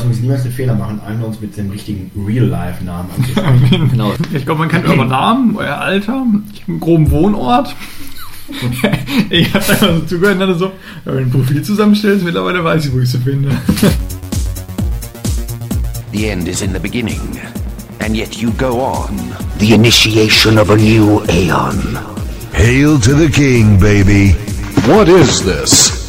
lass uns niemals den Fehler machen, einen uns mit dem richtigen Real-Life-Namen anzusprechen. genau. Ich glaube, man kennt euren Namen, euer Alter, einen groben Wohnort. ich habe einfach so zugehört und hatte so, wenn du ein Profil zusammenstellst, mittlerweile weiß ich, wo ich sie finde. The end is in the beginning, and yet you go on. The initiation of a new aeon. Hail to the king, baby. What is this?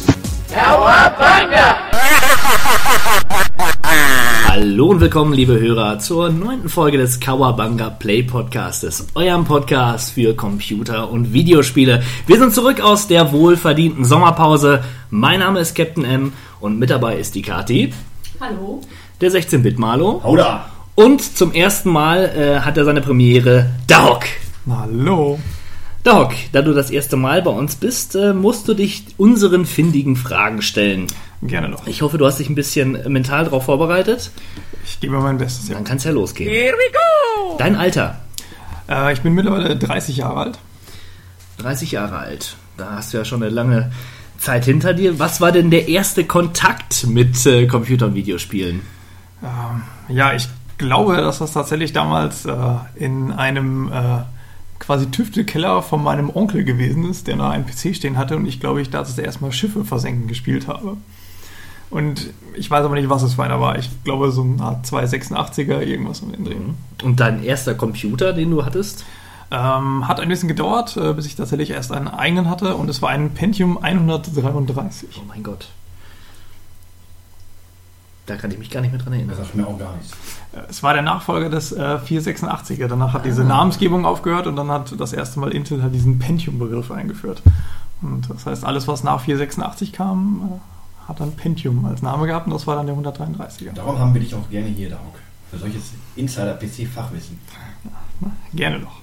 Hallo und willkommen, liebe Hörer, zur neunten Folge des Kawabanga Play Podcastes, eurem Podcast für Computer und Videospiele. Wir sind zurück aus der wohlverdienten Sommerpause. Mein Name ist Captain M und mit dabei ist die Kati, Hallo. der 16-Bit-Malo Hau da! und zum ersten Mal äh, hat er seine Premiere Dahok. Hallo. Dahok, da du das erste Mal bei uns bist, äh, musst du dich unseren findigen Fragen stellen. Gerne doch. Ich hoffe, du hast dich ein bisschen mental darauf vorbereitet. Ich gebe mein Bestes. Ja. Dann kann es ja losgehen. Here we go! Dein Alter? Äh, ich bin mittlerweile 30 Jahre alt. 30 Jahre alt. Da hast du ja schon eine lange Zeit hinter dir. Was war denn der erste Kontakt mit äh, Computer- und Videospielen? Ähm, ja, ich glaube, dass das tatsächlich damals äh, in einem äh, quasi Tüftelkeller von meinem Onkel gewesen ist, der da einen PC stehen hatte und ich glaube, ich da das erste Mal Schiffe versenken gespielt habe. Und ich weiß aber nicht, was es für einer war. Ich glaube, so Art 286er, irgendwas um den Dreh. Und dein erster Computer, den du hattest? Ähm, hat ein bisschen gedauert, äh, bis ich tatsächlich erst einen eigenen hatte und es war ein Pentium 133. Oh mein Gott. Da kann ich mich gar nicht mehr dran Das erinnern. sagt mir auch gar nichts. Äh, Es war der Nachfolger des äh, 486er. Danach hat diese Namensgebung aufgehört und dann hat das erste Mal Intel halt diesen Pentium-Begriff eingeführt. Und das heißt, alles, was nach 486 kam, äh, hat dann Pentium als Name gehabt und das war dann der 133er. Darum haben wir dich auch gerne hier, Dauk. Für solches Insider-PC-Fachwissen. Gerne doch.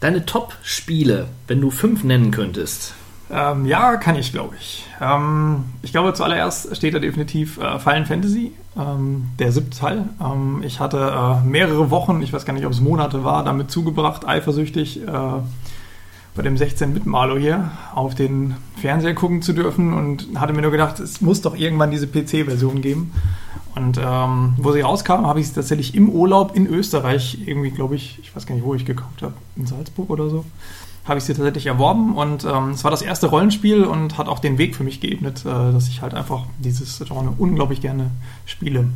Deine Top-Spiele, wenn du fünf nennen könntest. Ähm, ja, kann ich, glaube ich. Ähm, ich glaube, zuallererst steht da definitiv äh, Final Fantasy, ähm, der siebte Teil. Ähm, ich hatte äh, mehrere Wochen, ich weiß gar nicht, ob es Monate war, damit zugebracht, eifersüchtig äh, bei dem 16-Bit-Malo hier auf den Fernseher gucken zu dürfen und hatte mir nur gedacht, es muss doch irgendwann diese PC-Version geben. Und ähm, wo sie rauskam, habe ich sie tatsächlich im Urlaub in Österreich, irgendwie, glaube ich, ich weiß gar nicht, wo ich gekauft habe, in Salzburg oder so habe ich sie tatsächlich erworben und ähm, es war das erste Rollenspiel und hat auch den Weg für mich geebnet, äh, dass ich halt einfach dieses Genre unglaublich gerne spiele.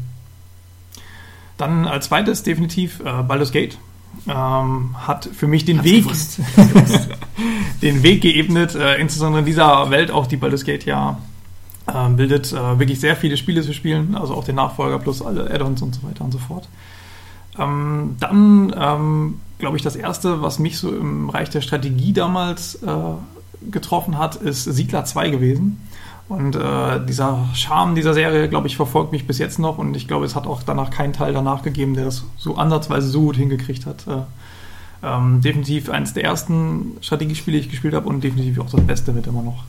Dann als zweites definitiv äh, Baldur's Gate. Ähm, hat für mich den Weg, gewusst. den Weg geebnet, äh, insbesondere in dieser Welt auch die Baldur's Gate ja äh, bildet, äh, wirklich sehr viele Spiele zu spielen, also auch den Nachfolger plus alle Add-ons und so weiter und so fort. Ähm, dann ähm, glaube ich, das erste, was mich so im Bereich der Strategie damals äh, getroffen hat, ist Siedler 2 gewesen. Und äh, dieser Charme dieser Serie, glaube ich, verfolgt mich bis jetzt noch und ich glaube, es hat auch danach keinen Teil danach gegeben, der das so ansatzweise so gut hingekriegt hat. Äh, ähm, definitiv eines der ersten Strategiespiele, die ich gespielt habe und definitiv auch das Beste wird immer noch.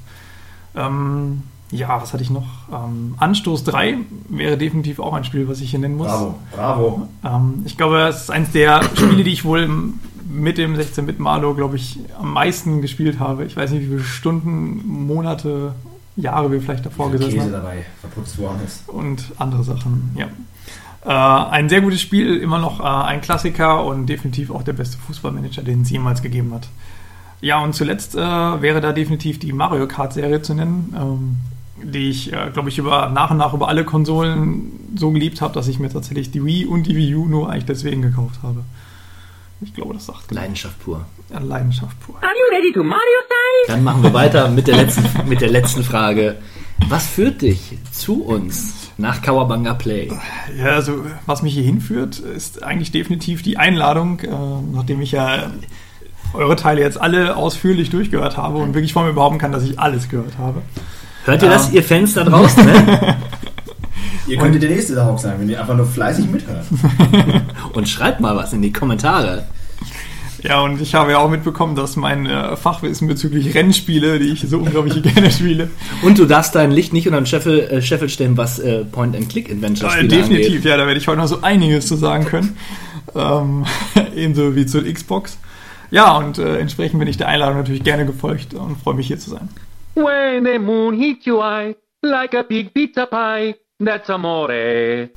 Ähm, ja, was hatte ich noch? Ähm, Anstoß 3 wäre definitiv auch ein Spiel, was ich hier nennen muss. Bravo, bravo. Ähm, ich glaube, es ist eines der Spiele, die ich wohl mit dem 16-Bit Malo, glaube ich, am meisten gespielt habe. Ich weiß nicht, wie viele Stunden, Monate, Jahre wir vielleicht davor Käse gesessen haben. dabei verputzt worden ist. Und andere Sachen, ja. Äh, ein sehr gutes Spiel, immer noch äh, ein Klassiker und definitiv auch der beste Fußballmanager, den es jemals gegeben hat. Ja, und zuletzt äh, wäre da definitiv die Mario Kart-Serie zu nennen, ähm, die ich, äh, glaube ich, über, nach und nach über alle Konsolen so geliebt habe, dass ich mir tatsächlich die Wii und die Wii U nur eigentlich deswegen gekauft habe. Ich glaube, das sagt genug. Leidenschaft pur. Ja, Leidenschaft pur. Dann machen wir weiter mit der letzten, mit der letzten Frage. Was führt dich zu uns nach Kawabanga Play? Ja, also was mich hier hinführt, ist eigentlich definitiv die Einladung, äh, nachdem ich ja eure Teile jetzt alle ausführlich durchgehört habe und wirklich von mir behaupten kann, dass ich alles gehört habe. Hört ihr Ja. das, ihr Fans da draußen? Ne? Ihr könntet der nächste Dauk sein, wenn ihr einfach nur fleißig mithört. Und schreibt mal was in die Kommentare. Ja, und ich habe ja auch mitbekommen, dass mein äh, Fachwissen bezüglich Rennspiele, die ich so unglaublich gerne spiele, Und du darfst dein Licht nicht unter den Scheffel, äh, Scheffel stellen, was äh, Point-and-Click-Adventure-Spiele definitiv, angeht. ja, da werde ich heute noch so einiges zu sagen können. ähm, ebenso wie zur Xbox. Ja, und äh, entsprechend bin ich der Einladung natürlich gerne gefolgt und freue mich hier zu sein. When the moon hits your eye like a big pizza pie, That's amore.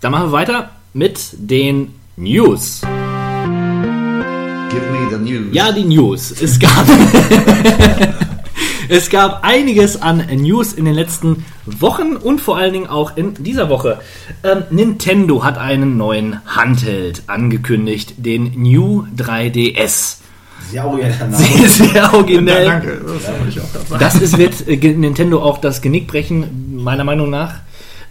Dann machen wir weiter mit den News. The news. Ja, die News. Es gab, es gab einiges an News in den letzten Wochen und vor allen Dingen auch in dieser Woche. Ähm, Nintendo hat einen neuen Handheld angekündigt, den New 3DS. Sehr Name. Sehr, sehr originell. Ja, danke. Das wollte ich auch gerade sagen. Das ist, wird äh, Nintendo auch das Genick brechen, meiner Meinung nach.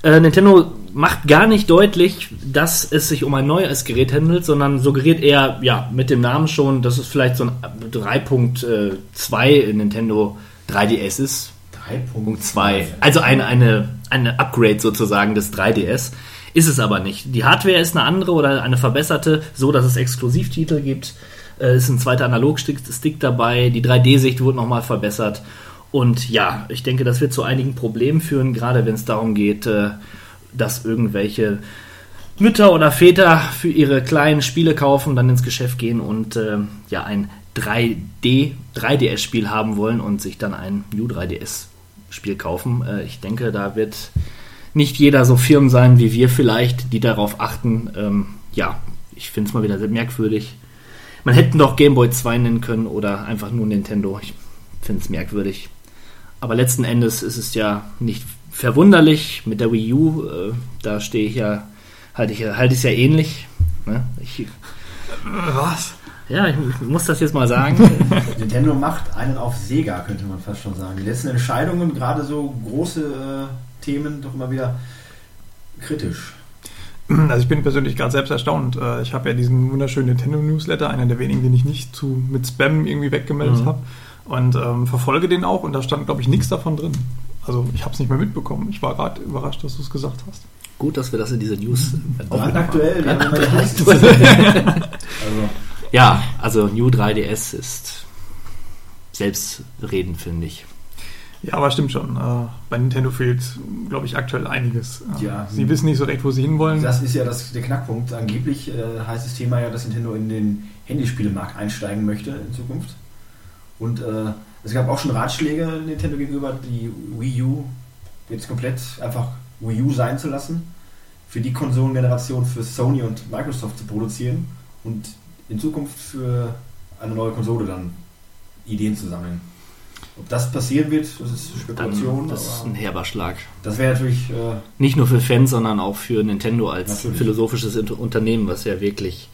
Äh, Nintendo macht gar nicht deutlich, dass es sich um ein neues Gerät handelt, sondern suggeriert eher, ja, mit dem Namen schon, dass es vielleicht so ein 3.2 Nintendo 3DS ist. 3.2. Also eine, eine, eine Upgrade sozusagen des 3DS. Ist es aber nicht. Die Hardware ist eine andere oder eine verbesserte, so dass es Exklusivtitel gibt. Äh, ist ein zweiter Analogstick Stick dabei. Die 3D-Sicht wurde nochmal verbessert. Und ja, ich denke, das wird zu einigen Problemen führen, gerade wenn es darum geht, äh, dass irgendwelche Mütter oder Väter für ihre kleinen Spiele kaufen, dann ins Geschäft gehen und äh, ja ein 3D 3DS-Spiel haben wollen und sich dann ein New 3DS-Spiel kaufen. Äh, ich denke, da wird nicht jeder so firm sein wie wir vielleicht, die darauf achten. Ähm, ja, ich finde es mal wieder sehr merkwürdig. Man hätte doch Game Boy 2 nennen können oder einfach nur Nintendo. Ich finde es merkwürdig. Aber letzten Endes ist es ja nicht verwunderlich mit der Wii U. Äh, da stehe ich ja, halte ich, halte ich es ja ähnlich. Ne? Ich, Was? ja, ich, ich muss das jetzt mal sagen. Nintendo macht einen auf Sega, könnte man fast schon sagen. Die letzten Entscheidungen, gerade so große äh, Themen, doch immer wieder kritisch. Also ich bin persönlich gerade selbst erstaunt. Äh, Ich habe ja diesen wunderschönen Nintendo Newsletter, einer der wenigen, den ich nicht zu mit Spam irgendwie weggemeldet Mhm. habe. Und ähm, verfolge den auch und da stand, glaube ich, nichts davon drin. Also ich habe es nicht mehr mitbekommen. Ich war gerade überrascht, dass du es gesagt hast. Gut, dass wir das in diese News wir haben immer die heißesten. Also, Ja, also New 3DS ist selbstredend, finde ich. Ja, aber stimmt schon. Äh, Bei Nintendo fehlt, glaube ich, aktuell einiges. Äh, Ja. Sie wissen nicht so recht, wo sie hinwollen. das ist ja das, der Knackpunkt. Angeblich äh, heißt das Thema ja, dass Nintendo in den Handyspielemarkt einsteigen möchte in Zukunft. Und äh, es gab auch schon Ratschläge Nintendo gegenüber, die Wii U jetzt komplett einfach Wii U sein zu lassen, für die Konsolengeneration für Sony und Microsoft zu produzieren und in Zukunft für eine neue Konsole dann Ideen zu sammeln. Ob das passieren wird, das ist Spekulation. Dann, das ist ein herber Schlag. das wäre natürlich äh, Nicht nur für Fans, sondern auch für Nintendo als Natürlich. philosophisches Unternehmen, was ja wirklich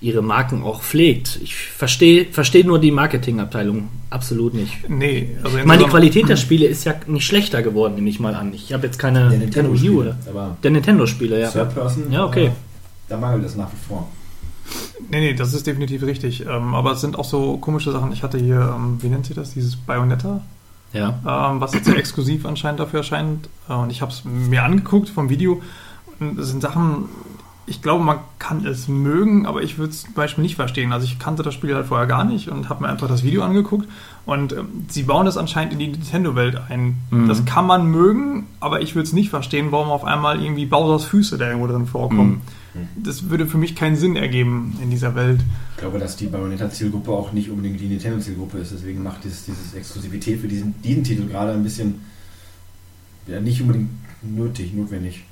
ihre Marken auch pflegt. Ich verstehe verstehe nur die Marketingabteilung absolut nicht. nee, also Ich meine, die Qualität der Spiele ist ja nicht schlechter geworden, nehme ich mal an. Ich habe jetzt keine der Nintendo Wii U oder der Nintendo-Spiele, ja. Third Person, Ja, okay. äh, da mangelt es nach wie vor. Nee, nee, das ist definitiv richtig. Ähm, aber es sind auch so komische Sachen. Ich hatte hier, ähm, wie nennt sich das, dieses Bayonetta, Ja. ähm, was jetzt ja exklusiv anscheinend dafür erscheint. Äh, und ich habe es mir angeguckt vom Video. Und das sind Sachen, ich glaube, man kann es mögen, aber ich würde es zum Beispiel nicht verstehen. Also ich kannte das Spiel halt vorher gar nicht und habe mir einfach das Video angeguckt. Und ähm, sie bauen das anscheinend in die Nintendo-Welt ein. Mhm. Das kann man mögen, aber ich würde es nicht verstehen, warum auf einmal irgendwie Bowsers Füße da irgendwo drin vorkommen. Das würde für mich keinen Sinn ergeben in dieser Welt. Ich glaube, dass die Bayonetta-Zielgruppe auch nicht unbedingt die Nintendo-Zielgruppe ist. Deswegen macht dieses, dieses Exklusivität für diesen, diesen Titel gerade ein bisschen ja, nicht unbedingt nötig, notwendig.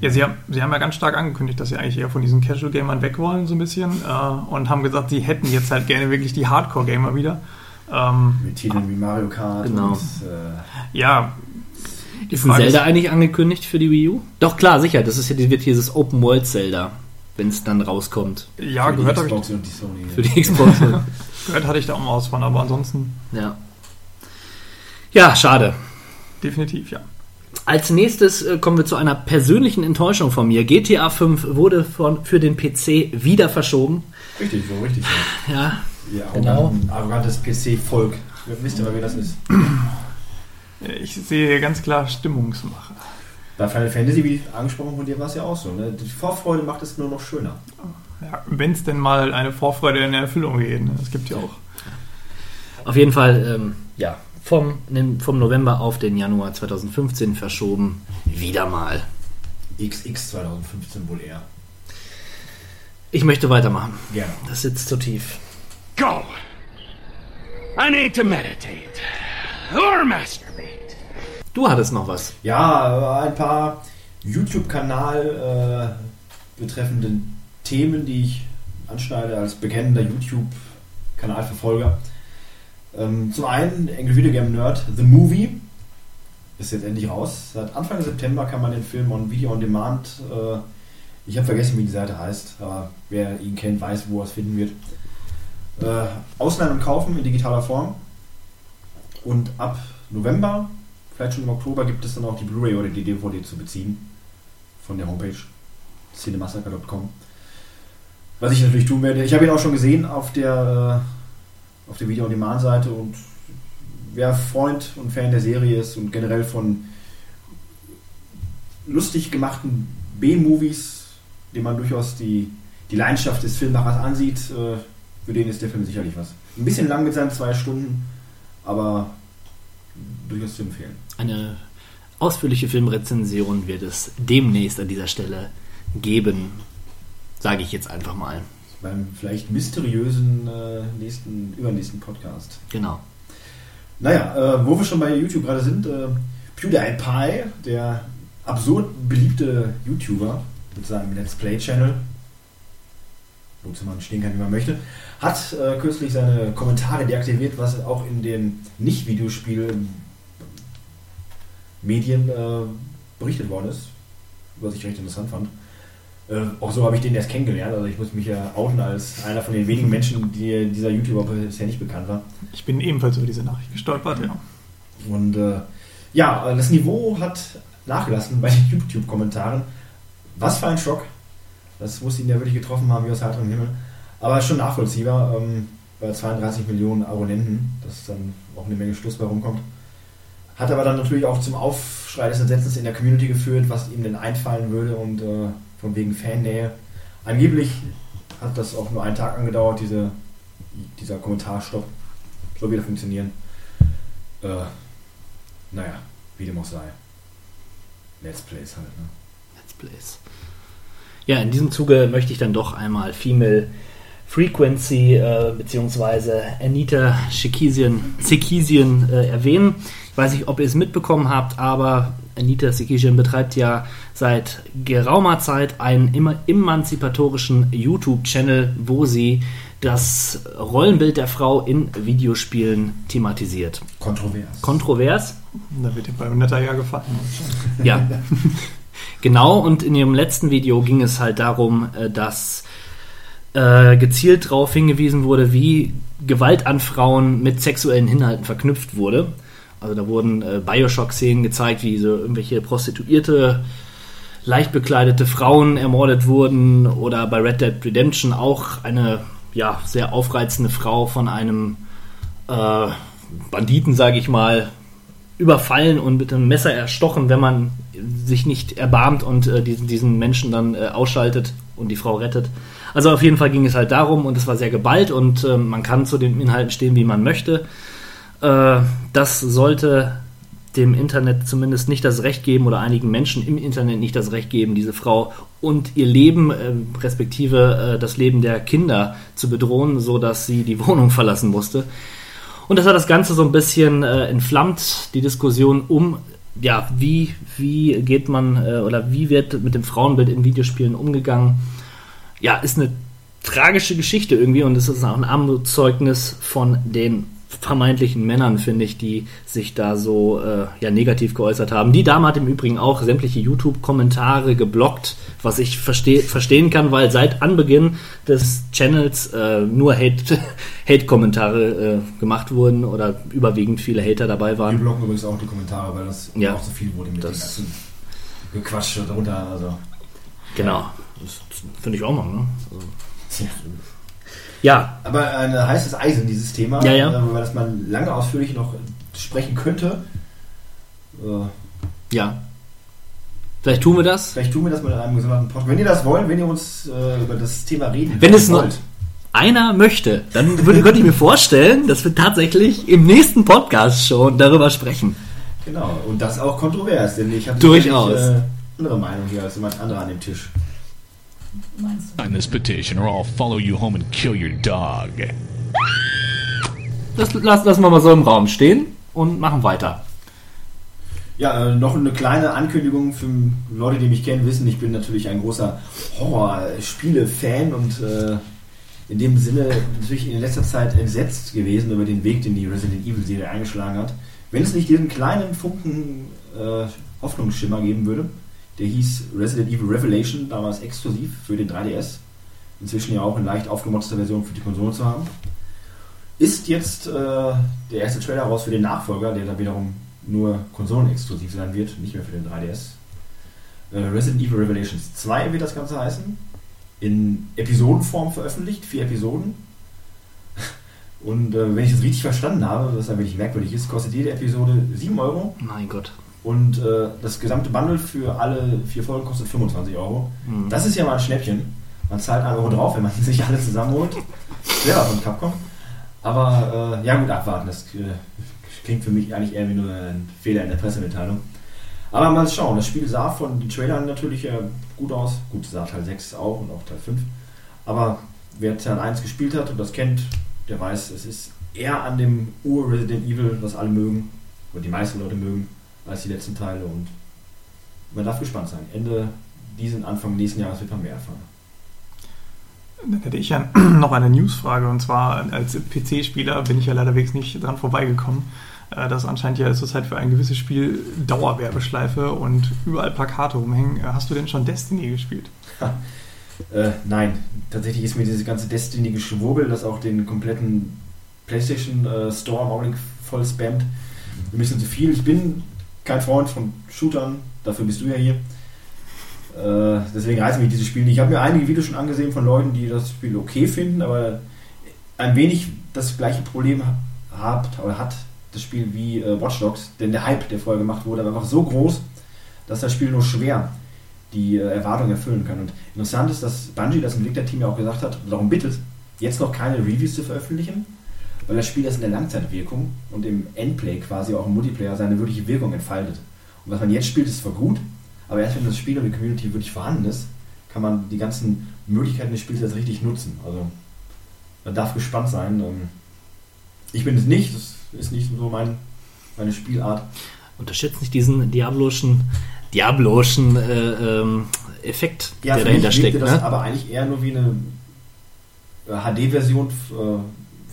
Ja, sie haben, sie haben ja ganz stark angekündigt, dass sie eigentlich eher von diesen Casual-Gamern weg wollen, so ein bisschen. Äh, und haben gesagt, sie hätten jetzt halt gerne wirklich die Hardcore-Gamer wieder. Ähm, Mit Titeln wie Mario Kart Genau. und äh, ja, die Ist ein Zelda eigentlich angekündigt für die Wii U? Doch, klar, sicher. Das ist ja, wird dieses Open World Zelda, wenn es dann rauskommt. ja, für die gehört, hab ich, Xbox und die Sony. Für die Xbox. gehört hatte ich da auch mal was von, aber ansonsten ja. Ja, schade. definitiv, ja. Als nächstes äh, kommen wir zu einer persönlichen Enttäuschung von mir. GTA 5 wurde von, für den PC wieder verschoben. Richtig, so richtig. So. Ja, Ja, Genau. arroganten- arrogantes PC-Volk. Wisst ihr mal, wer das ist? Ich sehe ganz klar Stimmungsmache. Bei Final Fantasy, wie angesprochen von dir, war es ja auch so. Ne? Die Vorfreude macht es nur noch schöner. Ja, Wenn es denn mal eine Vorfreude in Erfüllung geht. Ne? Das gibt ja auch. auf jeden Fall, ähm, ja, vom, vom November auf den Januar 2015 verschoben. Wieder mal. XX 2015 wohl eher. Ich möchte weitermachen. Gerne. Das sitzt zu tief. Go! I need to meditate. Or masturbate. Du hattest noch was. Ja, ein paar YouTube-Kanal äh, betreffenden Themen, die ich anschneide als bekennender YouTube-Kanalverfolger. Ähm, zum einen Angry Video Game Nerd The Movie ist jetzt endlich raus. Seit Anfang September kann man den Film on Video on Demand. Äh, ich habe vergessen, wie die Seite heißt, aber wer ihn kennt, weiß, wo er es finden wird. Äh, ausleihen und kaufen in digitaler Form. Und ab November, vielleicht schon im Oktober, gibt es dann auch die Blu-ray oder die DVD zu beziehen von der Homepage cinemassacre.com. Was ich natürlich tun werde. Ich habe ihn auch schon gesehen auf der, äh, auf der Video-on-Demand-Seite und wer Freund und Fan der Serie ist und generell von lustig gemachten B-Movies, dem man durchaus die, die Leidenschaft des Filmemachers ansieht, äh, für den ist der Film sicherlich was. Ein bisschen lang mit seinen zwei Stunden, aber durchaus zu empfehlen. Eine ausführliche Filmrezension wird es demnächst an dieser Stelle geben, sage ich jetzt einfach mal. Beim vielleicht mysteriösen äh, nächsten, übernächsten Podcast. Genau. Naja, äh, wo wir schon bei YouTube gerade sind, äh, PewDiePie, der absurd beliebte YouTuber mit seinem Let's Play-Channel, wozu man stehen kann, wie man möchte, hat äh, kürzlich seine Kommentare deaktiviert, was auch in den Nicht-Videospiel-Medien äh, berichtet worden ist, was ich recht interessant fand. Äh, auch so habe ich den erst kennengelernt, also ich muss mich ja outen als einer von den wenigen Menschen, die dieser YouTuber bisher nicht bekannt war. Ich bin ebenfalls über diese Nachricht gestolpert, ja. Und äh, ja, das Niveau hat nachgelassen bei den YouTube-Kommentaren. Was für ein Schock. Das muss ihn ja wirklich getroffen haben wie aus heiterem Himmel. Aber schon nachvollziehbar ähm, bei 32 Millionen Abonnenten, dass dann auch eine Menge Schluss bei rumkommt. Hat aber dann natürlich auch zum Aufschrei des Entsetzens in der Community geführt, was ihm denn einfallen würde und äh, von wegen Fannähe. Angeblich hat das auch nur einen Tag angedauert, diese, dieser Kommentarstopp. Soll wieder funktionieren. Äh, naja, wie dem auch sei. Let's Plays halt, ne? Let's Plays. Ja, in diesem Zuge möchte ich dann doch einmal Female Frequency äh, beziehungsweise Anita Shikisian, Sikisian äh, erwähnen. Ich weiß nicht, ob ihr es mitbekommen habt, aber Anita Sikisian betreibt ja seit geraumer Zeit einen immer emanzipatorischen YouTube-Channel, wo sie das Rollenbild der Frau in Videospielen thematisiert. Kontrovers. Kontrovers, Da wird dir bei Netter ja gefallen. Ja. genau, und in ihrem letzten Video ging es halt darum, äh, dass äh, gezielt darauf hingewiesen wurde, wie Gewalt an Frauen mit sexuellen Inhalten verknüpft wurde. Also da wurden äh, Bioshock-Szenen gezeigt, wie so irgendwelche Prostituierte, leicht bekleidete Frauen ermordet wurden oder bei Red Dead Redemption auch eine ja, sehr aufreizende Frau von einem äh, Banditen, sage ich mal, überfallen und mit einem Messer erstochen, wenn man sich nicht erbarmt und äh, diesen, diesen Menschen dann äh, ausschaltet und die Frau rettet. Also auf jeden Fall ging es halt darum und es war sehr geballt und äh, man kann zu den Inhalten stehen, wie man möchte. Äh, das sollte dem Internet zumindest nicht das Recht geben oder einigen Menschen im Internet nicht das Recht geben, diese Frau und ihr Leben, äh, respektive äh, das Leben der Kinder zu bedrohen, so dass sie die Wohnung verlassen musste. Und das hat das Ganze so ein bisschen äh, entflammt, die Diskussion um, ja, wie, wie geht man äh, oder wie wird mit dem Frauenbild in Videospielen umgegangen. Ja, ist eine tragische Geschichte irgendwie und es ist auch ein Armutszeugnis von den vermeintlichen Männern, finde ich, die sich da so äh, ja, negativ geäußert haben. Die Dame hat im Übrigen auch sämtliche YouTube-Kommentare geblockt, was ich versteh verstehen kann, weil seit Anbeginn des Channels äh, nur Hate- Hate-Kommentare äh, gemacht wurden oder überwiegend viele Hater dabei Wir waren. blocken übrigens auch die Kommentare, weil das Ja. auch so viel wurde mit Das- dem Gequatsche darunter. Also, Genau. Das finde ich auch mal. Ne? Also, ja. Ja, Aber ein heißes Eisen, dieses Thema, Ja, ja. äh, über das man lange ausführlich noch sprechen könnte. Äh, ja. Vielleicht tun wir das. vielleicht tun wir das mal in einem gesonderten Podcast. Wenn ihr das wollt, wenn ihr uns äh, über das Thema reden Wenn es noch- wollt, einer möchte, dann würde, könnte ich mir vorstellen, dass wir tatsächlich im nächsten Podcast schon darüber sprechen. genau, und das auch kontrovers, denn ich habe Durchaus. äh, andere Meinung hier als jemand anderer an dem Tisch. Sign this petition or I'll follow you home and kill your dog. Das lass, lassen wir mal so im Raum stehen und machen weiter. Ja, äh, noch eine kleine Ankündigung für Leute, die mich kennen, wissen, ich bin natürlich ein großer Horror-Spiele-Fan und äh, in dem Sinne natürlich in letzter Zeit entsetzt gewesen über den Weg, den die Resident Evil-Serie eingeschlagen hat. Wenn es nicht diesen kleinen Funken äh, Hoffnungsschimmer geben würde, der hieß Resident Evil Revelation, damals exklusiv für den 3DS, inzwischen ja auch in leicht aufgemotzter Version für die Konsole zu haben, ist jetzt äh, der erste Trailer raus für den Nachfolger, der dann wiederum nur konsolenexklusiv sein wird, nicht mehr für den 3DS. Äh, Resident Evil Revelations 2 wird das Ganze heißen. In Episodenform veröffentlicht, vier Episoden. Und äh, wenn ich das richtig verstanden habe, was ein wenig merkwürdig ist, kostet jede Episode 7 Euro. Mein Gott. Und äh, das gesamte Bundle für alle vier Folgen kostet 25 Euro. Mhm. Das ist ja mal ein Schnäppchen. Man zahlt 1 Euro drauf, wenn man sich alle zusammenholt. Clever von Capcom. Aber äh, ja gut, abwarten. Das äh, klingt für mich eigentlich eher wie nur ein Fehler in der Pressemitteilung. Aber mal schauen. Das Spiel sah von den Trailern natürlich äh, gut aus. Gut, sah Teil 6 auch und auch Teil 5. Aber wer Teil 1 gespielt hat und das kennt, der weiß, es ist eher an dem Ur-Resident Evil, was alle mögen, oder die meisten Leute mögen, als die letzten Teile. Und man darf gespannt sein. Ende diesen Anfang nächsten Jahres wird man mehr erfahren. Dann hätte ich ja noch eine Newsfrage und zwar als PC-Spieler bin ich ja leiderwegs nicht dran vorbeigekommen, äh, dass anscheinend ja zurzeit für ein gewisses Spiel Dauerwerbeschleife und überall Plakate rumhängen. Äh, Hast du denn schon Destiny gespielt? Äh, nein, tatsächlich ist mir dieses ganze Destiny-Geschwurbel, das auch den kompletten PlayStation äh, Store im Augenblick voll spammt, ein bisschen zu viel. Ich bin kein Freund von Shootern, dafür bist du ja hier. Äh, deswegen reizt mich dieses Spiel nicht. Ich habe mir einige Videos schon angesehen von Leuten, die das Spiel okay finden, aber ein wenig das gleiche Problem habt oder hat das Spiel wie äh, Watch Dogs, denn der Hype, der vorher gemacht wurde, war einfach so groß, dass das Spiel nur schwer die äh, Erwartungen erfüllen kann. Und interessant ist, dass Bungie, das Entwicklerteam ja auch gesagt hat, darum bittet, jetzt noch keine Reviews zu veröffentlichen, weil das Spiel erst in der Langzeitwirkung und im Endplay quasi auch im Multiplayer seine wirkliche Wirkung entfaltet. Und was man jetzt spielt, ist zwar gut, aber erst wenn das Spiel und die Community wirklich vorhanden ist, kann man die ganzen Möglichkeiten des Spiels jetzt richtig nutzen. Also man darf gespannt sein. Ähm, Ich bin es nicht, das ist nicht so mein, meine Spielart. Unterschätzt nicht diesen diabloschen, diabloschen äh, ähm, Effekt, Ja, der dahinter steckt. das Ne? aber eigentlich eher nur wie eine HD-Version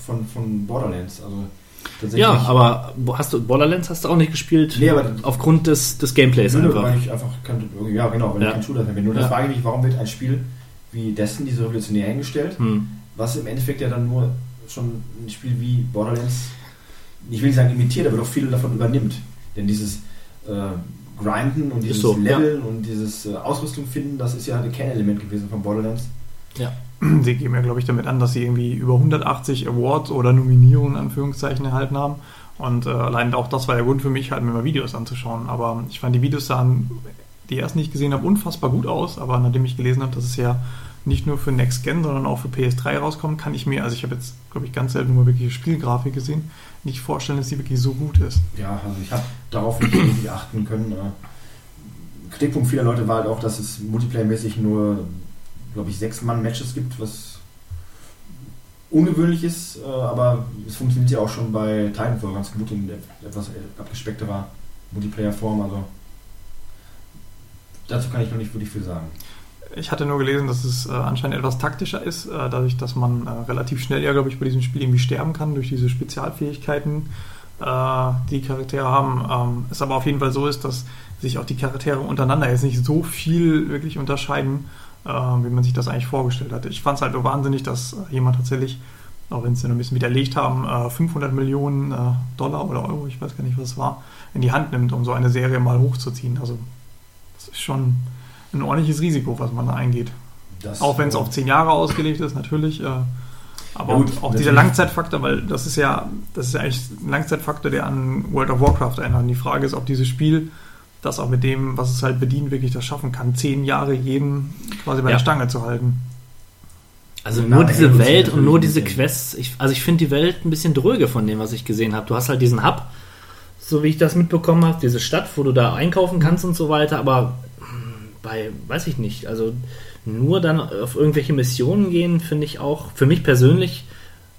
von, von Borderlands. Also. Ja, aber hast du Borderlands hast du auch nicht gespielt Nee, aber- aufgrund des, des Gameplays Nö, einfach. weil ich einfach kannte, ja genau, weil Ja. ich kein Shooter bin. Nur das Ja. frage ich mich, warum wird ein Spiel wie Destiny so revolutionär hingestellt, Hm. was im Endeffekt ja dann nur schon ein Spiel wie Borderlands, ich will nicht sagen imitiert, aber doch viel davon übernimmt. Denn dieses äh, Grinden und dieses so, Leveln und dieses äh, Ausrüstung finden, das ist ja ein Kernelement gewesen von Borderlands. Ja. Sie geben ja, glaube ich, damit an, dass sie irgendwie über 180 Awards oder Nominierungen in Anführungszeichen erhalten haben. Und äh, allein auch das war der Grund für mich, halt mir mal Videos anzuschauen. Aber ich fand, die Videos sahen, die erst nicht gesehen habe, unfassbar gut aus. Aber nachdem ich gelesen habe, dass es ja nicht nur für Next Gen, sondern auch für PS3 rauskommt, kann ich mir, also ich habe jetzt, glaube ich, ganz selten nur wirkliche Spielgrafik gesehen, nicht vorstellen, dass die wirklich so gut ist. Ja, also ich habe darauf nicht irgendwie achten können. Kritikpunkt vieler Leute war halt auch, dass es multiplayer-mäßig nur, glaube ich, sechs Mann-Matches gibt, was ungewöhnlich ist, äh, aber es funktioniert ja auch schon bei Titanfall ganz gut in etwas abgespeckterer Multiplayer-Form. Also dazu kann ich noch nicht wirklich viel sagen. Ich hatte nur gelesen, dass es äh, anscheinend etwas taktischer ist, äh, dadurch, dass man äh, relativ schnell ja, glaube ich, bei diesem Spiel irgendwie sterben kann durch diese Spezialfähigkeiten, äh, die die Charaktere haben. Ähm, es aber auf jeden Fall so ist, dass sich auch die Charaktere untereinander jetzt nicht so viel wirklich unterscheiden, äh, wie man sich das eigentlich vorgestellt hatte. Ich fand es halt so wahnsinnig, dass äh, jemand tatsächlich, auch wenn sie noch ein bisschen widerlegt haben, äh, 500 Millionen äh, Dollar oder Euro, ich weiß gar nicht, was es war, in die Hand nimmt, um so eine Serie mal hochzuziehen. Also das ist schon ein ordentliches Risiko, was man da eingeht. Das, Auch wenn es äh, auf zehn Jahre ausgelegt ist, natürlich. Aber Ja gut, auch dieser. Langzeitfaktor, weil das ist ja, das ist ja eigentlich ein Langzeitfaktor, der an World of Warcraft erinnert. Und die Frage ist, ob dieses Spiel das auch mit dem, was es halt bedient, wirklich das schaffen kann, zehn Jahre jeden quasi bei Ja. der Stange zu halten. Also nur da diese Welt und nur diese. Quests. Ich, also ich finde die Welt ein bisschen dröge von dem, was ich gesehen habe. Du hast halt diesen Hub, so wie ich das mitbekommen habe, diese Stadt, wo du da einkaufen kannst und so weiter, aber hm, bei, weiß ich nicht, also nur dann auf irgendwelche Missionen gehen, finde ich auch für mich persönlich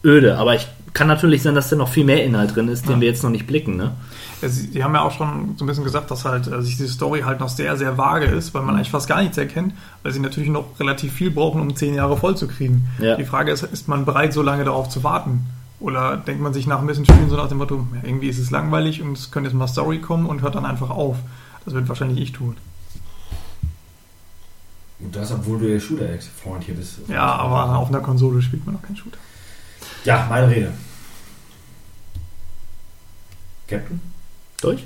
öde. Aber ich kann natürlich sein, dass da noch viel mehr Inhalt drin ist, den Ja. wir jetzt noch nicht blicken, ne? Ja, Sie, Sie haben ja auch schon so ein bisschen gesagt, dass halt äh, sich die Story halt noch sehr, sehr vage ist, weil man eigentlich fast gar nichts erkennt, weil sie natürlich noch relativ viel brauchen, um zehn Jahre voll zu kriegen. Ja. Die Frage ist, ist man bereit, so lange darauf zu warten? Oder denkt man sich nach ein bisschen Spielen so nach dem Motto, ja, irgendwie ist es langweilig und es könnte jetzt mal Story kommen und hört dann einfach auf. Das wird wahrscheinlich ich tun. Und das, obwohl du der Shooter-Freund hier bist. Ja, aber auf einer Konsole spielt man noch keinen Shooter. Ja, meine Rede. Captain? Durch?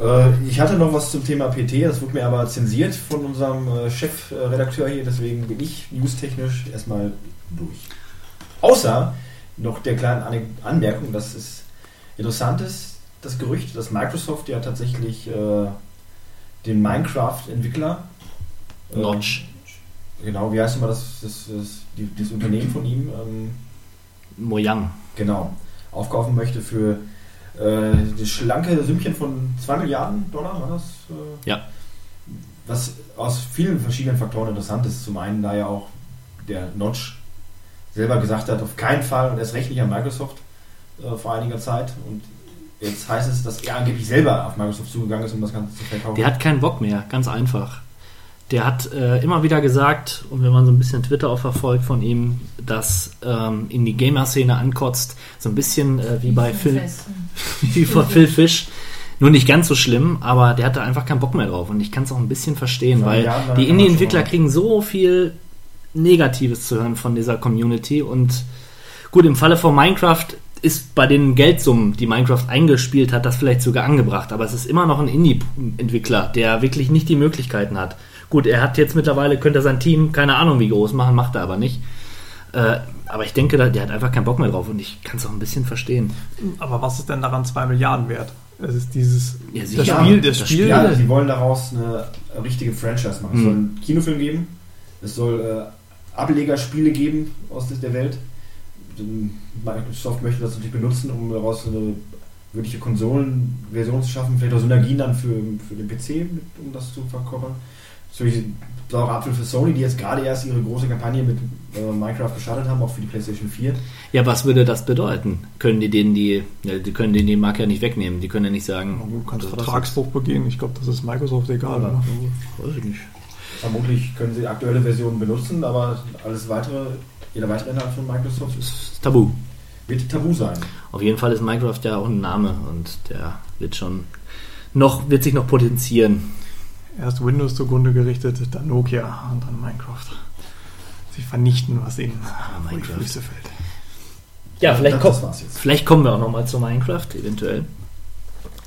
Äh, ich hatte noch was zum Thema PT, das wurde mir aber zensiert von unserem äh, Chefredakteur hier, deswegen bin ich newstechnisch erstmal durch. Außer noch der kleinen Anmerkung, dass es interessant ist, das Gerücht, dass Microsoft ja tatsächlich äh, den Minecraft-Entwickler äh, Notch. Genau, wie heißt immer das, das, das, das Unternehmen von ihm? Ähm, Mojang. Genau. Aufkaufen möchte für äh, das schlanke Sümmchen von 2 Milliarden Dollar, war das? Äh, Ja. Was aus vielen verschiedenen Faktoren interessant ist. Zum einen, da ja auch der Notch selber gesagt hat, auf keinen Fall und erst recht nicht an Microsoft äh, vor einiger Zeit. Und jetzt heißt es, dass er angeblich selber auf Microsoft zugegangen ist, um das Ganze zu verkaufen. Der hat keinen Bock mehr, ganz einfach. Der hat äh, immer wieder gesagt, und wenn man so ein bisschen Twitter auch verfolgt von ihm, dass ähm, in die Gamer-Szene ankotzt, so ein bisschen äh, wie bei Phil, wie von Phil Fish. Nur nicht ganz so schlimm, aber der hatte einfach keinen Bock mehr drauf. Und ich kann es auch ein bisschen verstehen, Vor weil war die Indie-Entwickler kriegen so viel Negatives zu hören von dieser Community. Und gut, im Falle von Minecraft ist bei den Geldsummen, die Minecraft eingespielt hat, das vielleicht sogar angebracht. Aber es ist immer noch ein Indie-Entwickler, der wirklich nicht die Möglichkeiten hat. Gut, er hat jetzt mittlerweile, könnte er sein Team, keine Ahnung wie groß machen, macht er aber nicht. Äh, aber ich denke, der hat einfach keinen Bock mehr drauf und ich kann es auch ein bisschen verstehen. Aber was ist denn daran 2 Milliarden wert? Es ist dieses Ja, das. Spiel, das, Das Spiel. Ja, sie wollen daraus eine richtige Franchise machen. Es Mhm. soll einen Kinofilm geben, es soll äh, Ablegerspiele geben aus der Welt. Denn Microsoft möchte das natürlich benutzen, um daraus eine wirkliche Konsolenversion zu schaffen, vielleicht auch Synergien dann für, für den PC, mit, um das zu verkoppeln. Natürlich saure Apfel für Sony, die jetzt gerade erst ihre große Kampagne mit äh, Minecraft gestartet haben, auch für die PlayStation 4. Ja, was würde das bedeuten? Können die denen die, ja, die können denen die Marke ja nicht wegnehmen. Die können ja nicht sagen, Du kannst Vertragsbruch begehen. Ich glaube, das ist Microsoft egal. Ja. Oder? Weiß ich nicht. Vermutlich können sie aktuelle Versionen benutzen, aber alles weitere, jeder weitere Inhalt von Microsoft ist tabu. wird tabu sein. Auf jeden Fall ist Minecraft ja auch ein Name und der wird schon noch, wird sich noch potenzieren. Erst Windows zugrunde gerichtet, dann Nokia und dann Minecraft. Sie vernichten, was ihnen vor die Minecraft. Füße fällt. Ja, vielleicht, jetzt. vielleicht kommen wir auch nochmal zu Minecraft, eventuell.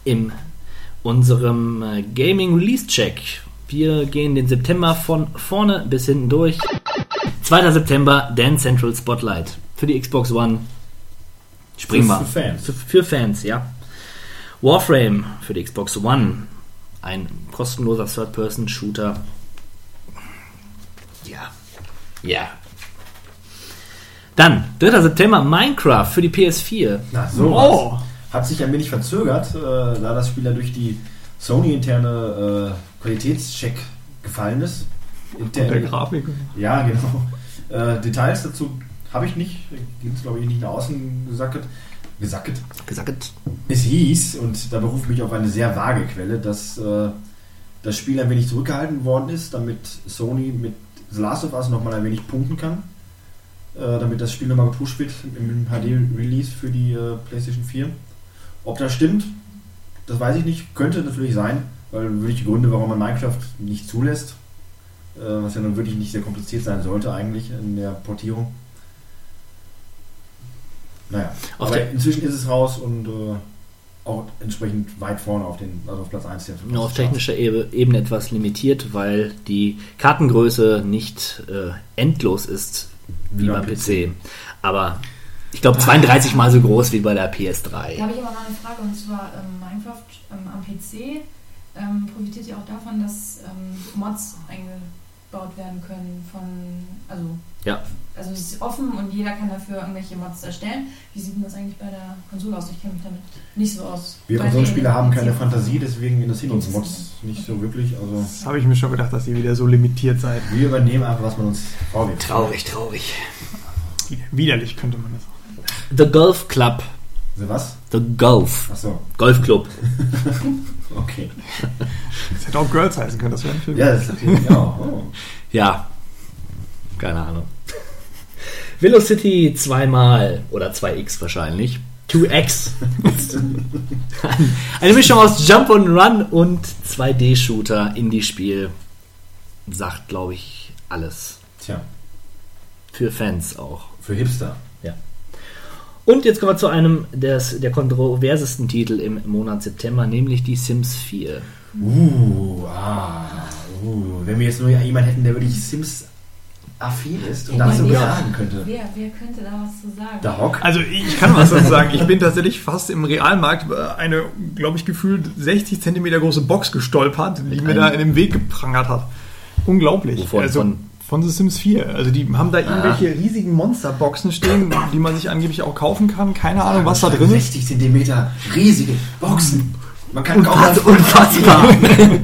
In unserem äh, Gaming Release Check. Wir gehen den September von vorne bis hinten durch. 2. September, Dance Central Spotlight. Für die Xbox One. Springen wir. Für- für Fans. Für, für Fans, ja. Warframe für die Xbox One. Ein kostenloser Third-Person-Shooter. Ja. Ja. Dann, 3. September, Minecraft für die PS4. Na, so Oh. Hat sich ein wenig verzögert, äh, da das Spiel ja durch die Sony-interne äh, Qualitätscheck gefallen ist. Und der Grafik. Ja, genau. Äh, Details dazu habe ich nicht. Ging es, glaube ich, nicht nach außen gesackt. Gesackt. Gesagt. Es hieß, und da berufe ich mich auf eine sehr vage Quelle, dass äh, das Spiel ein wenig zurückgehalten worden ist, damit Sony mit The Last of Us nochmal ein wenig punkten kann. Äh, damit das Spiel nochmal gepusht wird im HD-Release für die äh, PlayStation 4. Ob das stimmt, das weiß ich nicht. Könnte natürlich sein, weil wirklich die Gründe, warum man Minecraft nicht zulässt, äh, was ja nun wirklich nicht sehr kompliziert sein sollte eigentlich in der Portierung. Naja, Auf aber der- inzwischen ist es raus und äh, auch entsprechend weit vorne auf den, also auf Platz 1 der Nur auf technischer Ebe- Ebene etwas limitiert, weil die Kartengröße nicht äh, endlos ist wie Wie beim beim PC. Aber ich glaube 32 mal so groß wie bei der PS3. Da habe ich aber mal eine Frage und zwar ähm, Minecraft ähm, am PC ähm, profitiert ja auch davon, dass ähm, Mods eingebaut werden können von, also, Ja. also es ist offen und jeder kann dafür irgendwelche Mods erstellen. Wie sieht denn das eigentlich bei der Konsole aus? Ich kenne mich damit nicht so aus. Wir Bei Konsolenspieler haben keine. Fantasie, deswegen interessieren uns Mods nicht so wirklich. Also Das habe ich mir schon gedacht, dass ihr wieder so limitiert seid. wir übernehmen einfach, was man uns vorwirft. Traurig, traurig. Widerlich könnte man das auch. The Golf Club. So was? The Golf. Achso, Golfclub. okay. Das hätte auch Girls heißen können, das wäre ein Film. Ja, das ist natürlich auch. Oh. Ja. Keine Ahnung. Velocity zweimal oder 2x wahrscheinlich. 2x. Eine Mischung aus Jump and Run und 2D-Shooter, Indie-Spiel. Sagt, glaube ich, alles. Tja, Für Fans auch. für Hipster. Und jetzt kommen wir zu einem des, der kontroversesten Titel im Monat September, nämlich die Sims 4. Uh, ah, uh. Wenn wir jetzt nur jemanden hätten, der wirklich Sims affin ist und dazu was wer- sagen könnte. Wer, wer könnte da was zu sagen? Der Hock. Also ich kann was dazu sagen. Ich bin tatsächlich fast im Realmarkt über eine, glaube ich, gefühlt 60 Zentimeter große Box gestolpert, die mir da in den Weg geprangert hat. Unglaublich. Wovon? Also Von- von The Sims 4. Also die haben da irgendwelche riesigen Monsterboxen stehen, die man sich angeblich auch kaufen kann. Keine Ahnung, was da drin ist. 60 Zentimeter, riesige Boxen. Man kann Unfass- Unfassbar.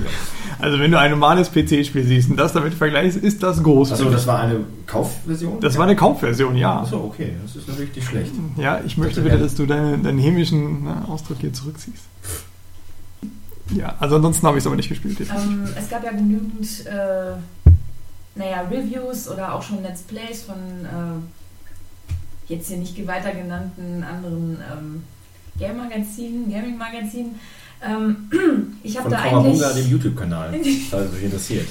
Also wenn du ein normales PC-Spiel siehst und das damit vergleichst, ist das groß. Achso, das war eine Kaufversion? Das war eine Kaufversion, ja. Achso, okay, das ist natürlich nicht schlecht. Ja, ich möchte bitte, dass du deinen, deinen hämischen ne, Ausdruck hier zurückziehst. Ja, also ansonsten habe ich es aber nicht gespielt. Ähm, es gab ja genügend äh, naja, Reviews oder auch schon Let's Plays von äh, jetzt hier nicht weiter genannten anderen ähm, Game-Magazinen, Gaming-Magazinen. Ähm, ich habe da eigentlich... dem YouTube-Kanal, euch interessiert.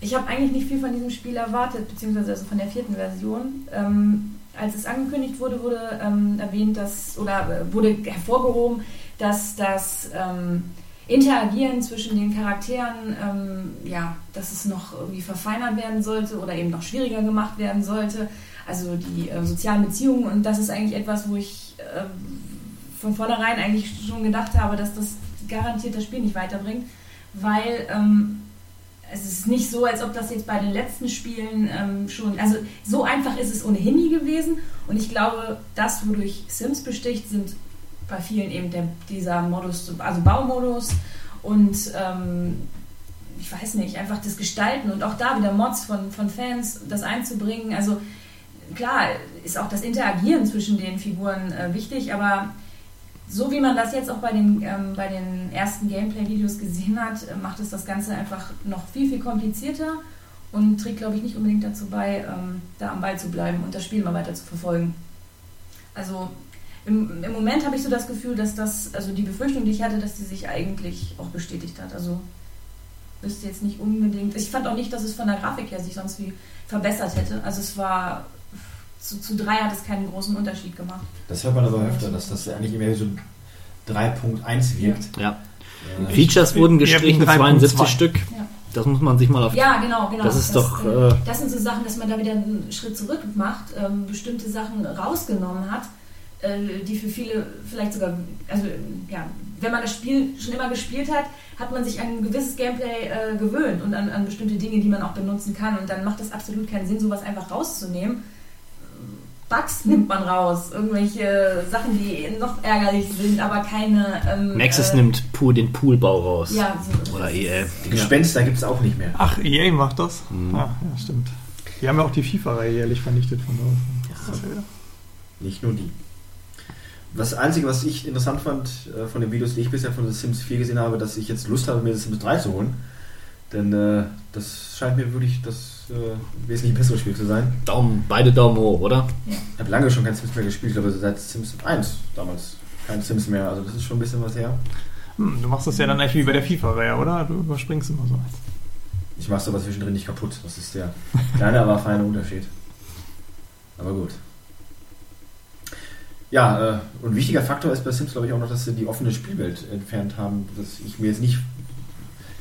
Ich habe eigentlich nicht viel von diesem Spiel erwartet, beziehungsweise also von der vierten Version. Ähm, als es angekündigt wurde, wurde ähm, erwähnt, dass oder äh, wurde hervorgehoben, dass das ähm, Interagieren zwischen den Charakteren, ähm, ja, dass es noch irgendwie verfeinert werden sollte oder eben noch schwieriger gemacht werden sollte. Also die äh, sozialen Beziehungen und das ist eigentlich etwas, wo ich äh, von vornherein eigentlich schon gedacht habe, dass das garantiert das Spiel nicht weiterbringt, weil ähm, es ist nicht so, als ob das jetzt bei den letzten Spielen ähm, schon, also so einfach ist es ohnehin nie gewesen. Und ich glaube, das, wodurch Sims besticht, sind bei vielen eben der, dieser Modus, also Baumodus und ähm, ich weiß nicht, einfach das Gestalten und auch da wieder Mods von, von Fans, das einzubringen, also klar ist auch das Interagieren zwischen den Figuren äh, wichtig, aber so wie man das jetzt auch bei den, ähm, bei den ersten Gameplay-Videos gesehen hat, äh, macht es das Ganze einfach noch viel, viel komplizierter und trägt, glaube ich, nicht unbedingt dazu bei, ähm, da am Ball zu bleiben und das Spiel mal weiter zu verfolgen. Also im, im Moment habe ich so das Gefühl, dass das, also die Befürchtung, die ich hatte, dass die sich eigentlich auch bestätigt hat. Also wüsste jetzt nicht unbedingt. Ich fand auch nicht, dass es von der Grafik her sich sonst wie verbessert hätte. Also es war zu, zu 3 hat es keinen großen Unterschied gemacht. Das hört man aber öfter, dass das eigentlich immer so 3.1 wirkt. Ja. Äh, Features wurden gestrichen, 3.2. 72 Stück. Ja. Das muss man sich mal auf. Ja, genau, genau. Das ist doch, äh, das sind so Sachen, dass man da wieder einen Schritt zurück macht, ähm, bestimmte Sachen rausgenommen hat, äh, die für viele vielleicht sogar, also ja, wenn man das Spiel schon immer gespielt hat, hat man sich an ein gewisses Gameplay äh, gewöhnt und an, an bestimmte Dinge, die man auch benutzen kann. Und dann macht es absolut keinen Sinn, sowas einfach rauszunehmen. Bugs nimmt man raus, irgendwelche Sachen, die noch ärgerlich sind, aber keine. Ähm, Maxis äh, nimmt Pool, den Poolbau raus. Ja, so, Oder EA. die Gespenster gibt es auch nicht mehr. Ach, EA macht das? Ah, ja, stimmt. Die haben ja auch die FIFA-Reihe jährlich vernichtet von da. Ja. Nicht nur die. Das Einzige, was ich interessant fand äh, von den Videos, die ich bisher von The Sims 4 gesehen habe, dass ich jetzt Lust habe, mir The Sims 3 zu holen. Denn äh, das scheint mir wirklich das äh, wesentlich bessere Spiel zu sein. Daumen, beide Daumen hoch, oder? Ich habe lange schon kein Sims mehr gespielt, ich glaube seit Sims 1 damals kein Sims mehr. Also das ist schon ein bisschen was her. Hm, du machst das ja dann eigentlich wie bei der FIFA-Reihe, oder? Du überspringst immer so eins. Ich mache es aber zwischendrin nicht kaputt. Das ist der kleine, aber feine Unterschied. Aber gut. Ja, äh, und ein wichtiger Faktor ist bei Sims, glaube ich, auch noch, dass sie die offene Spielwelt entfernt haben. Dass ich mir jetzt nicht,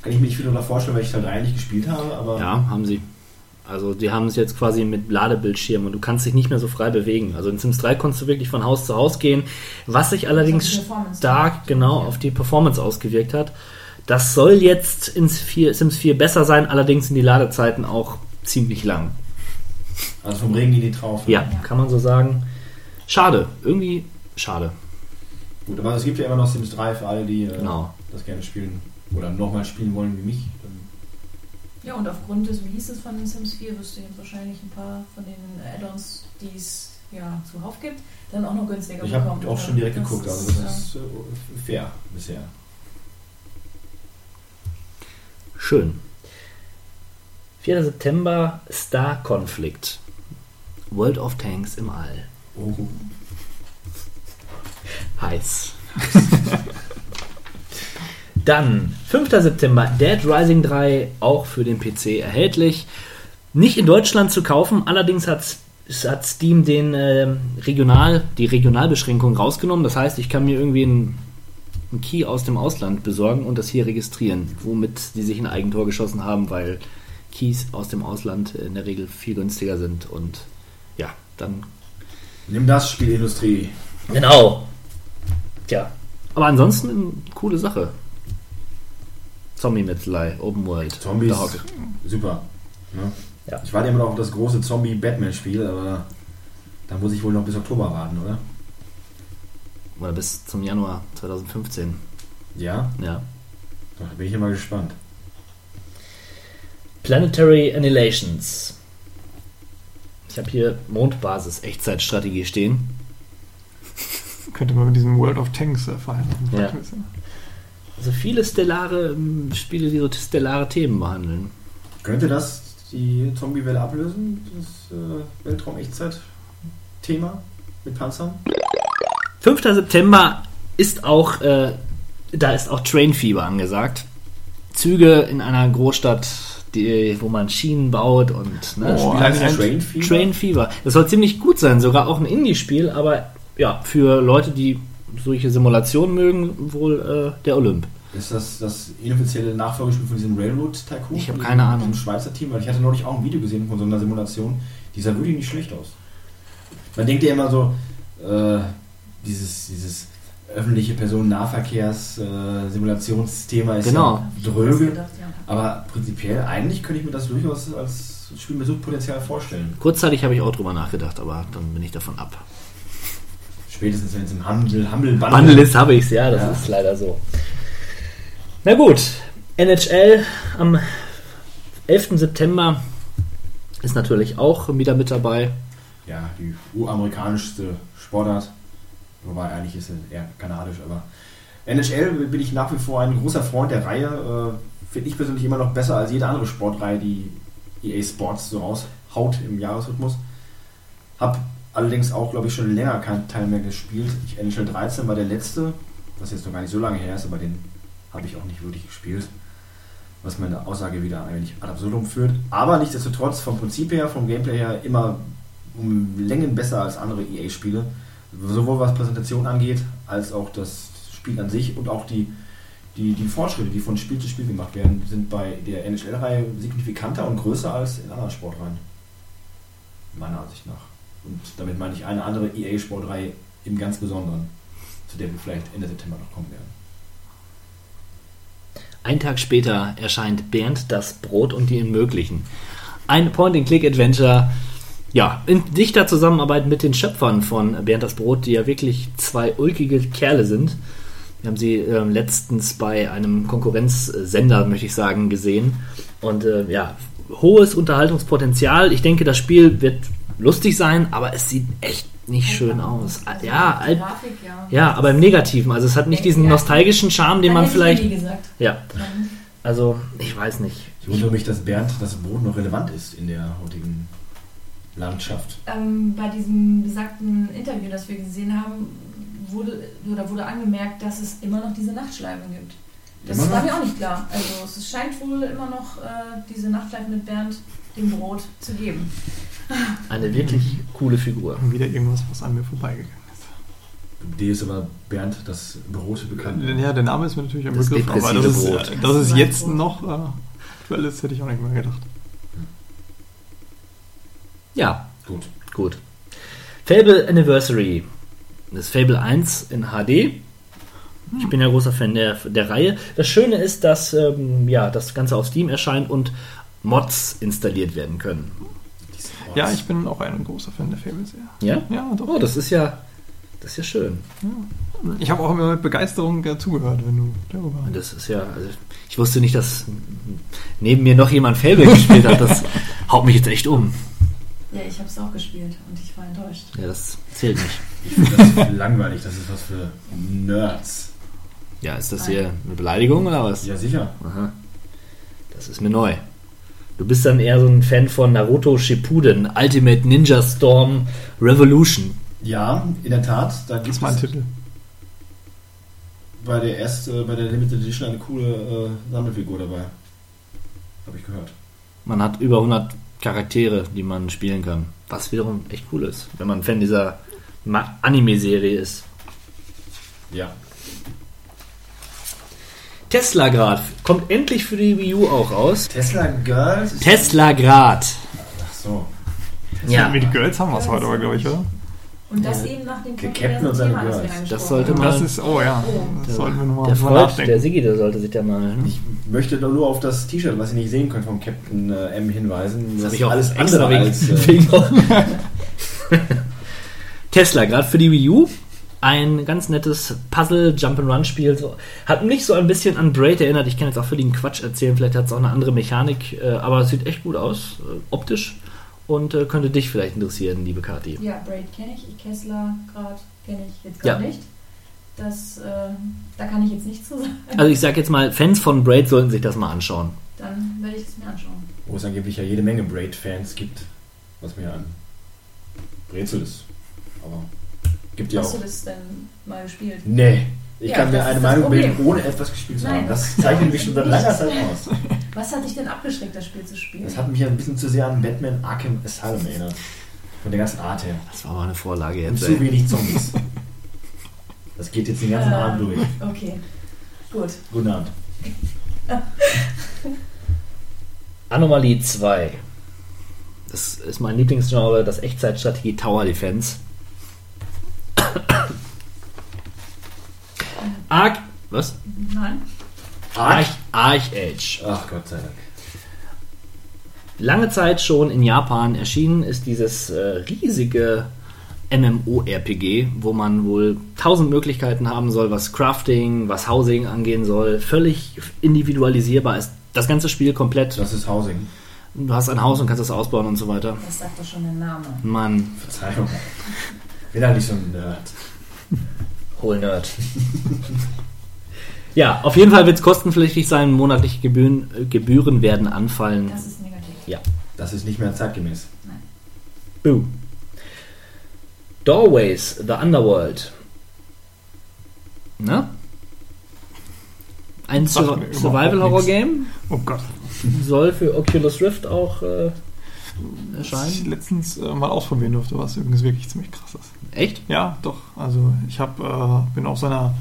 kann ich mir nicht viel darunter vorstellen, weil ich Teil 3 nicht gespielt habe, aber Ja, haben sie. Also die haben es jetzt quasi mit Ladebildschirm und du kannst dich nicht mehr so frei bewegen. Also in Sims 3 konntest du wirklich von Haus zu Haus gehen, was sich allerdings stark genau auf die Performance ausgewirkt hat. Das soll jetzt in 4, Sims 4 besser sein, allerdings sind die Ladezeiten auch ziemlich lang. also vom Regen in die Traufe. Ja, kann man so sagen. Schade, irgendwie schade. Gut, aber es gibt ja immer noch Sims 3 für alle, die äh, Genau. das gerne spielen oder nochmal spielen wollen wie mich. Ja, und aufgrund des Releases von Sims 4 wirst du jetzt wahrscheinlich ein paar von den Add-ons, die es ja, zuhauf gibt, dann auch noch günstiger Ich bekommt. habe auch schon direkt Das geguckt, ist, also das äh, ist äh, fair bisher. Schön. 4. September, Star Conflict. World of Tanks im All. Oh. Heiß. Dann, 5. September, Dead Rising 3, auch für den PC erhältlich. Nicht in Deutschland zu kaufen, allerdings hat, hat Steam den ähm, Regional, die Regionalbeschränkung rausgenommen. Das heißt, ich kann mir irgendwie einen, einen Key aus dem Ausland besorgen und das hier registrieren, womit sie sich ein Eigentor geschossen haben, weil Keys aus dem Ausland in der Regel viel günstiger sind und ja, dann Nimm das, Spielindustrie. Genau. Tja. Aber ansonsten eine coole Sache. Zombie-Metzelei, Open World. Zombies, Dog. super. Ne? Ja. Ich warte immer noch auf das große Zombie-Batman-Spiel, aber da muss ich wohl noch bis Oktober warten, oder? Oder bis zum Januar 2015. Ja, Ja. da bin ich immer gespannt. Planetary Annihilations. Ich habe hier Mondbasis Echtzeitstrategie stehen. Könnte man mit diesem World of Tanks verheiraten. Ja. Also viele stellare ähm, Spiele, die so stellare Themen behandeln. Könnte das die Zombie-Welle ablösen? Das äh, Weltraum-Echtzeit-Thema mit Panzern? 5. September ist auch, äh, da ist auch Trainfieber angesagt. Züge in einer Großstadt, die, wo man Schienen baut und ne, Oh, ein- Train Fever? Train Fever. Das soll ziemlich gut sein, sogar auch ein Indie-Spiel, aber ja, für Leute, die solche Simulationen mögen, wohl äh, der Olymp. Ist das das inoffizielle Nachfolgespiel von diesem Railroad Tycoon? Ich hab Von keine Ahnung. diesem Schweizer Team, weil ich hatte neulich auch ein Video gesehen von so einer Simulation, die sah wirklich nicht schlecht aus. Man denkt ja immer so, äh, dieses, dieses öffentliche Personennahverkehrs-Simulationsthema ist Genau. ja dröge, gedacht, ja. aber prinzipiell eigentlich könnte ich mir das durchaus als Spiel mit Suchtpotenzial vorstellen. Kurzzeitig habe ich auch drüber nachgedacht, aber dann bin ich davon ab. Spätestens wenn es im Handel, Handel, Bundle, Bundle ist, habe ich es, ja, das Ja. ist leider so. Na gut, NHL am 11. September ist natürlich auch wieder mit dabei. ja, die uramerikanischste Sportart. Wobei eigentlich ist sie eher kanadisch, aber NHL bin ich nach wie vor ein großer Freund der Reihe. Äh, Finde ich persönlich immer noch besser als jede andere Sportreihe, die EA Sports so raushaut im Jahresrhythmus. Hab allerdings auch, glaube ich, schon länger keinen Teil mehr gespielt. Ich, NHL 13 war der letzte, was jetzt noch gar nicht so lange her ist, aber den habe ich auch nicht wirklich gespielt. Was meine Aussage wieder ein wenig ad absurdum führt. Aber nichtsdestotrotz, vom Prinzip her, vom Gameplay her, immer um Längen besser als andere EA-Spiele. Sowohl was Präsentation angeht, als auch das Spiel an sich und auch die, die, die Fortschritte, die von Spiel zu Spiel gemacht werden, sind bei der NHL-Reihe signifikanter und größer als in anderen Sportreihen. Meiner Ansicht nach. Und damit meine ich eine andere EA-Sportreihe im ganz Besonderen, zu der wir vielleicht Ende September noch kommen werden. Ein Tag später erscheint Bernd das Brot und die Unmöglichen. Ein Point-and-Click-Adventure, ja, in dichter Zusammenarbeit mit den Schöpfern von Bernd das Brot, die ja wirklich zwei ulkige Kerle sind. Wir haben sie ähm, letztens bei einem Konkurrenzsender, möchte ich sagen, gesehen. Und äh, ja, hohes Unterhaltungspotenzial. Ich denke, das Spiel wird lustig sein, aber es sieht echt nicht schön aus. Also Ja, alt, Grafik, ja. ja, aber im Negativen. Also es hat nicht diesen nostalgischen Charme, den man vielleicht. Ja, also ich weiß nicht. Ich wundere mich, dass Bernd das Brot noch relevant ist in der heutigen Landschaft. Ähm, bei diesem besagten Interview, das wir gesehen haben, wurde, oder wurde angemerkt, dass es immer noch diese Nachtschleifen gibt. Das Immer war noch? mir auch nicht klar. Also es scheint wohl immer noch äh, diese Nachtschleifen mit Bernd dem Brot zu geben. Eine wirklich coole Figur. Wieder irgendwas, was an mir vorbeigegangen ist. Dir ist aber Bernd das Brot bekannt. Ja, der Name ist mir natürlich ein Das Begriff, aber das ist, Brot. äh, dass es Das jetzt Brot. noch äh, aktuell ist, hätte ich auch nicht mehr gedacht. Ja, Gut. gut. Fable Anniversary. Das ist Fable 1 in HD. Ich bin ja großer Fan der, der Reihe. Das Schöne ist, dass ähm, ja, das Ganze auf Steam erscheint und Mods installiert werden können. Ja, ich bin auch ein großer Fan der Fable-Serie. Ja? Ja, doch. Oh, das ist ja, das ist ja schön. Ich habe auch immer mit Begeisterung äh, zugehört, wenn du darüber. Das ist ja, also ich wusste nicht, dass neben mir noch jemand Fable gespielt hat. Das haut mich jetzt echt um. Ja, ich habe es auch gespielt und ich war enttäuscht. Ja, das zählt nicht. Ich finde das langweilig, das ist was für Nerds. Ja, ist das hier eine Beleidigung oder was? Ja, sicher. Aha. Das ist mir neu. Du bist dann eher so ein Fan von Naruto Shippuden, Ultimate Ninja Storm Revolution. Ja, in der Tat, da gibt Das es ist mein Titel. bei der erste, bei der Limited Edition eine coole äh, Sammelfigur dabei. Habe ich gehört. Man hat über 100 Charaktere, die man spielen kann. Was wiederum echt cool ist, wenn man Fan dieser Anime-Serie ist. Ja. Tesla Grad kommt endlich für die Wii U auch raus. Tesla Girls? Tesla Grad. Ach so. Ja, Mit den Girls haben wir es heute aber, glaube ich, oder? Und das Ja. eben nach dem Der Captain und seine das Girls. Das sollte man- Das ist, oh ja, das sollten wir nochmal der Freud, der nachdenken. Sigi, der sollte sich da mal. Ich möchte doch nur auf das T-Shirt, was ihr nicht sehen könnt, vom Captain äh, M hinweisen. Das hab ist alles andere wegen- als... Äh, wegen- Tesla, gerade für die Wii U. Ein ganz nettes Puzzle Jump'n'Run Spiel. So, hat mich so ein bisschen an Braid erinnert. Ich kann jetzt auch völligen Quatsch erzählen. Vielleicht hat es auch eine andere Mechanik. Äh, aber es sieht echt gut aus, äh, optisch. Und äh, könnte dich vielleicht interessieren, liebe Kathi. Ja, Braid kenne ich, Kessler gerade kenne ich jetzt Ja. gar nicht. Das, äh, da kann ich jetzt nichts zu sagen. Also ich sag jetzt mal, Fans von Braid sollten sich das mal anschauen. Dann werde ich es mir anschauen. wo es angeblich ja jede Menge Braid-Fans gibt, was mir an Brezel ist. Aber gibt ja Hast auch. du das denn mal gespielt? Nee, ich Ja, kann mir eine Meinung bilden, ohne etwas gespielt zu Nein, haben. Das das- zeichnet mich schon seit langer Zeit aus. Was hat dich denn abgeschreckt, das Spiel zu spielen? Das hat mich ein bisschen zu sehr an Batman Arkham Asylum erinnert. Von der ganzen Art her. Das war aber eine Vorlage Und jetzt. zu Ey. wenig Zombies. Das geht jetzt den ganzen Ähm, Abend durch. Okay, gut. Guten Abend. Anomalie 2. Das ist mein Lieblingsgenre, das Echtzeitstrategie Tower Defense. Arc. Was? Nein? Arch, Arch Age. Ach Gott sei Dank. Lange Zeit schon in Japan erschienen ist dieses äh, riesige MMORPG, wo man wohl tausend Möglichkeiten haben soll, was Crafting, was Housing angehen soll. Völlig individualisierbar ist das ganze Spiel komplett. Das ist Housing. Du hast ein Haus und kannst es ausbauen und so weiter. Das sagt doch schon der Name. Mann, Verzeihung. Bin halt nicht so ein Nerd. Hol Nerd. ja, auf jeden Fall wird es kostenpflichtig sein. Monatliche Gebühren, äh, Gebühren werden anfallen. Das ist negativ. Ja. Das ist nicht mehr zeitgemäß. Boo. Doorways, The Underworld. Na? Ein Sur Survival-Horror-Game. Oh Gott. Soll für Oculus Rift auch äh, Was ich erscheinen. letztens äh, mal ausprobieren durfte, was übrigens wirklich ziemlich krass ist. Echt? Ja, doch. Also ich hab, äh, bin auf so einer,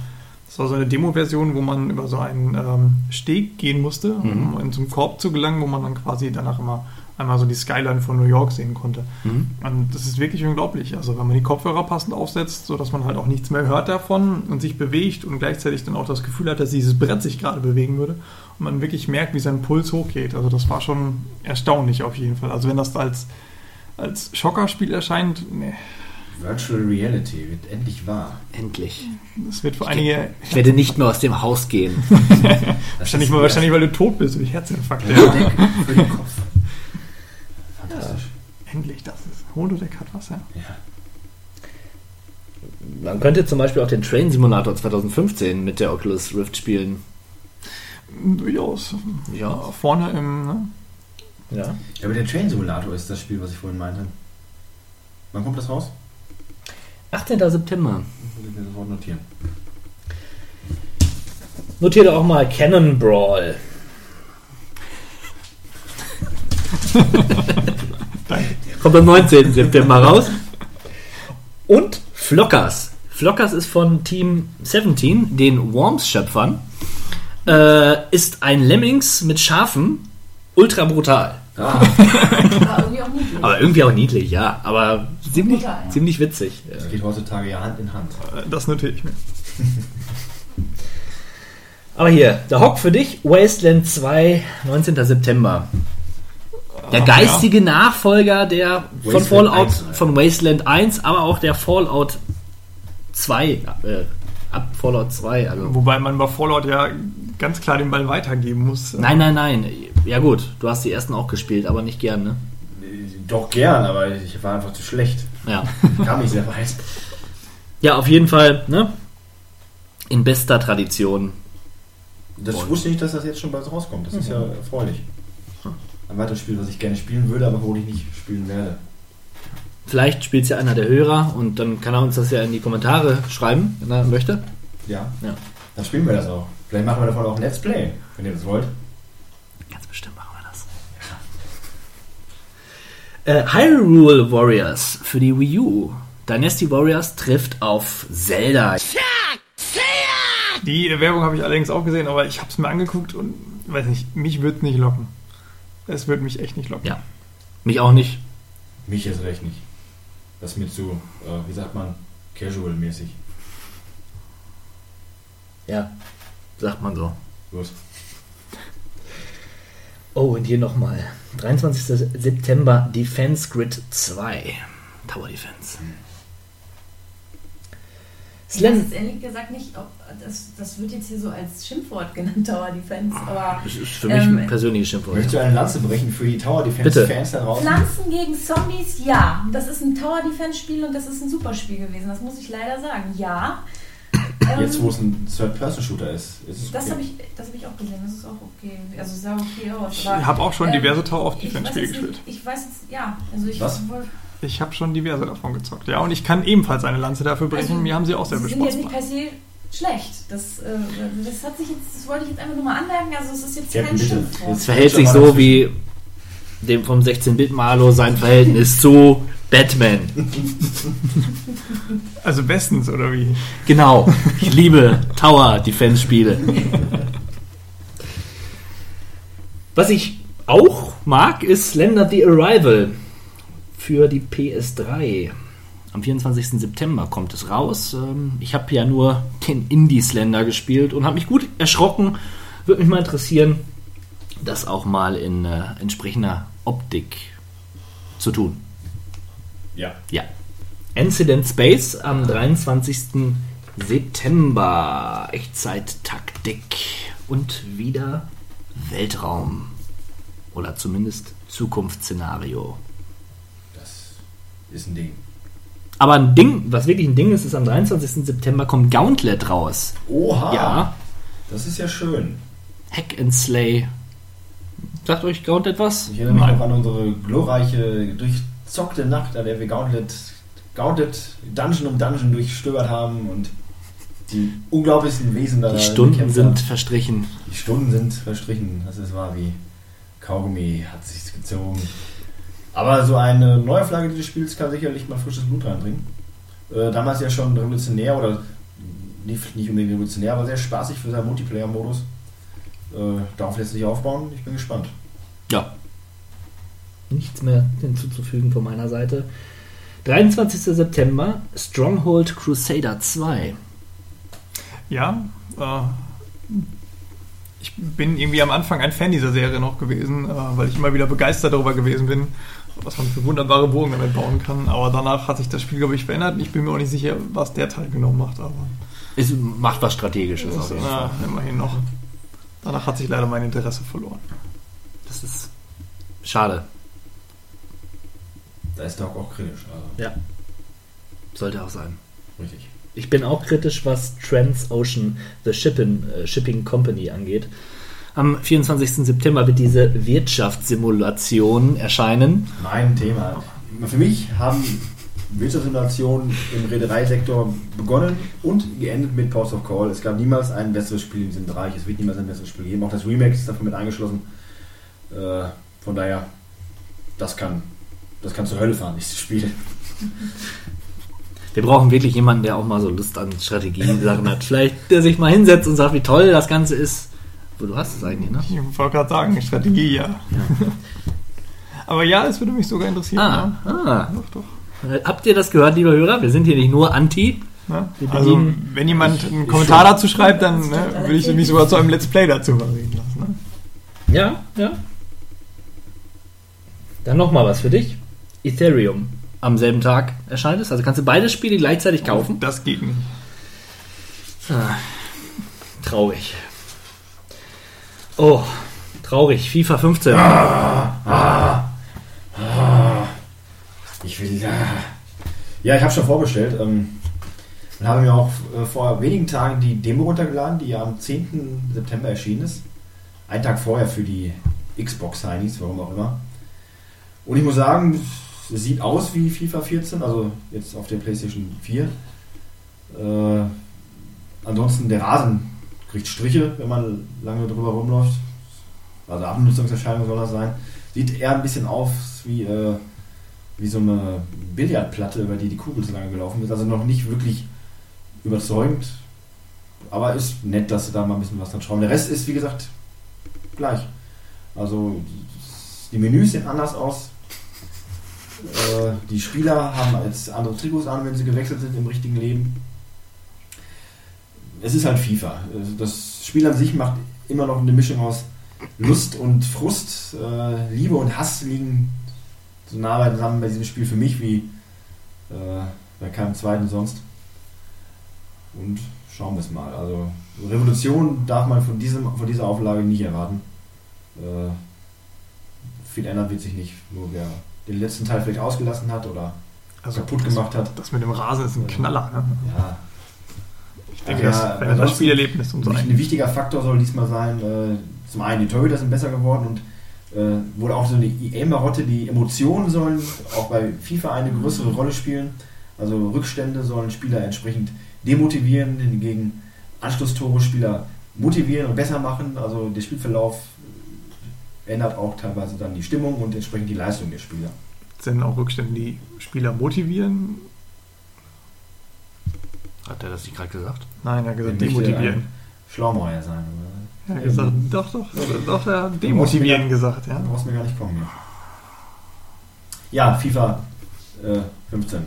das war so eine Demo-Version, wo man über so einen ähm, Steg gehen musste, um Mhm. in so einen Korb zu gelangen, wo man dann quasi danach immer einmal so die Skyline von New York sehen konnte. Mhm. Und das ist wirklich unglaublich. Also wenn man die Kopfhörer passend aufsetzt, sodass man halt auch nichts mehr hört davon und sich bewegt und gleichzeitig dann auch das Gefühl hat, dass dieses Brett sich gerade bewegen würde man wirklich merkt, wie sein Puls hochgeht. Also das war schon erstaunlich auf jeden Fall. Also wenn das als, als Schockerspiel erscheint, nee, Virtual Reality wird endlich wahr. Endlich. das wird für einige Ich werde nicht mehr aus dem Haus gehen. Wahrscheinlich, mal, wahrscheinlich, weil du tot bist durch Herzinfarkt. Ja. Holodeck für den Kopf. Fantastisch. Endlich, das ist. Holodeck hat was, ja. Ja. Man könnte zum Beispiel auch den Train Simulator 2015 mit der Oculus Rift spielen. Durchaus. Ja. Vorne im, ne? Ja. Ja, aber der Train Simulator ist das Spiel, was ich vorhin meinte. Wann kommt das raus? 18. September. Muss ich mir sofort notieren. Notiere auch mal Cannon Brawl. Kommt am 19. September raus. Und Flockers. Flockers ist von Team 17, den Worms-Schöpfern. Äh, ist ein Lemmings mit Schafen. Ultra brutal. Ah, Aber irgendwie auch niedlich. Aber irgendwie auch niedlich, ja. Aber ziemlich, brutal, ja. ziemlich witzig. das geht heutzutage ja Hand in Hand. Äh, Das notiere ich mir. Aber hier, der Hock für dich, Wasteland 2, 19. September. Der Ach, geistige Nachfolger der von Wasteland Fallout 1, von Wasteland 1, aber auch der Fallout 2, äh, ab Fallout 2. Also. Wobei man bei Fallout ja ganz klar den Ball weitergeben muss. Nein, nein, nein. Ja gut, du hast die ersten auch gespielt, aber nicht gern, ne? Doch gern, aber ich war einfach zu schlecht. Ja. Kam nicht sehr weit. Ja, auf jeden Fall, ne? In bester Tradition. Das Und- wusste ich nicht, dass das jetzt schon bald rauskommt. Das ist ja erfreulich. Ein weiteres Spiel, was ich gerne spielen würde, aber wo ich nicht spielen werde. Vielleicht spielt ja einer der Hörer und dann kann er uns das ja in die Kommentare schreiben, wenn er möchte. Ja. Ja. Dann spielen wir das auch. Vielleicht machen wir davon auch ein Let's Play, wenn ihr das wollt. Ganz bestimmt machen wir das. Äh, Hyrule Warriors für die Wii U. Dynasty Warriors trifft auf Zelda. Die Werbung habe ich allerdings auch gesehen, aber ich habe es mir angeguckt und weiß nicht, mich wird nicht locken. Es wird mich echt nicht locken. Ja. Mich auch nicht. Mich jetzt recht nicht. Das ist mir zu, äh, wie sagt man, casual-mäßig. Ja, sagt man so. Gut. Oh, und hier nochmal. 23. September Defense Grid 2. Tower Defense. Ich weiß jetzt ehrlich gesagt nicht, ob das, das wird jetzt hier so als Schimpfwort genannt, Tower Defense, aber Das ist für mich Ähm, ein persönliches Schimpfwort. Möchtest du eine Lanze brechen für die Tower Bitte. Defense-Fans da draußen? Pflanzen gegen Zombies, ja. Das ist ein Tower Defense Spiel und das ist ein super Spiel gewesen, das muss ich leider sagen. Ja. Jetzt, wo es ein Third-Person-Shooter ist, ist es das okay. habe ich, das hab ich auch gesehen, das ist auch okay. Also sah okay aus. Ich habe auch schon ähm, diverse Tower of ich Defense weiß Spiele jetzt gespielt. Ich weiß jetzt, ja. Also ich Was? wohl- Ich habe schon diverse davon gezockt. Ja, und ich kann ebenfalls eine Lanze dafür brechen. Also, Mir haben sie auch sehr sie viel sind jetzt nicht per se schlecht. Das, äh, das hat sich jetzt, das wollte ich jetzt einfach nur mal anmerken. Also es ist jetzt Captain, kein. Schimpfwort. Es verhält sich so wie dem vom 16-Bit-Malo sein Verhältnis zu Batman. Also bestens, oder wie? Genau. Ich liebe Tower Defense Spiele. Was ich auch mag, ist Slender The Arrival für die PS3. Am 24. September kommt es raus. Ähm, Ich habe ja nur den Indie Slender gespielt und habe mich gut erschrocken. Würde mich mal interessieren, das auch mal in äh, entsprechender Optik zu tun. Ja. Ja. Incident Space am 23. September. Echtzeit-Taktik. Und wieder Weltraum. Oder zumindest Zukunftsszenario. Das ist ein Ding. Aber ein Ding, was wirklich ein Ding ist, ist am 23. September kommt Gauntlet raus. Oha! Ja. Das ist ja schön. Hack and Slay. Sagt euch Gauntlet was? Ich erinnere mich Nein. noch an unsere glorreiche, durchzockte Nacht, an der wir Gauntlet, Gauntlet Dungeon um Dungeon durchstöbert haben und die unglaublichsten Wesen da Die Stunden sind haben. verstrichen. Die Stunden sind verstrichen. Das ist wahr wie Kaugummi hat sich gezogen. Aber so eine Neuauflage dieses Spiels kann sicherlich mal frisches Blut reinbringen. Äh, damals ja schon revolutionär oder nicht, nicht unbedingt revolutionär, aber sehr spaßig für seinen Multiplayer-Modus. Äh, darauf lässt sich aufbauen. Ich bin gespannt. Ja. Nichts mehr hinzuzufügen von meiner Seite. 23. September Stronghold Crusader 2. Ja, äh, ich bin irgendwie am Anfang ein Fan dieser Serie noch gewesen, äh, weil ich immer wieder begeistert darüber gewesen bin, was man für wunderbare Burgen damit bauen kann. Aber danach hat sich das Spiel, glaube ich, verändert. Ich bin mir auch nicht sicher, was der Teil genau macht, aber Es macht was Strategisches auf jeden Fall. na, immerhin noch. Danach hat sich leider mein Interesse verloren. Das ist schade. Da ist Doc auch kritisch. Also, Ja. Sollte auch sein. richtig. Ich bin auch kritisch, was Transocean The Shipping, äh, Shipping Company angeht. Am 24. September wird diese Wirtschaftssimulation erscheinen. Mein Thema. Für mich haben Wirtschaftssimulationen im Reedereisektor begonnen und geendet mit Pause of Call. Es gab niemals ein besseres Spiel in diesem Bereich. Es wird niemals ein besseres Spiel geben. Auch das Remake ist davon mit eingeschlossen. Äh, von daher, das kann, das kann zur Hölle fahren, dieses Spiel. Wir brauchen wirklich jemanden, der auch mal so Lust an Strategie-Sachen hat. Vielleicht der sich mal hinsetzt und sagt, wie toll das Ganze ist. Wo du hast es eigentlich, ne? Ich wollte gerade sagen, Strategie, ja. aber ja, es würde mich sogar interessieren. Ah, ja. ah. Doch, doch. Habt ihr das gehört, lieber Hörer? Wir sind hier nicht nur anti. Ne? Also, wenn jemand einen Kommentar dazu schreibt, dann ne, will ich mich sogar zu einem Let's Play dazu überreden lassen. Ne? Ja, ja. Dann nochmal was für dich. Ethereum. Am selben Tag erscheint es. Also kannst du beide Spiele gleichzeitig kaufen. Das geht nicht. Traurig. Oh, traurig. FIFA 15. ich will. Ja, ja ich habe schon vorbestellt. Ähm, und habe mir auch äh, vor wenigen Tagen die Demo runtergeladen, die ja am 10. September erschienen ist. Einen Tag vorher für die Xbox-Heinis, warum auch immer. Und ich muss sagen, sieht aus wie FIFA 14, also jetzt auf der PlayStation 4. Äh, ansonsten der Rasen kriegt Striche, wenn man lange drüber rumläuft. Also Abnutzungserscheinung soll das sein. Sieht eher ein bisschen aus wie, äh, wie so eine Billardplatte, über die die Kugel so lange gelaufen ist. Also noch nicht wirklich überzeugend. Aber ist nett, dass sie da mal ein bisschen was dran schrauben. Der Rest ist, wie gesagt, gleich. Also die Menüs sehen anders aus. Äh, die Spieler haben jetzt andere Trikots an, wenn sie gewechselt sind im richtigen Leben. Es ist halt FIFA. Also Das Spiel an sich macht immer noch eine Mischung aus Lust und Frust. Äh, Liebe und Hass liegen so nah zusammen bei diesem Spiel für mich wie äh, bei keinem zweiten sonst. Und schauen wir es mal. Also Revolution darf man von, diesem, von dieser Auflage nicht erwarten. Äh, viel ändern wird sich nicht. Nur wer den letzten Teil vielleicht ausgelassen hat oder kaputt gemacht hat. Das mit dem Rasen ist ein Knaller. Ne? Ja. Ich denke, Ja, das wäre das Spielerlebnis und so. Ein wichtiger Faktor soll diesmal sein, äh, zum einen die Torhüter sind besser geworden und äh, wurde auch so eine EA-Marotte, die Emotionen sollen auch bei FIFA eine größere Rolle spielen. Also Rückstände sollen Spieler entsprechend demotivieren, hingegen Anschlusstore Spieler motivieren und besser machen. Also der Spielverlauf ändert auch teilweise dann die Stimmung und entsprechend die Leistung der Spieler. Sind auch Rückstände, die Spieler motivieren? Hat er das nicht gerade gesagt? Nein, er hat gesagt, Er demotivieren. Schlaumeier sein. Er hat gesagt, doch, doch, doch, er hat demotivieren gesagt, ja. Du brauchst mir gar nicht kommen. Ja, ja FIFA äh, 15.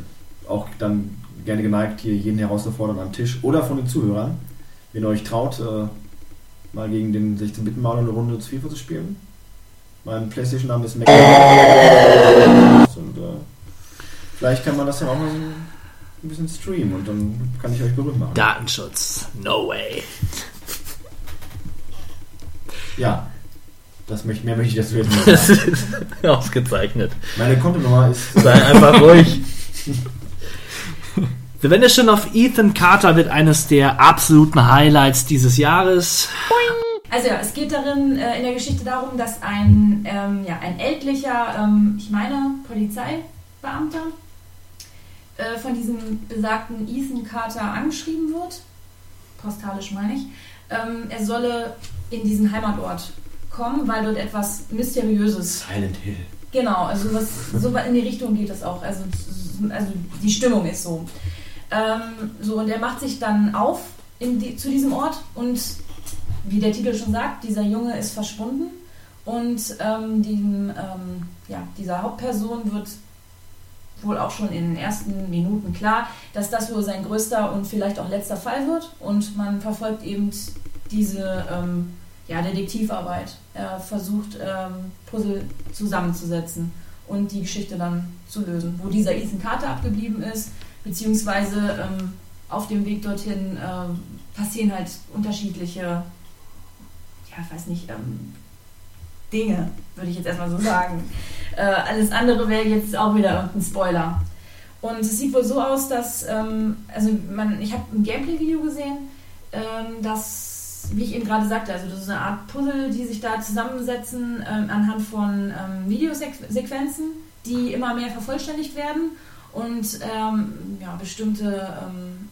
Auch dann gerne geneigt, hier jeden herauszufordern am Tisch oder von den Zuhörern. Wenn ihr euch traut, äh, mal gegen den 16-Bit-Maler eine Runde zu FIFA zu spielen. Mein Playstation-Name ist Mac. Und äh, vielleicht kann man das dann auch mal so ein bisschen streamen und dann kann ich euch berühmt machen. Datenschutz. No way. Ja, das möchte, mehr möchte ich dazu jetzt nicht Das sagen. ist ausgezeichnet. Meine Kontonummer ist Sei einfach ruhig. Wir wenden schon auf Ethan Carter wird eines der absoluten Highlights dieses Jahres. Also ja, es geht darin äh, in der Geschichte darum, dass ein, ähm, ja, ein ältlicher, ähm, ich meine, Polizeibeamter äh, von diesem besagten Ethan Carter angeschrieben wird. Postalisch meine ich. Ähm, er solle in diesen Heimatort kommen, weil dort etwas Mysteriöses Silent Hill. Genau, also was, so in die Richtung geht das auch. Also, also die Stimmung ist so. Ähm, so, und er macht sich dann auf in die, zu diesem Ort und wie der Titel schon sagt, dieser Junge ist verschwunden und ähm, dem, ähm, ja, dieser Hauptperson wird wohl auch schon in den ersten Minuten klar, dass das wohl sein größter und vielleicht auch letzter Fall wird und man verfolgt eben diese ähm, ja, Detektivarbeit. Er versucht, ähm, Puzzle zusammenzusetzen und die Geschichte dann zu lösen. Wo dieser Ethan Carter abgeblieben ist, beziehungsweise ähm, auf dem Weg dorthin ähm, passieren halt unterschiedliche, ja, ich weiß nicht, ähm, Dinge, würde ich jetzt erstmal so sagen. Äh, alles andere wäre jetzt auch wieder irgendein Spoiler. Und es sieht wohl so aus, dass, ähm, also man, ich habe ein Gameplay-Video gesehen, ähm, dass, wie ich eben gerade sagte, also das ist eine Art Puzzle, die sich da zusammensetzen ähm, anhand von ähm, Videosequenzen, die immer mehr vervollständigt werden und ähm, ja, bestimmte ähm,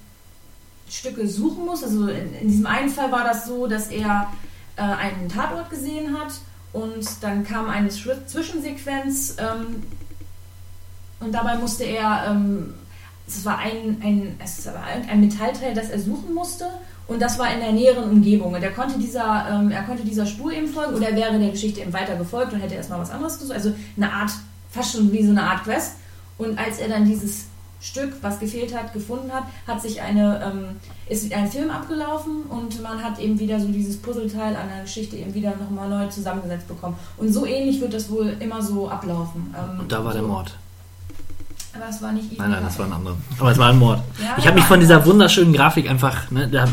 Stücke suchen muss. Also in, in diesem einen Fall war das so, dass er äh, einen Tatort gesehen hat und dann kam eine Zwi- Zwischensequenz ähm, und dabei musste er, ähm, es war ein, ein, es war ein Metallteil, das er suchen musste und das war in der näheren Umgebung. Und er konnte dieser, ähm, er konnte dieser Spur eben folgen oder er wäre der Geschichte eben weiter gefolgt und hätte erstmal was anderes gesucht. Also eine Art, fast schon wie so eine Art Quest. Und als er dann dieses Stück, was gefehlt hat, gefunden hat, hat sich eine, ähm, ist ein Film abgelaufen und man hat eben wieder so dieses Puzzleteil an der Geschichte eben wieder nochmal neu zusammengesetzt bekommen. Und so ähnlich wird das wohl immer so ablaufen. Ähm, Und da war der so. Mord. Aber es war nicht Nein, nein, das war ein anderer. Aber es war ein Mord. Ja, ich habe mich von dieser wunderschönen Grafik einfach, ne, da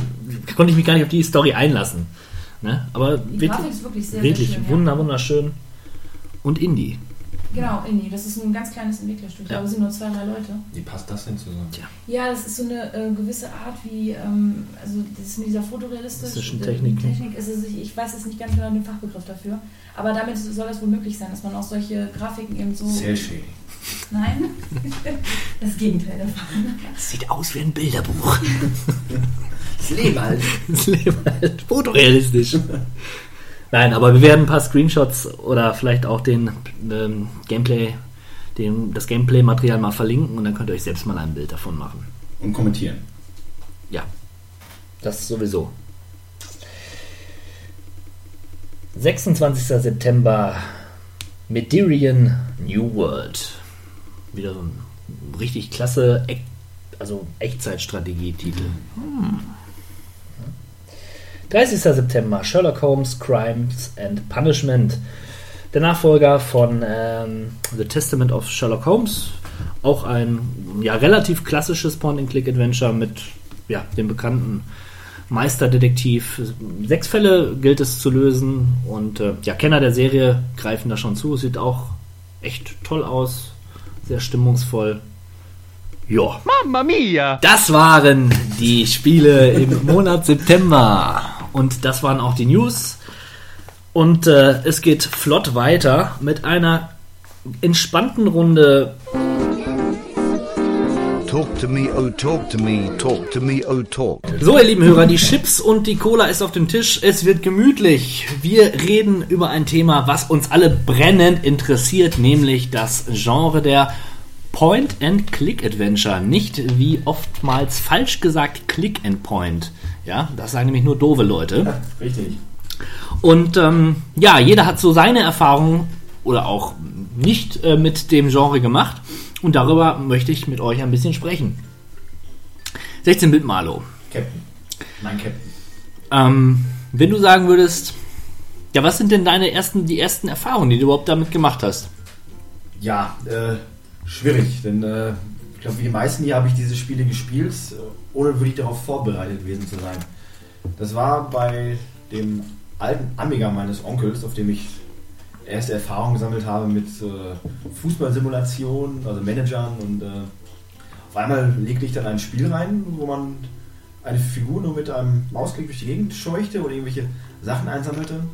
konnte ich mich gar nicht auf die Story einlassen. Ne? Aber Die wirklich, Grafik ist wirklich sehr, wirklich sehr schön. wunder, wunderschön. Und Indie. Genau, Indie. Das ist ein ganz kleines Entwicklerstudio. Ich Ja. es sind nur zwei, drei Leute. Wie passt das denn zusammen? Ja, das ist so eine äh, gewisse Art, wie, ähm, also das ist mit dieser fotorealistischen Realistischen Technik, ne? Technik ist es, ich, ich weiß jetzt nicht ganz genau den Fachbegriff dafür, aber damit soll das wohl möglich sein, dass man auch solche Grafiken eben so. Cell Shading. Nein, das Gegenteil davon. Das sieht aus wie ein Bilderbuch. Das Leben halt. Das Leben halt fotorealistisch. Nein, aber wir werden ein paar Screenshots oder vielleicht auch den ähm, Gameplay, den, das Gameplay-Material mal verlinken und dann könnt ihr euch selbst mal ein Bild davon machen. Und kommentieren. Ja, das sowieso. 26. September, Medirian New World. Wieder so ein richtig klasse, also Echtzeitstrategie-Titel. 30. September, Sherlock Holmes, Crimes and Punishment. Der Nachfolger von ähm, The Testament of Sherlock Holmes. Auch ein ja, relativ klassisches Point-and-Click-Adventure mit ja, dem bekannten Meisterdetektiv. Sechs Fälle gilt es zu lösen und äh, ja, Kenner der Serie greifen da schon zu. Sieht auch echt toll aus, sehr stimmungsvoll. Ja. Mamma mia! Das waren die Spiele im Monat September. Und das waren auch die News. Und äh, es geht flott weiter mit einer entspannten Runde. Talk to me, oh talk to me, talk to me, oh talk. So, ihr lieben Hörer, die Chips und die Cola ist auf dem Tisch. Es wird gemütlich. Wir reden über ein Thema, was uns alle brennend interessiert, nämlich das Genre der Point-and-Click-Adventure. Nicht wie oftmals falsch gesagt Click and Point. Ja, das sagen nämlich nur doofe Leute. Richtig. Und ähm, ja, jeder hat so seine Erfahrungen oder auch nicht äh, mit dem Genre gemacht. Und darüber möchte ich mit euch ein bisschen sprechen. 16-Bit Malo. Captain. Mein Captain. Ähm, wenn du sagen würdest, ja, was sind denn deine ersten, die ersten Erfahrungen, die du überhaupt damit gemacht hast? Ja, äh, schwierig, denn äh, ich glaube, wie die meisten hier habe ich diese Spiele gespielt, ohne wirklich darauf vorbereitet gewesen zu sein. Das war bei dem alten Amiga meines Onkels, auf dem ich erste Erfahrungen gesammelt habe mit äh, Fußballsimulationen, also Managern und äh, auf einmal legte ich dann ein Spiel rein, wo man eine Figur nur mit einem Mausklick durch die Gegend scheuchte oder irgendwelche Sachen einsammelte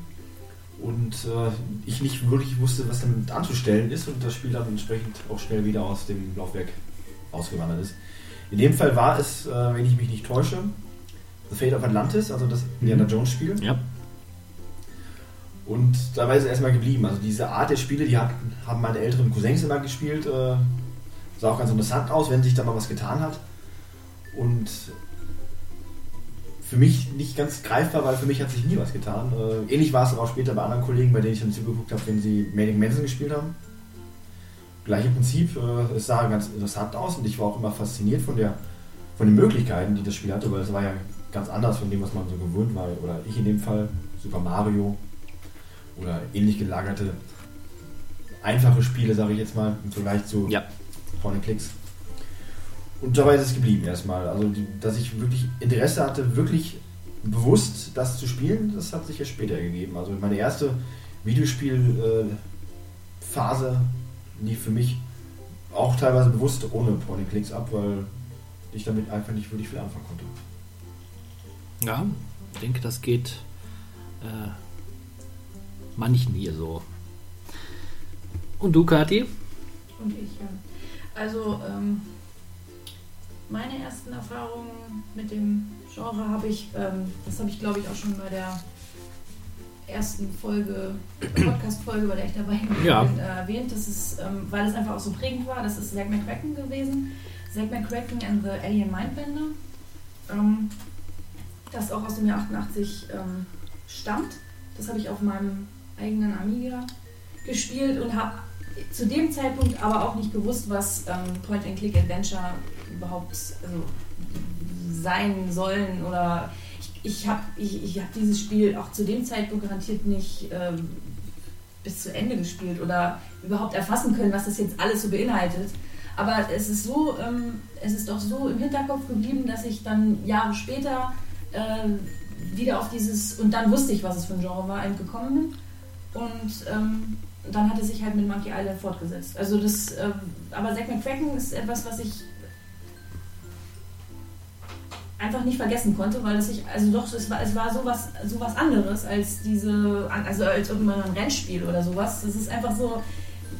und äh, ich nicht wirklich wusste, was damit anzustellen ist und das Spiel dann entsprechend auch schnell wieder aus dem Laufwerk ausgewandert ist. In dem Fall war es, äh, wenn ich mich nicht täusche, The Fate of Atlantis, also das Indiana Jones Spiel. Ja. Und dabei ist es erstmal geblieben. Also diese Art der Spiele, die hatten, haben meine älteren Cousins immer gespielt. Äh, sah auch ganz interessant aus, wenn sich da mal was getan hat. Und für mich nicht ganz greifbar, weil für mich hat sich nie was getan. Äh, ähnlich war es aber auch später bei anderen Kollegen, bei denen ich dann zugeguckt habe, wenn sie Manic Manson gespielt haben. Gleiche Prinzip, äh, es sah ganz interessant aus und ich war auch immer fasziniert von, der, von den Möglichkeiten, die das Spiel hatte, weil es war ja ganz anders von dem, was man so gewöhnt war. Oder ich in dem Fall, Super Mario oder ähnlich gelagerte einfache Spiele, sage ich jetzt mal, im Vergleich zu Ja. Point Clicks. Und dabei ist es geblieben erstmal. Also, dass ich wirklich Interesse hatte, wirklich bewusst das zu spielen, das hat sich erst später gegeben. Also meine erste Videospielphase lief für mich auch teilweise bewusst ohne Point and Clicks ab, weil ich damit einfach nicht wirklich viel anfangen konnte. Ja, ich denke, das geht äh, manchen hier so. Und du, Kathi? Und ich, ja. Also, ähm, meine ersten Erfahrungen mit dem Genre habe ich, ähm, das habe ich glaube ich auch schon bei der ersten Folge, Podcast-Folge, bei der ich dabei Ja. bin, äh, erwähnt. Das ist, ähm, weil es einfach auch so prägend war, das ist Zack McCracken gewesen. Zack McCracken and the Alien Mindbender. Ähm, das auch aus dem Jahr 88 ähm, stammt. Das habe ich auf meinem eigenen Amiga gespielt und habe zu dem Zeitpunkt aber auch nicht gewusst, was ähm, Point-and-Click-Adventure überhaupt also, sein sollen oder ich, habe ich, ich hab dieses Spiel auch zu dem Zeitpunkt garantiert nicht ähm, bis zu Ende gespielt oder überhaupt erfassen können, was das jetzt alles so beinhaltet. Aber es ist so, ähm, es ist doch so im Hinterkopf geblieben, dass ich dann Jahre später ähm, wieder auf dieses, und dann wusste ich, was es für ein Genre war, gekommen bin. Und ähm, dann hat es sich halt mit Monkey Island fortgesetzt. Also das, äh, aber Zack McCracken ist etwas, was ich einfach nicht vergessen konnte, weil es sich, also doch, es war, es war sowas, sowas anderes als diese, also als irgendwann ein Rennspiel oder sowas. Das ist einfach so,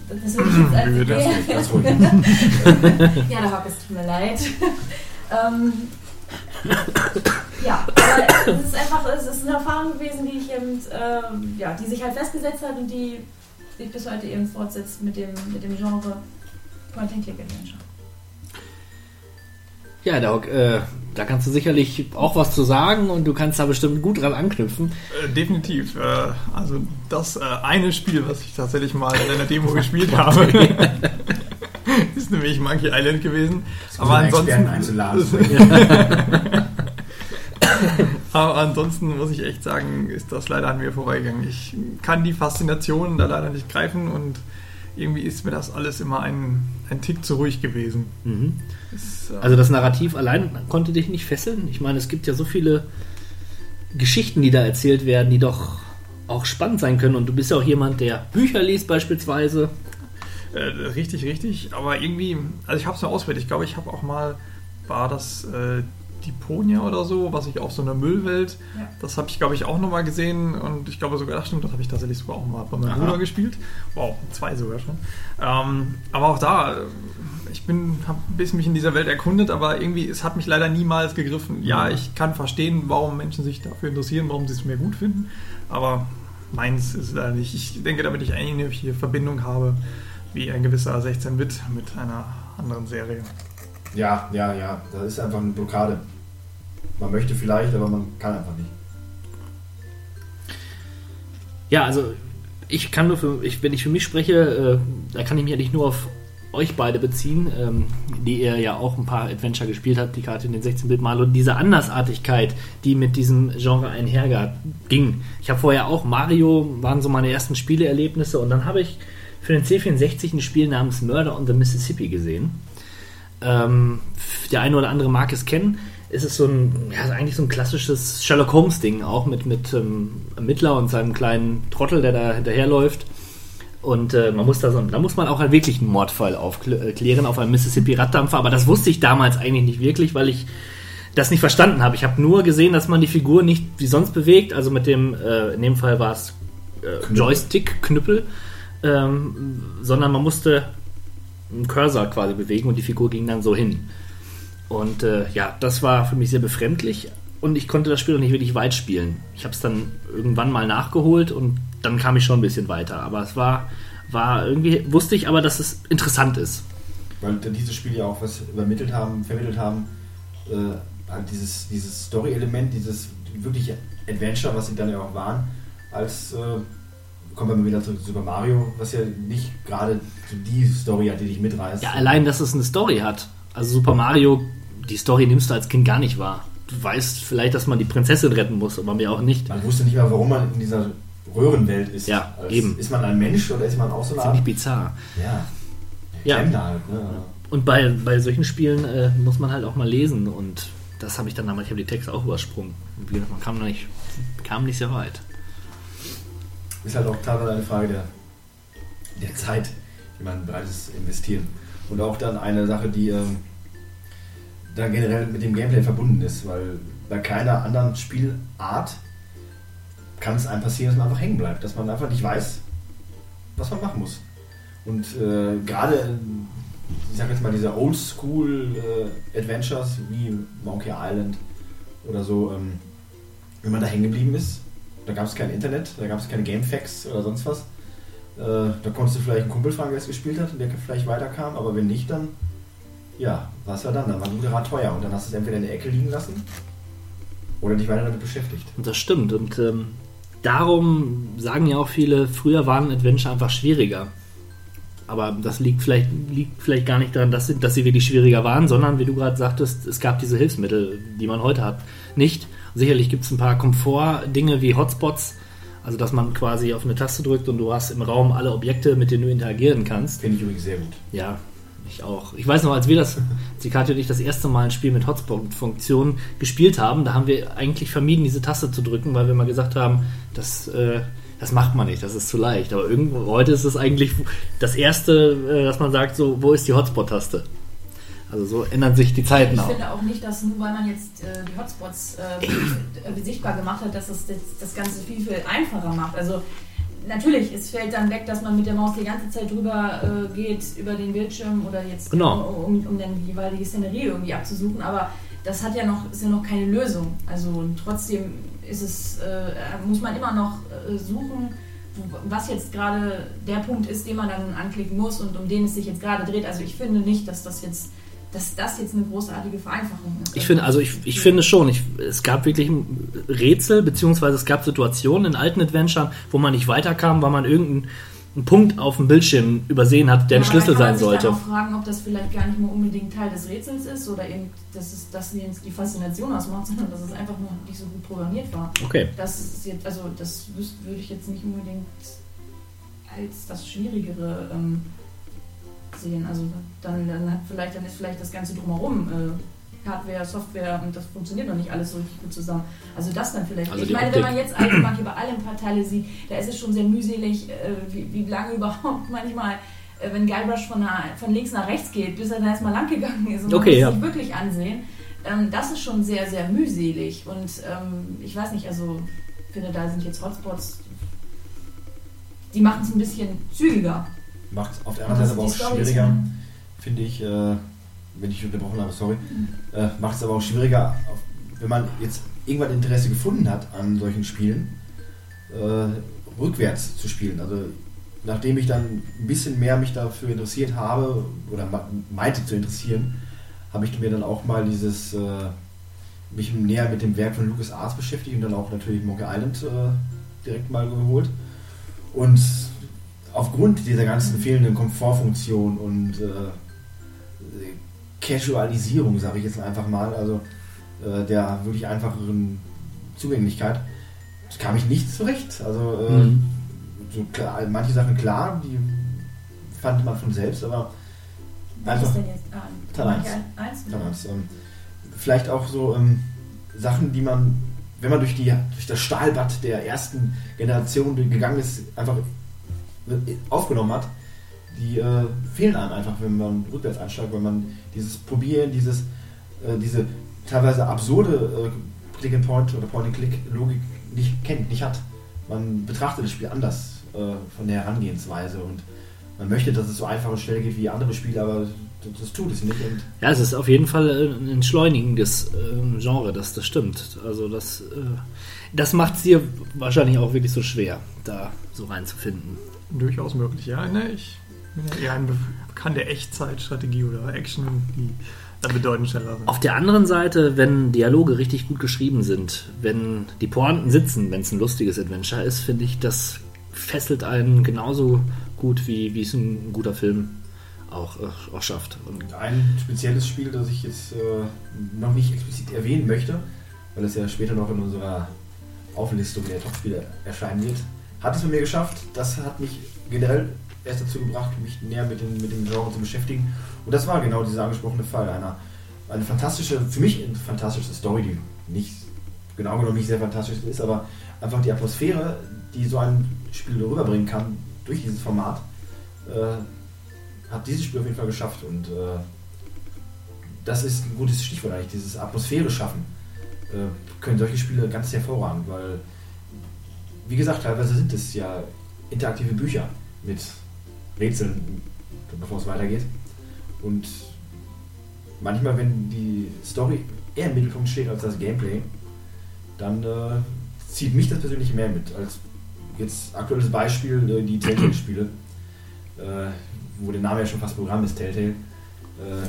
das würde ich jetzt als, Wie das ruhig. ja, der Hock, es tut mir leid. ähm, ja, aber es ist einfach, es ist eine Erfahrung gewesen, die ich eben, ähm, ja, die sich halt festgesetzt hat und die sich bis heute eben fortsetzt mit dem, mit dem Genre Point-and-Click-Adventure. Ja, Doc, äh, da kannst du sicherlich auch was zu sagen und du kannst da bestimmt gut dran anknüpfen. Äh, definitiv. Äh, also das äh, eine Spiel, was ich tatsächlich mal in einer Demo gespielt habe, ist nämlich Monkey Island gewesen. Aber ansonsten, aber ansonsten muss ich echt sagen, ist das leider an mir vorbeigegangen. Ich kann die Faszination da leider nicht greifen und irgendwie ist mir das alles immer ein, ein Tick zu ruhig gewesen. Mhm. Es, äh, Also das Narrativ allein konnte dich nicht fesseln. Ich meine, es gibt ja so viele Geschichten, die da erzählt werden, die doch auch spannend sein können. Und du bist ja auch jemand, der Bücher liest beispielsweise. Äh, richtig, richtig. Aber irgendwie, also ich habe es nur ausprobiert. Ich glaube, ich habe auch mal, war das äh, Deponia oder so, was ich auf so einer Müllwelt, Ja. das habe ich, glaube ich, auch nochmal gesehen. Und ich glaube sogar, das stimmt, das habe ich tatsächlich sogar auch mal bei meinem Aha. Bruder gespielt. Wow, zwei sogar schon. Ähm, aber auch da, äh, ich bin, habe ein bisschen mich in dieser Welt erkundet, aber irgendwie, es hat mich leider niemals gegriffen. Ja, ich kann verstehen, warum Menschen sich dafür interessieren, warum sie es mir gut finden. Aber meins ist leider nicht. Ich denke, damit ich eine Verbindung habe wie ein gewisser 16-Bit mit einer anderen Serie. Ja, ja, ja. Das ist einfach eine Blockade. Man möchte vielleicht, aber man kann einfach nicht. Ja, also ich kann nur für, ich, wenn ich für mich spreche, äh, da kann ich mich eigentlich nur auf euch beide beziehen, ähm, die ihr ja auch ein paar Adventure gespielt habt, die gerade in den 16-Bit mal und diese Andersartigkeit, die mit diesem Genre einherging. Ich habe vorher auch Mario, waren so meine ersten Spieleerlebnisse und dann habe ich für den C64 ein Spiel namens Murder on the Mississippi gesehen. Ähm, der eine oder andere mag es kennen. Es ist so ein, ja, eigentlich so ein klassisches Sherlock Holmes-Ding, auch mit, mit ähm, Ermittler und seinem kleinen Trottel, der da hinterherläuft. Und äh, man muss da so, da muss man auch einen wirklichen Mordfall aufklären auf einem Mississippi-Raddampfer, aber das wusste ich damals eigentlich nicht wirklich, weil ich das nicht verstanden habe. Ich habe nur gesehen, dass man die Figur nicht wie sonst bewegt, also mit dem, äh, in dem Fall war es äh, Joystick-Knüppel, ähm, sondern man musste einen Cursor quasi bewegen und die Figur ging dann so hin. Und äh, ja, das war für mich sehr befremdlich und ich konnte das Spiel auch nicht wirklich weit spielen. Ich habe es dann irgendwann mal nachgeholt und dann kam ich schon ein bisschen weiter. Aber es war, war irgendwie, wusste ich aber, dass es interessant ist. Weil diese Spiele ja auch was übermittelt haben, vermittelt haben, äh, halt dieses, dieses Story-Element, dieses wirkliche Adventure, was sie dann ja auch waren, als äh, kommen wir mal wieder zu Super Mario, was ja nicht gerade die Story hat, die dich mitreißt. Ja, allein, dass es eine Story hat. Also Super Mario, die Story nimmst du als Kind gar nicht wahr. Du weißt vielleicht, dass man die Prinzessin retten muss, aber mir auch nicht. Man wusste nicht mal, warum man in dieser Röhrenwelt ist. Ja, Als, eben. Ist man ein Mensch oder ist man auch so eine Ziemlich Art? bizarr. Ja. Ja. Halt, ne? Und bei, bei solchen Spielen äh, muss man halt auch mal lesen und das habe ich dann damals, ich habe die Texte auch übersprungen. Und wie gesagt, man kam, nicht, kam nicht sehr weit. Ist halt auch teilweise eine Frage der, der Zeit, die man bereit ist investieren. Und auch dann eine Sache, die ähm, dann generell mit dem Gameplay verbunden ist, weil bei keiner anderen Spielart kann es einem passieren, dass man einfach hängen bleibt, dass man einfach nicht weiß, was man machen muss. Und äh, gerade, ich sag jetzt mal, diese Oldschool-Adventures wie Monkey Island oder so, ähm, wenn man da hängen geblieben ist, da gab es kein Internet, da gab es keine Gamefacts oder sonst was. Äh, da konntest du vielleicht einen Kumpel fragen, der es gespielt hat und der vielleicht weiterkam, aber wenn nicht, dann ja, was war dann? Dann war ein Rat teuer und dann hast du es entweder in der Ecke liegen lassen oder dich weiter damit beschäftigt. Das stimmt. Und ähm, darum sagen ja auch viele, früher waren Adventure einfach schwieriger. Aber das liegt vielleicht, liegt vielleicht gar nicht daran, dass sie, dass sie wirklich schwieriger waren, sondern wie du gerade sagtest, es gab diese Hilfsmittel, die man heute hat, nicht. Sicherlich gibt es ein paar Komfort-Dinge wie Hotspots, also dass man quasi auf eine Taste drückt und du hast im Raum alle Objekte, mit denen du interagieren kannst. Finde ich übrigens sehr gut. Ja, ich auch. Ich weiß noch, als wir das, als die Katja und ich das erste Mal ein Spiel mit Hotspot-Funktion gespielt haben, da haben wir eigentlich vermieden, diese Taste zu drücken, weil wir mal gesagt haben, das, äh, Das macht man nicht, das ist zu leicht. Aber irgendwo, heute ist es eigentlich das Erste, äh, dass man sagt, so, wo ist die Hotspot-Taste? Also so ändern sich die Zeiten Ich auch. finde auch nicht, dass nur weil man jetzt äh, die Hotspots äh, sichtbar gemacht hat, dass es das, das Ganze viel, viel einfacher macht. Also natürlich, es fällt dann weg, dass man mit der Maus die ganze Zeit drüber äh, geht, über den Bildschirm oder jetzt Genau. um, um dann die jeweilige Szenerie irgendwie abzusuchen, aber das hat ja noch, ist ja noch keine Lösung. Also trotzdem ist es, äh, muss man immer noch äh, suchen, was jetzt gerade der Punkt ist, den man dann anklicken muss und um den es sich jetzt gerade dreht. Also ich finde nicht, dass das jetzt, dass das jetzt eine großartige Vereinfachung ist. Ich finde, also ich, ich finde schon, ich, es gab wirklich Rätsel, beziehungsweise es gab Situationen in alten Adventuren, wo man nicht weiterkam, weil man irgendeinen einen Punkt auf dem Bildschirm übersehen hat, der ein Ja, Schlüssel man sein kann sollte. Dann auch fragen, ob das vielleicht gar nicht mehr unbedingt Teil des Rätsels ist oder eben, dass es das jetzt die Faszination ausmacht, sondern dass es einfach nur nicht so gut programmiert war. Okay. Das ist jetzt, also das würde ich jetzt nicht unbedingt als das Schwierigere ähm, sehen. Also dann, dann hat vielleicht, dann ist vielleicht das Ganze drumherum. Äh, Hardware, Software und das funktioniert noch nicht alles so richtig gut zusammen. Also das dann vielleicht. Also ich meine, Optik. wenn man jetzt Eisenbahn über alle ein paar Teile sieht, da ist es schon sehr mühselig, äh, wie, wie lange überhaupt manchmal, äh, wenn Guybrush von, nach- von links nach rechts geht, bis er dann erstmal lang gegangen ist und man Okay, muss ja. sich wirklich ansehen. Ähm, das ist schon sehr, sehr mühselig und ähm, ich weiß nicht, also ich finde, da sind jetzt Hotspots, die machen es ein bisschen zügiger. Macht es auf der anderen Seite aber auch schwieriger, finde ich, äh, wenn ich unterbrochen habe, sorry, äh, macht es aber auch schwieriger, wenn man jetzt irgendwann Interesse gefunden hat an solchen Spielen, äh, rückwärts zu spielen. Also nachdem ich dann ein bisschen mehr mich dafür interessiert habe oder meinte zu interessieren, habe ich mir dann auch mal dieses äh, mich näher mit dem Werk von Lucas Arts beschäftigt und dann auch natürlich Monkey Island äh, direkt mal geholt. Und aufgrund dieser ganzen fehlenden Komfortfunktion und äh, Casualisierung, sage ich jetzt einfach mal, also äh, der wirklich einfacheren Zugänglichkeit, kam ich nicht zurecht. Also äh, Mhm. so klar, manche Sachen klar, die fand man von selbst, aber Was einfach eins? Damals. Ähm, vielleicht auch so ähm, Sachen, die man, wenn man durch, die, durch das Stahlbad der ersten Generation gegangen ist, einfach aufgenommen hat, die äh, fehlen einem einfach, wenn man rückwärts einsteigt, weil man dieses Probieren, dieses, äh, diese teilweise absurde äh, Click-and-Point oder Point-and-Click-Logik nicht kennt, nicht hat. Man betrachtet das Spiel anders äh, von der Herangehensweise und man möchte, dass es so einfach und schnell geht wie andere Spiele, aber das, tut es nicht. Und Ja, es ist auf jeden Fall ein entschleunigendes ähm, Genre, das, das stimmt. Also das, äh, das macht es dir wahrscheinlich auch wirklich so schwer, da so reinzufinden. Durchaus möglich, ja. Ne, ich bin ja eher ein Bekannt der Echtzeitstrategie oder Action, die dann bedeutend schneller sind. Auf der anderen Seite, wenn Dialoge richtig gut geschrieben sind, wenn die Pointen sitzen, wenn es ein lustiges Adventure ist, finde ich, das fesselt einen genauso gut, wie, wie es ein guter Film auch, äh, auch schafft. Und Ein spezielles Spiel, das ich jetzt äh, noch nicht explizit erwähnen möchte, weil es ja später noch in unserer Auflistung der Top-Spiele erscheinen wird, hat es bei mir geschafft. Das hat mich generell erst dazu gebracht, mich näher mit, den, mit dem Genre zu beschäftigen. Und das war genau dieser angesprochene Fall. Einer, eine fantastische, für mich eine fantastische Story, die nicht genau genommen nicht sehr fantastisch ist, aber einfach die Atmosphäre, die so ein Spiel rüberbringen kann durch dieses Format, äh, hat dieses Spiel auf jeden Fall geschafft. Und äh, das ist ein gutes Stichwort eigentlich, dieses Atmosphäre schaffen. Äh, können solche Spiele ganz hervorragend, weil, wie gesagt, teilweise sind es ja interaktive Bücher mit Rätseln, bevor es weitergeht. Und manchmal, wenn die Story eher im Mittelpunkt steht als das Gameplay, dann äh, zieht mich das persönlich mehr mit. Als jetzt aktuelles Beispiel äh, die Telltale-Spiele, äh, wo der Name ja schon fast Programm ist, Telltale, äh,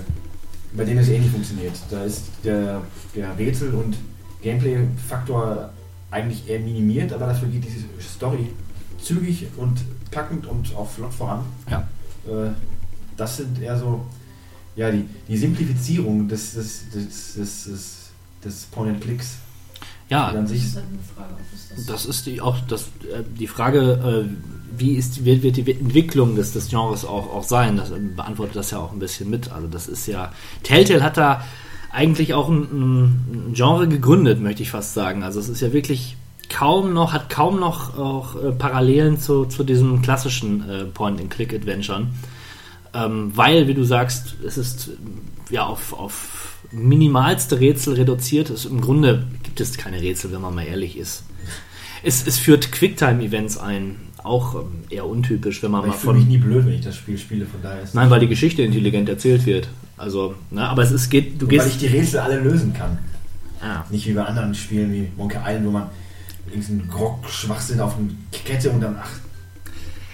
bei denen es ähnlich funktioniert. Da ist der, der Rätsel- und Gameplay-Faktor eigentlich eher minimiert, aber dafür geht diese Story zügig und packend und auch flott voran. Ja. Äh, das sind eher so, ja, die, die Simplifizierung des, des, des, des, des, des Point-and-Clicks. ja, Das ist halt eine Frage, das Das ist die, auch das, äh, die Frage, äh, wie ist, wird, wird die Entwicklung des, des Genres auch, auch sein? Das beantwortet das ja auch ein bisschen mit. Also das ist ja, Telltale hat da eigentlich auch ein, ein Genre gegründet, möchte ich fast sagen. Also es ist ja wirklich kaum noch, hat kaum noch auch äh, Parallelen zu, zu diesem klassischen äh, Point-and-Click-Adventuren. Ähm, weil, wie du sagst, es ist ja auf, auf minimalste Rätsel reduziert. Es, Im Grunde gibt es keine Rätsel, wenn man mal ehrlich ist. Es, es führt Quicktime-Events ein, auch ähm, eher untypisch, wenn man Aber mal ich von. mich nie blöd, wenn ich das Spiel spiele, von daher ist Nein, weil die Geschichte intelligent erzählt wird. Also, ne, aber es ist, geht, du Und weil gehst. ich die Rätsel alle lösen kann. Ah, Nicht wie bei anderen Spielen wie Monkey Island, wo man irgendeinen Grog-Schwachsinn auf eine Kette und dann, ach.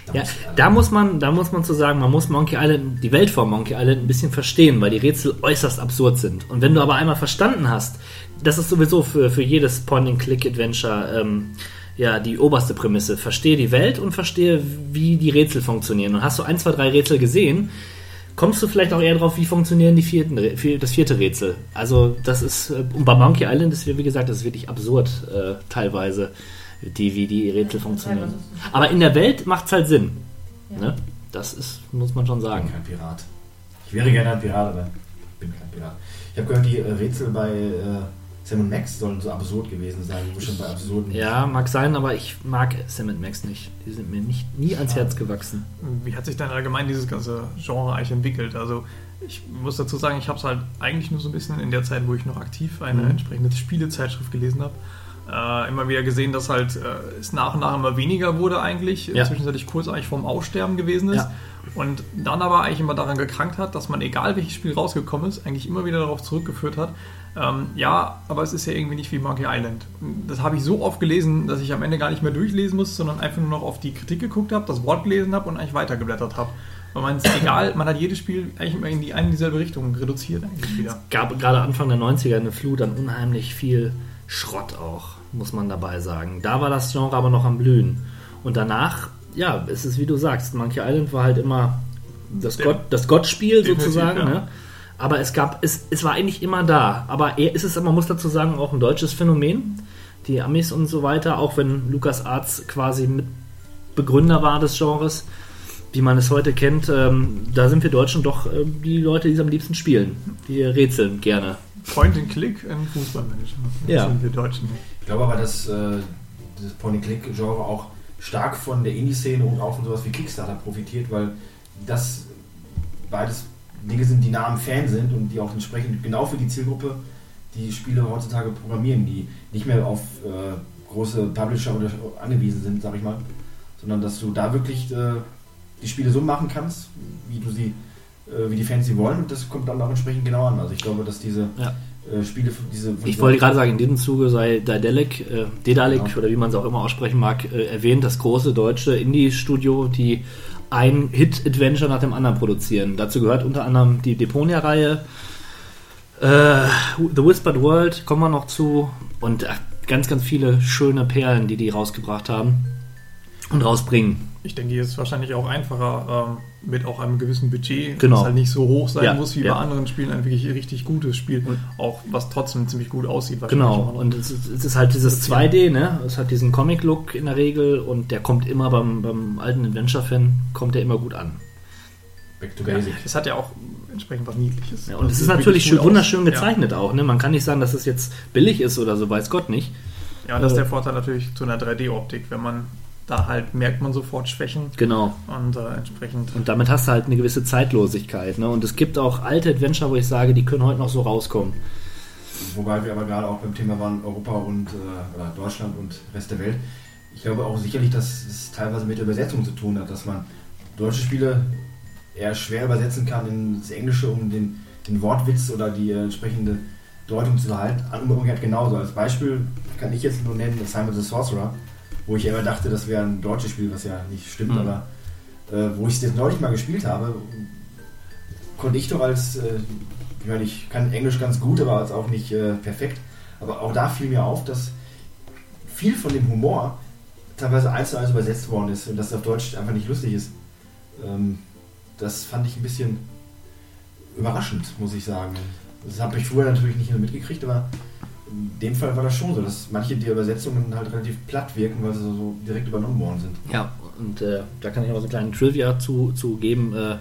da Ja, muss ich da muss man, da muss man zu sagen, man muss Monkey Island, die Welt von Monkey Island ein bisschen verstehen, weil die Rätsel äußerst absurd sind. Und wenn du aber einmal verstanden hast, das ist sowieso für, für jedes Point-and-Click-Adventure ähm, ja die oberste Prämisse. Verstehe die Welt und verstehe, wie die Rätsel funktionieren. Und hast du ein, zwei, drei Rätsel gesehen, kommst du vielleicht auch eher drauf, wie funktionieren die vierten, das vierte Rätsel. Also das ist, äh, und bei Monkey Island ist, wie gesagt, das ist wirklich absurd äh, teilweise, die, wie die Rätsel funktionieren. Aber in der Welt macht es halt Sinn. Ja. Ne? Das ist, muss man schon Ich bin sagen. kein Pirat. Ich wäre gerne ein Pirat, aber ich bin kein Pirat. Ich habe gehört, die äh, Rätsel bei äh, Sam Max sollen so absurd gewesen sein, wo schon bei absurden. Ja, mag sein, aber ich mag Sam Max nicht. Die sind mir nicht, nie ans Herz gewachsen. Wie hat sich denn allgemein dieses ganze Genre eigentlich entwickelt? Also ich muss dazu sagen, ich habe es halt eigentlich nur so ein bisschen in der Zeit, wo ich noch aktiv eine Mhm. entsprechende Spielezeitschrift gelesen habe, äh, immer wieder gesehen, dass halt äh, es nach und nach immer weniger wurde eigentlich, Ja. zwischenzeitlich kurz eigentlich vorm Aussterben gewesen ist. Ja. Und dann aber eigentlich immer daran gekrankt hat, dass man, egal welches Spiel rausgekommen ist, eigentlich immer wieder darauf zurückgeführt hat, ähm, ja, aber es ist ja irgendwie nicht wie Monkey Island. Das habe ich so oft gelesen, dass ich am Ende gar nicht mehr durchlesen muss, sondern einfach nur noch auf die Kritik geguckt habe, das Wort gelesen habe und eigentlich weitergeblättert habe. Weil man es egal, man hat jedes Spiel eigentlich immer in die eine dieselbe Richtung reduziert eigentlich wieder. Gab gerade Anfang der 90er eine Flut an unheimlich viel Schrott auch, muss man dabei sagen. Da war das Genre aber noch am Blühen. Und danach, ja, es ist wie du sagst, Monkey Island war halt immer das, Gott, das Gottspiel sozusagen. ja. Ne? Aber es gab, es, es war eigentlich immer da. Aber er ist es, man muss dazu sagen, auch ein deutsches Phänomen. Die Amis und so weiter, auch wenn Lukas Arzt quasi Mitbegründer war des Genres, wie man es heute kennt, ähm, da sind wir Deutschen doch äh, die Leute, die es am liebsten spielen. Die rätseln gerne. Point and Click in Fußballmanager. Das Ja. sind wir Deutschen. Ich glaube aber, dass äh, das Point-and-Click-Genre auch stark von der Indie-Szene und auch von sowas wie Kickstarter profitiert, weil das beides Dinge sind, die nah am Fan sind und die auch entsprechend genau für die Zielgruppe die Spiele heutzutage programmieren, die nicht mehr auf äh, große Publisher oder angewiesen sind, sag ich mal, sondern dass du da wirklich äh, die Spiele so machen kannst, wie du sie, äh, wie die Fans sie wollen und das kommt dann auch entsprechend genau an. Also ich glaube, dass diese Ja. äh, Spiele, diese Ich wollte gerade sagen, in diesem Zuge sei Daedalic, äh, Dedalic Genau. oder wie man es auch immer aussprechen mag, äh, erwähnt, das große deutsche Indie-Studio, die ein Hit-Adventure nach dem anderen produzieren. Dazu gehört unter anderem die Deponia-Reihe, äh, The Whispered World, kommen wir noch zu, und äh, ganz, ganz viele schöne Perlen, die die rausgebracht haben und rausbringen. Ich denke, hier ist es wahrscheinlich auch einfacher ähm, mit auch einem gewissen Budget, Genau. das halt nicht so hoch sein Ja, muss wie ja. bei anderen Spielen, ein wirklich richtig gutes Spiel, Und- auch was trotzdem ziemlich gut aussieht. Genau, und es ist, es ist halt dieses 2D, ne? Es hat diesen Comic-Look in der Regel und der kommt immer beim, beim alten Adventure-Fan, kommt der immer gut an. Back to ja, Basic. es hat ja auch entsprechend was Niedliches. Ja, und es ist sieht natürlich schön, wunderschön gezeichnet auch. Ne? Man kann nicht sagen, dass es jetzt billig ist oder so, weiß Gott nicht. Ja, ja das ist Äh, der Vorteil natürlich zu einer 3D-Optik, wenn man da halt merkt man sofort Schwächen Genau. und äh, entsprechend. Und damit hast du halt eine gewisse Zeitlosigkeit. Ne? Und es gibt auch alte Adventure, wo ich sage, die können heute noch so rauskommen. Wobei wir aber gerade auch beim Thema waren Europa und äh, Deutschland und Rest der Welt. Ich glaube auch sicherlich, dass es teilweise mit der Übersetzung zu tun hat, dass man deutsche Spiele eher schwer übersetzen kann ins Englische, um den, den Wortwitz oder die äh, entsprechende Deutung zu behalten. Umgekehrt genauso. Als Beispiel kann ich jetzt nur nennen Simon the Sorcerer, wo ich immer dachte, das wäre ein deutsches Spiel, was ja nicht stimmt, Mhm. aber äh, wo ich es jetzt neulich mal gespielt habe, konnte ich doch als, äh, ich meine, ich kann Englisch ganz gut, aber als auch nicht äh, perfekt. Aber auch da fiel mir auf, dass viel von dem Humor teilweise eins zu eins übersetzt worden ist und dass es auf Deutsch einfach nicht lustig ist. Ähm, das fand ich ein bisschen überraschend, muss ich sagen. Das habe ich vorher natürlich nicht mitgekriegt, aber in dem Fall war das schon so, dass manche der Übersetzungen halt relativ platt wirken, weil sie so, direkt übernommen worden sind. Ja, und äh, da kann ich auch so einen kleinen Trivia zu, zu geben. Äh,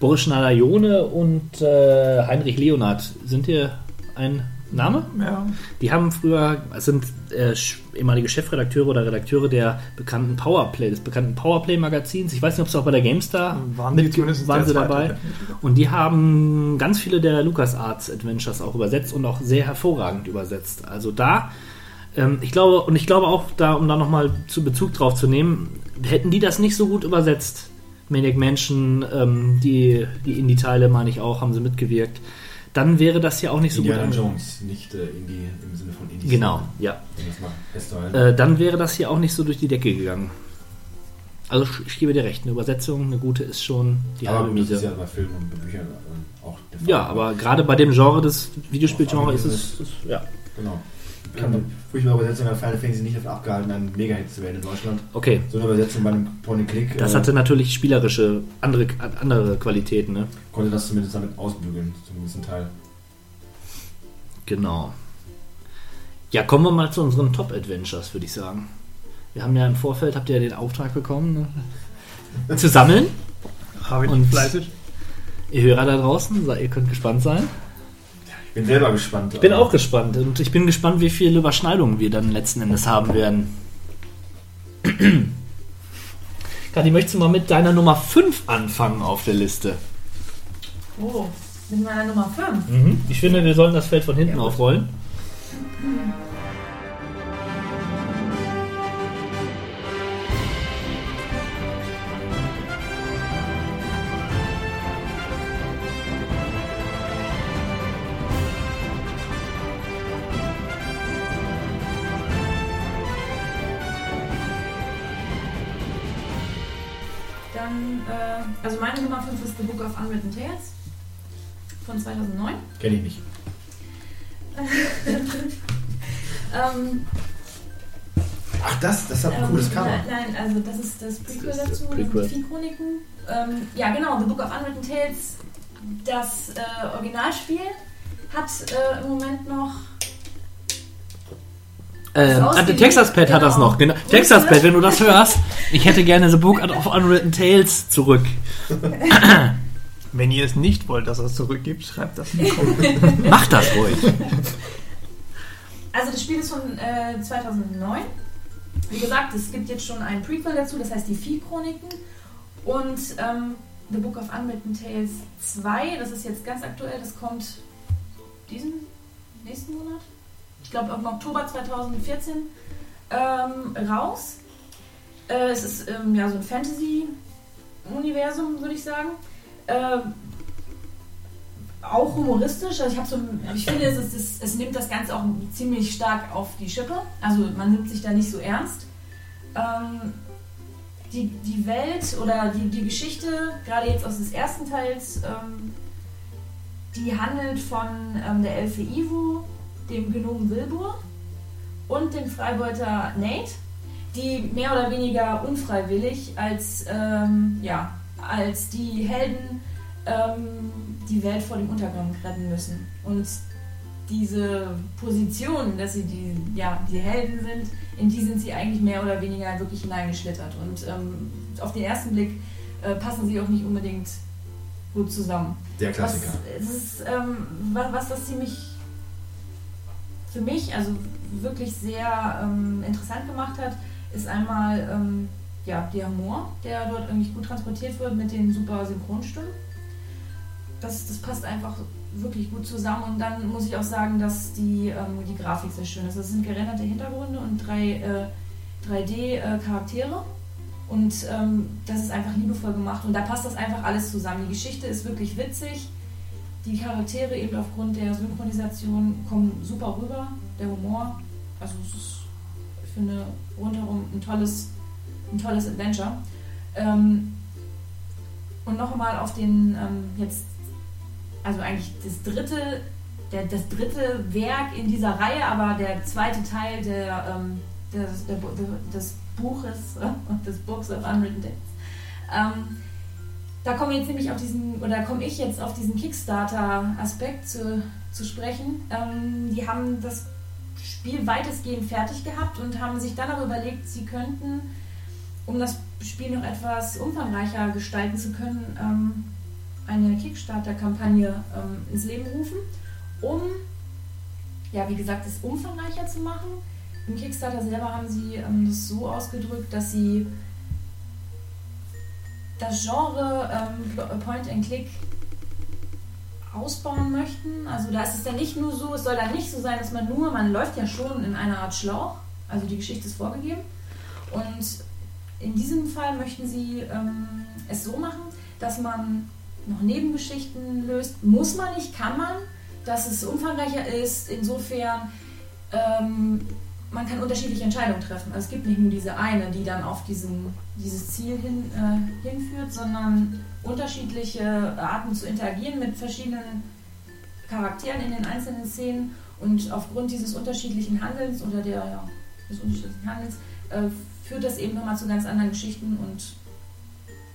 Boris Schneider-Jone und äh, Heinrich Leonard sind hier ein Name? Ja. Die haben früher, es sind äh, ehemalige Chefredakteure oder Redakteure der bekannten Powerplay, des bekannten Powerplay-Magazins. Ich weiß nicht, ob sie auch bei der GameStar Waren mit- zumindest waren sie dabei. Und die haben ganz viele der LucasArts Adventures auch übersetzt und auch sehr hervorragend übersetzt. Also da, ähm, ich glaube, und ich glaube auch, da, um da nochmal zu Bezug drauf zu nehmen, hätten die das nicht so gut übersetzt. Maniac Mansion, ähm, die, die Indie-Teile, meine ich auch, haben sie mitgewirkt. Dann wäre das hier auch nicht so Indiana gut. angekommen. Jones, nicht äh, Indie im Sinne von Indie. Genau, ja. Festhalten. Äh, dann wäre das hier auch nicht so durch die Decke gegangen. Also ich, gebe dir recht, eine Übersetzung, eine gute ist schon die aber halbe gut, das Miete. ist ja bei Filmen und bei Büchern äh, auch der Fall. Ja, aber gerade bei dem Genre des Videospielgenres ist es, ist, ja. Genau. Kann furchtbare Übersetzung hat Final Fantasy nicht davon abgehalten, ein Mega-Hit zu werden in Deutschland. Okay, So eine Übersetzung bei einem Point-and-Click das äh, hatte natürlich spielerische andere, andere Qualitäten, ne? konnte das zumindest damit ausbügeln, zum gewissen Teil. Genau. Ja, kommen wir mal zu unseren Top-Adventures, würde ich sagen. Wir haben ja im Vorfeld, habt ihr ja den Auftrag bekommen, ne? zu sammeln. Habe ich Und- fleißig. Ihr Hörer da draußen, ihr könnt gespannt sein. Ich bin selber gespannt. Ich bin auch gespannt und ich bin gespannt, wie viele Überschneidungen wir dann letzten Endes haben werden. Kathi, möchtest du mal mit deiner Nummer 5 anfangen auf der Liste? Oh, mit meiner Nummer 5. Mhm. Ich finde, wir sollen das Feld von hinten aufrollen. Dann, Book of Unwritten Tales von 2009. Kenne ich nicht. Ähm, Ach, das, das hat ein ähm, cooles Cover. Nein, also das ist das Prequel Das ist das dazu, das Prequel. sind die Vieh-Chroniken. Ähm, ja, genau, The Book of Unwritten Tales, das äh, Originalspiel, hat äh, im Moment noch Ähm, der Texas Pad hat das Genau. noch. Genau. Texas Pad, wenn du das hörst, ich hätte gerne The Book of Unwritten Tales zurück. Wenn ihr es nicht wollt, dass er es zurückgibt, schreibt das in die Kommentare. Mach das ruhig. Also das Spiel ist von äh, 2009. Wie gesagt, es gibt jetzt schon ein Prequel dazu, das heißt die Vieh-Chroniken. Und ähm, The Book of Unwritten Tales 2, das ist jetzt ganz aktuell, das kommt diesen nächsten Monat, ich glaube im Oktober 2014, ähm, raus. Äh, es ist ähm, ja so ein Fantasy-Universum, würde ich sagen. Ähm, auch humoristisch. Also ich so, ich finde, es, ist, es, nimmt das Ganze auch ziemlich stark auf die Schippe. Also man nimmt sich da nicht so ernst. Ähm, die, die Welt oder die, die Geschichte, gerade jetzt aus des ersten Teils, ähm, die handelt von ähm, der Elfe Ivo, dem Gnomen Wilbur und dem Freibeuter Nate, die mehr oder weniger unfreiwillig als, ähm, ja, als die Helden ähm, die Welt vor dem Untergang retten müssen. Und diese Position, dass sie die, ja, die Helden sind, in die sind sie eigentlich mehr oder weniger wirklich hineingeschlittert. Und ähm, auf den ersten Blick äh, passen sie auch nicht unbedingt gut zusammen. Der Was, Klassiker. es ist, ähm, was, was das ziemlich für mich, also wirklich sehr ähm, interessant gemacht hat, ist einmal ähm, ja, der Humor, der dort irgendwie gut transportiert wird mit den super Synchronstimmen. Das, das passt einfach wirklich gut zusammen und dann muss ich auch sagen, dass die, ähm, die Grafik sehr schön ist. Das sind gerenderte Hintergründe und drei, äh, 3D-Charaktere und ähm, das ist einfach liebevoll gemacht und da passt das einfach alles zusammen. Die Geschichte ist wirklich witzig, die Charaktere eben aufgrund der Synchronisation kommen super rüber, der Humor, also es ist, ich finde, rundherum ein tolles, ein tolles Adventure. Ähm, und noch einmal auf den ähm, jetzt, also eigentlich das dritte, der, das dritte Werk in dieser Reihe, aber der zweite Teil der, ähm, des, der, des Buches, äh, des Books of Unwritten Tales. Ähm, da komme jetzt nämlich auf diesen, oder komme ich jetzt auf diesen Kickstarter-Aspekt zu, zu sprechen. Ähm, die haben das Spiel weitestgehend fertig gehabt und haben sich dann aber überlegt, sie könnten, um das Spiel noch etwas umfangreicher gestalten zu können, ähm, eine Kickstarter-Kampagne ähm, ins Leben rufen, um ja, wie gesagt, es umfangreicher zu machen. Im Kickstarter selber haben sie ähm, das so ausgedrückt, dass sie das Genre ähm, Point and Click ausbauen möchten. Also da ist es dann nicht nur so, es soll dann nicht so sein, dass man nur, man läuft ja schon in einer Art Schlauch, also die Geschichte ist vorgegeben. Und in diesem Fall möchten sie ähm, es so machen, dass man noch Nebengeschichten löst. Muss man nicht, kann man, dass es umfangreicher ist. Insofern, ähm, man kann unterschiedliche Entscheidungen treffen. Also es gibt nicht nur diese eine, die dann auf diesen, dieses Ziel hin, äh, hinführt, sondern unterschiedliche Arten zu interagieren mit verschiedenen Charakteren in den einzelnen Szenen. Und aufgrund dieses unterschiedlichen Handelns oder der, ja, des unterschiedlichen Handelns äh, führt das eben nochmal zu ganz anderen Geschichten. Und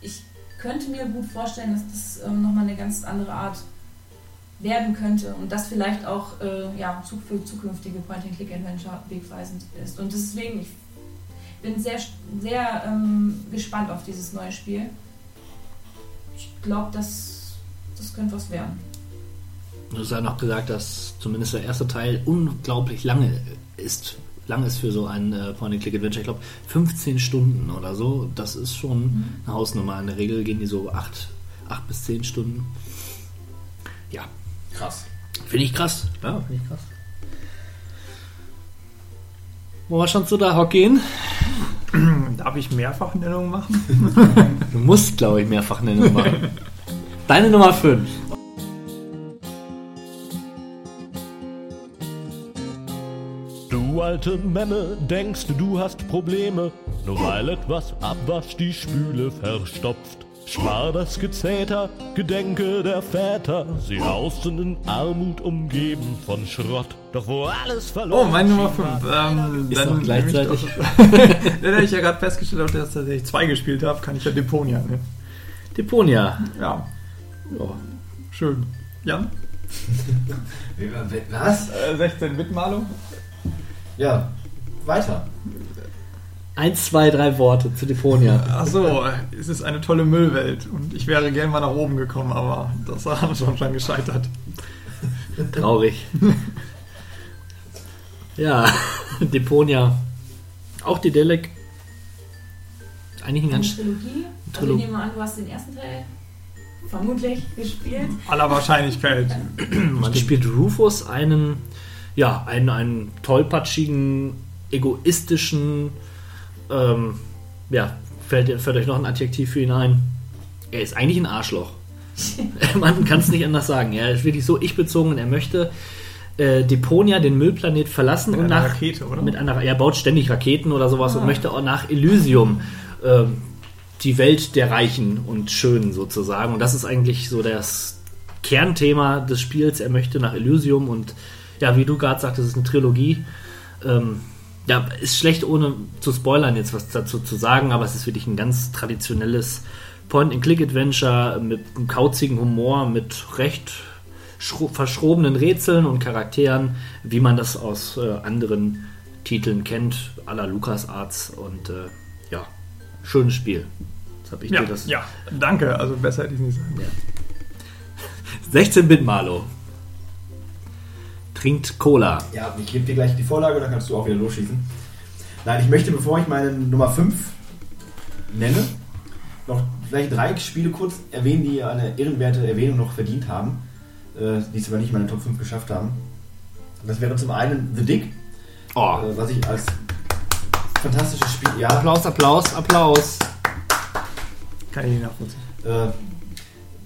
ich könnte mir gut vorstellen, dass das äh, nochmal eine ganz andere Art werden könnte und das vielleicht auch äh, ja, für zukünftige Point-and-Click-Adventure wegweisend ist. Und deswegen, ich bin sehr, sehr ähm, gespannt auf dieses neue Spiel. Ich glaube, das, das könnte was werden. Du hast ja noch gesagt, dass zumindest der erste Teil unglaublich lange ist. Lang ist für so ein äh, Point-and-Click-Adventure. Ich glaube, 15 Stunden oder so. Das ist schon mhm. eine Hausnummer. In der Regel gehen die so 8, 8 bis 10 Stunden. Ja, Krass. Finde ich krass. Ja, finde ich krass. Wollen wir schon zu der Hock gehen? Darf ich Mehrfachnennung machen? du musst, glaube ich, Mehrfachnennung machen. Deine Nummer 5. Du alte Memme, denkst du hast Probleme, nur weil etwas Abwasch die Spüle verstopft. Spar das Gezeter, Gedenke der Väter, sie hausten in Armut umgeben von Schrott. Doch wo alles verloren Oh, meine Nummer 5. Ähm, Ist dann gleichzeitig. Dann habe ich ja gerade festgestellt, habe, dass ich zwei gespielt habe, kann ich ja Deponia nehmen. Deponia. Ja. ja. Schön. Jan? Was? Äh, 16-Bit-Malung? Ja, weiter. Eins, zwei, drei Worte zu Deponia. Achso, es ist eine tolle Müllwelt und ich wäre gerne mal nach oben gekommen, aber das war schon schon gescheitert. Traurig. ja, Deponia. Auch die Delek. Eigentlich ein Eine ganz. Trilogie. Also Trilo- ich nehme an, du hast den ersten Teil vermutlich gespielt. Aller Wahrscheinlichkeit. Man spielt Rufus einen, ja, einen, einen tollpatschigen, egoistischen, ähm, ja, fällt, fällt euch noch ein Adjektiv für ihn ein? Er ist eigentlich ein Arschloch. Man kann es nicht anders sagen. Er ist wirklich so ich-bezogen und er möchte äh, Deponia, den Müllplanet, verlassen Mit und einer nach. Rakete, oder? Mit einer, er baut ständig Raketen oder sowas Ah. und möchte auch nach Elysium. ähm, die Welt der Reichen und Schönen sozusagen. Und das ist eigentlich so das Kernthema des Spiels. Er möchte nach Elysium und ja, wie du gerade sagtest, es ist eine Trilogie. Ähm, ja, ist schlecht ohne zu spoilern jetzt was dazu zu sagen, aber es ist wirklich ein ganz traditionelles Point-and-Click-Adventure mit einem kauzigen Humor, mit recht schro- verschrobenen Rätseln und Charakteren, wie man das aus äh, anderen Titeln kennt, la LucasArts und äh, ja, schönes Spiel. Jetzt habe ich Ja, dir das ja, danke. Also besser hätte ich nicht sagen. 16-Bit Malo. Trinkt Cola. Ja, ich gebe dir gleich die Vorlage, dann kannst du auch wieder losschießen. Nein, ich möchte, bevor ich meine Nummer 5 nenne, noch vielleicht drei Spiele kurz erwähnen, die eine ehrenwerte Erwähnung noch verdient haben, äh, die es aber nicht in meine Top 5 geschafft haben. Das wäre zum einen The Dick, Oh, äh, was ich als fantastisches Spiel, ja, Applaus, Applaus, Applaus. Kann ich nicht nachvollziehen. äh,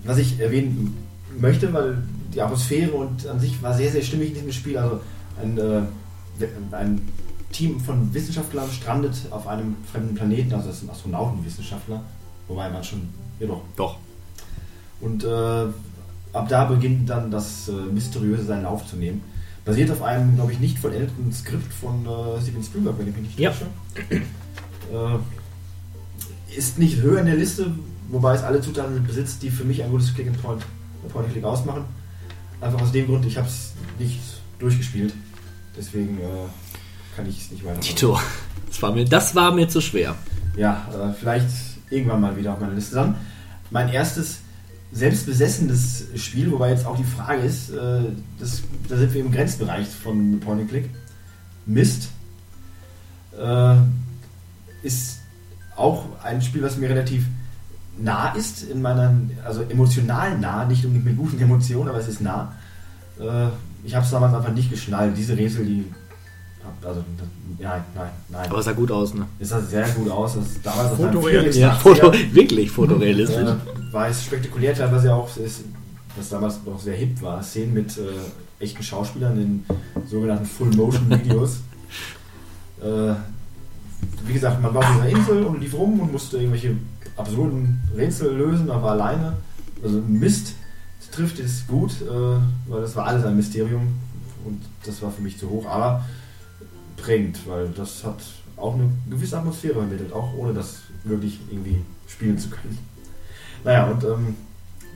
was ich erwähnen möchte, weil die Atmosphäre und an sich war sehr, sehr stimmig in diesem Spiel. Also ein, äh, ein Team von Wissenschaftlern strandet auf einem fremden Planeten, also das sind Astronautenwissenschaftler, wobei man schon, ja doch. Doch. Und äh, ab da beginnt dann das äh, Mysteriöse seinen Lauf zu nehmen. Basiert auf einem, glaube ich, nicht vollendeten Skript von äh, Steven Spielberg, wenn ich mich nicht Ja. täusche. Äh, ist nicht höher in der Liste, wobei es alle Zutaten besitzt, die für mich ein gutes Click and Point, Point and Click ausmachen. Einfach aus dem Grund, ich habe es nicht durchgespielt. Deswegen äh, kann ich es nicht weiter. Tito, das war mir, das war mir zu schwer. Ja, äh, vielleicht irgendwann mal wieder auf meiner Liste dann. Mein erstes selbstbesessenes Spiel, wobei jetzt auch die Frage ist, äh, das, da sind wir im Grenzbereich von Point Click. Mist äh, ist auch ein Spiel, was mir relativ nah ist in meiner, also emotional nah, nicht unbedingt mit guten Emotionen, aber es ist nah. Äh, ich habe es damals einfach nicht geschnallt. Diese Rätsel, die also ja, nein, nein. Aber es sah gut aus, ne? Es sah sehr gut aus. Das, damals Fotorealistisch. Ja, Foto, wirklich fotorealistisch. Äh, war es spektakulär, teilweise auch, ist, was damals noch sehr hip war, Szenen mit äh, echten Schauspielern in sogenannten Full-Motion-Videos. äh, wie gesagt, man war auf dieser Insel und lief rum und musste irgendwelche absurden Rätsel lösen, aber alleine. Also Mist trifft es gut, äh, weil das war alles ein Mysterium und das war für mich zu hoch, aber prägend, weil das hat auch eine gewisse Atmosphäre vermittelt, auch ohne das wirklich irgendwie spielen zu können. Naja, und ähm,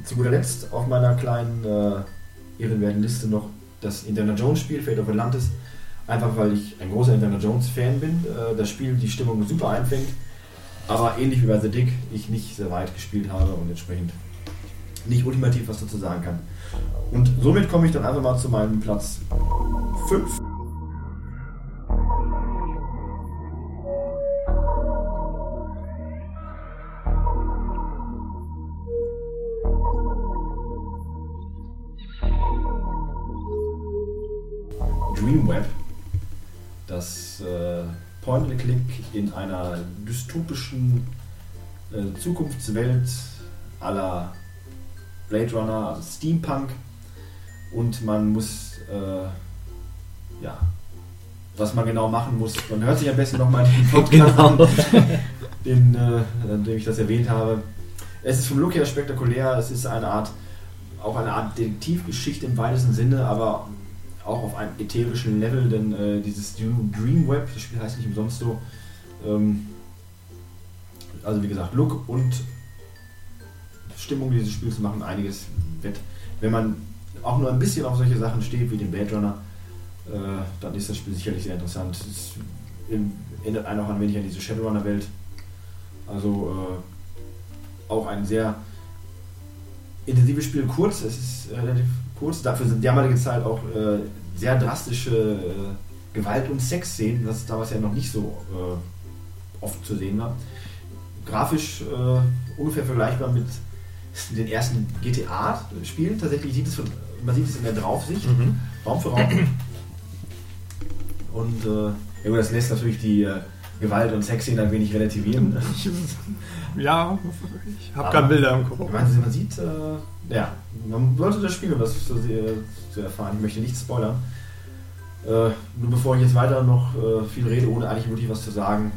zu guter Letzt auf meiner kleinen äh, ehrenwerten Liste noch das Indiana Jones Spiel, Fate of Atlantis. Einfach weil ich ein großer Indiana Jones Fan bin. Äh, das Spiel die Stimmung super einfängt. Aber ähnlich wie bei The Dick, ich nicht sehr weit gespielt habe und entsprechend nicht ultimativ was dazu sagen kann. Und somit komme ich dann einfach mal zu meinem Platz 5. Point-and-Click in einer dystopischen äh, Zukunftswelt aller Blade Runner, also Steampunk. Und man muss, äh, ja, was man genau machen muss. Man hört sich am besten nochmal den Podcast Genau. an, den, äh, dem ich das erwähnt habe. Es ist vom Look her spektakulär. Es ist eine Art, auch eine Art Detektivgeschichte im weitesten Sinne, aber auch auf einem ätherischen Level, denn äh, dieses Dreamweb, das Spiel heißt nicht umsonst so, ähm, also wie gesagt, Look und Stimmung dieses Spiels machen einiges wett. Wenn man auch nur ein bisschen auf solche Sachen steht, wie den Blade Runner, äh, dann ist das Spiel sicherlich sehr interessant. Es in- erinnert einen auch ein wenig an diese Shadowrunner-Welt. Also äh, auch ein sehr intensives Spiel, kurz, es ist äh, relativ kurz, dafür sind damalige Zeit auch äh, sehr drastische äh, Gewalt- und Sexszenen, was damals ja noch nicht so äh, oft zu sehen war. Grafisch äh, ungefähr vergleichbar mit den ersten GTA-Spielen. Tatsächlich sieht es von, man sieht es in der Draufsicht, Mhm. Raum für Raum. Und äh, ja gut, das lässt natürlich die äh, Gewalt- und Sexszenen ein wenig relativieren. Ja, ich habe gerade Bilder im Kopf. Man sieht, äh, ja, man sollte das spielen, um das zu, äh, zu erfahren. Ich möchte nichts spoilern. Äh, nur bevor ich jetzt weiter noch äh, viel rede, ohne eigentlich wirklich was zu sagen,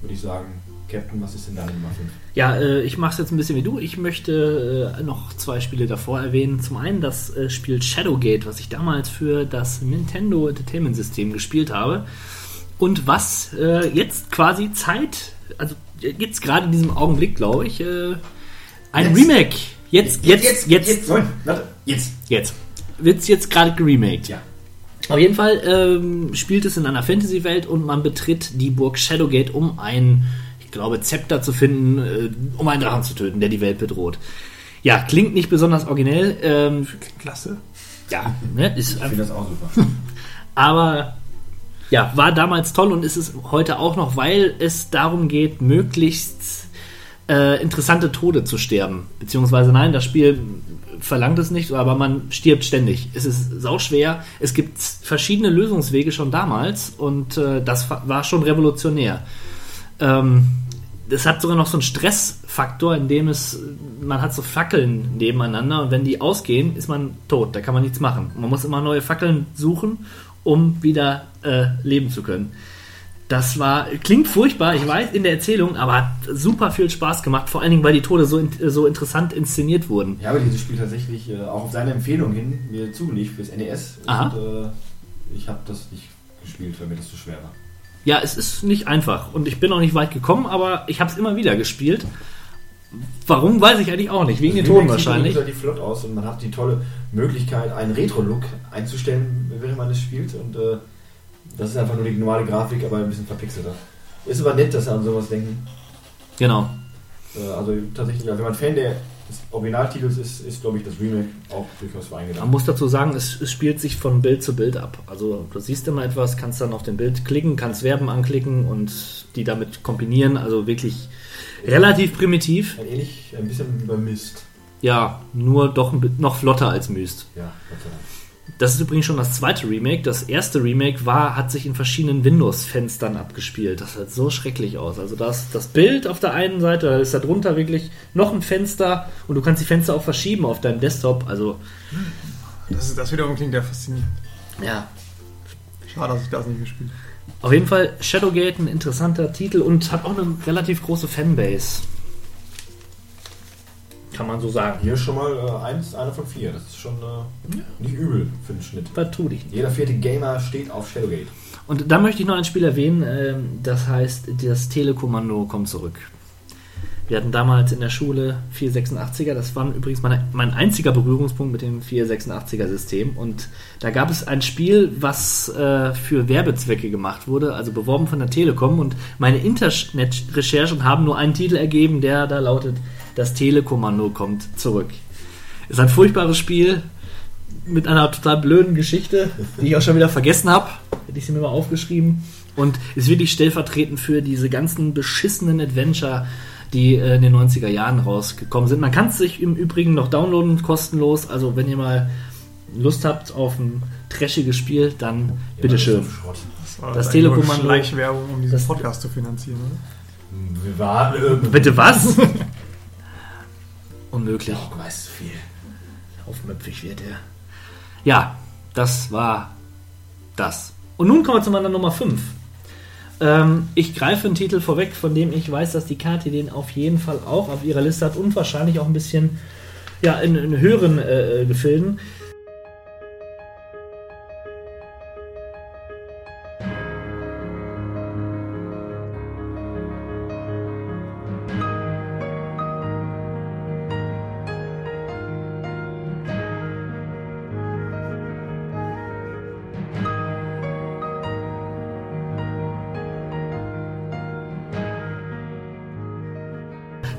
würde ich sagen, Captain, was ist denn deine Nummer 5? Ja, äh, ich mache es jetzt ein bisschen wie du. Ich möchte äh, noch zwei Spiele davor erwähnen. Zum einen das äh, Spiel Shadowgate, was ich damals für das Nintendo Entertainment System gespielt habe. Und was äh, jetzt quasi Zeit, also jetzt gerade in diesem Augenblick, glaube ich, äh, ein Jetzt. Remake. Jetzt, jetzt, jetzt, jetzt, jetzt, Moment, warte, jetzt. jetzt. Wird jetzt gerade geremaked. Ja. Auf jeden Fall ähm, spielt es in einer Fantasy-Welt und man betritt die Burg Shadowgate, um ein, ich glaube, Zepter zu finden, äh, um einen Drachen zu töten, der die Welt bedroht. Ja, klingt nicht besonders originell. Ähm, Klasse. ja, ne, ist Ich finde das auch super. aber ja, war damals toll und ist es heute auch noch, weil es darum geht, möglichst äh, interessante Tode zu sterben. Beziehungsweise nein, das Spiel verlangt es nicht, aber man stirbt ständig. Es ist sauschwer. Es gibt verschiedene Lösungswege schon damals und äh, das war schon revolutionär. Ähm, es hat sogar noch so einen Stressfaktor, in dem es, man hat so Fackeln nebeneinander und wenn die ausgehen, ist man tot. Da kann man nichts machen. Man muss immer neue Fackeln suchen, um wieder äh, leben zu können. Das war, klingt furchtbar, ich weiß, in der Erzählung, aber hat super viel Spaß gemacht, vor allen Dingen, weil die Tode so, in, so interessant inszeniert wurden. Ich habe dieses Spiel tatsächlich äh, auch auf seine Empfehlung hin mir zugelegt fürs NES. Aha. Und äh, ich habe das nicht gespielt, weil mir das zu schwer war. Ja, es ist nicht einfach und ich bin auch nicht weit gekommen, aber ich habe es immer wieder gespielt. Warum, weiß ich eigentlich auch nicht, wegen den Das Toten Remake sieht wahrscheinlich. relativ flott aus und man hat die tolle Möglichkeit, einen Retro-Look einzustellen, während man es spielt. Und äh, das ist einfach nur die normale Grafik, aber ein bisschen verpixelter. Ist aber nett, dass sie an sowas denken. Genau. Äh, also tatsächlich, ja, wenn man Fan der des Originaltitels ist, ist glaube ich, das Remake auch durchaus für Man eingedacht. muss dazu sagen, es, es spielt sich von Bild zu Bild ab. Also du siehst immer etwas, kannst dann auf dem Bild klicken, kannst Verben anklicken und die damit kombinieren. Also wirklich relativ primitiv. Ein ähnlich, ein bisschen wie beim Mist. Ja, nur doch noch flotter als Myst. Ja, Gott sei Dank. Das ist übrigens schon das zweite Remake. Das erste Remake war, hat sich in verschiedenen Windows-Fenstern abgespielt. Das sah so schrecklich aus. Also das, das Bild auf der einen Seite, da ist da drunter wirklich noch ein Fenster und du kannst die Fenster auch verschieben auf deinem Desktop. Also Das, ist, das wiederum klingt ja faszinierend. ja, Schade, dass ich das nicht gespielt habe. Auf jeden Fall Shadowgate ein interessanter Titel und hat auch eine relativ große Fanbase. Kann man so sagen. Hier schon mal äh, eins, einer von vier. Das ist schon äh, nicht übel für den Schnitt. Vertu dich nicht. Jeder vierte Gamer steht auf Shadowgate. Und da möchte ich noch ein Spiel erwähnen, ähm, das heißt, das Telekommando kommt zurück. Wir hatten damals in der Schule 486er, das war übrigens meine, mein einziger Berührungspunkt mit dem 486er System. Und da gab es ein Spiel, was äh, für Werbezwecke gemacht wurde, also beworben von der Telekom. Und meine Internet-Recherchen haben nur einen Titel ergeben, der da lautet, das Telekommando kommt zurück. Ist ein furchtbares Spiel mit einer total blöden Geschichte, die ich auch schon wieder vergessen habe. Hätte ich sie mir mal aufgeschrieben. Und ist wirklich stellvertretend für diese ganzen beschissenen Adventure, die äh, in den 90er Jahren rausgekommen sind. Man kann es sich im Übrigen noch downloaden, kostenlos. Also wenn ihr mal Lust habt auf ein trashiges Spiel, dann bitteschön. Schrott. war Das nur Telekommando- Schleichwerbung, um diesen Das- Podcast zu finanzieren, oder? Wir waren. Bitte was? Unmöglich. Du weißt viel. Aufmüpfig wird er. Ja, das war das. Und nun kommen wir zu meiner Nummer 5. Ähm, ich greife einen Titel vorweg, von dem ich weiß, dass die Kati den auf jeden Fall auch auf ihrer Liste hat und wahrscheinlich auch ein bisschen ja, in, in höheren äh, Gefilden.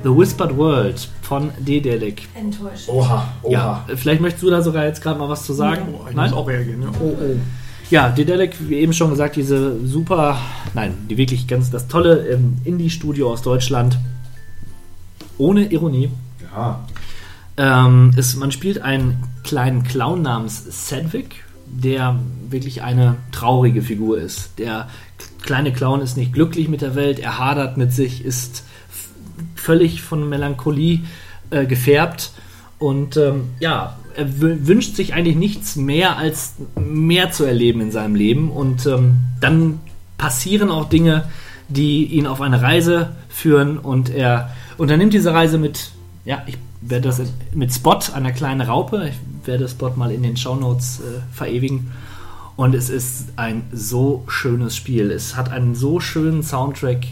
The Whispered World von Dedelic. Enttäuscht. Oha, oha. Ja, vielleicht möchtest du da sogar jetzt gerade mal was zu sagen. Oh, ich muss auch reagieren. Ja. Oh, oh. Ja, Dedelic, wie eben schon gesagt, diese super, nein, die wirklich ganz, das tolle ähm, Indie-Studio aus Deutschland. Ohne Ironie. Ja. Ähm, ist, man spielt einen kleinen Clown namens Sedwick, der wirklich eine traurige Figur ist. Der kleine Clown ist nicht glücklich mit der Welt, er hadert mit sich, ist völlig von Melancholie äh, gefärbt. Und ähm, ja, er wü- wünscht sich eigentlich nichts mehr als mehr zu erleben in seinem Leben. Und ähm, dann passieren auch Dinge, die ihn auf eine Reise führen. Und er unternimmt diese Reise mit, ja, ich werde das mit Spot, einer kleinen Raupe, ich werde Spot mal in den Shownotes äh, verewigen. Und es ist ein so schönes Spiel. Es hat einen so schönen Soundtrack.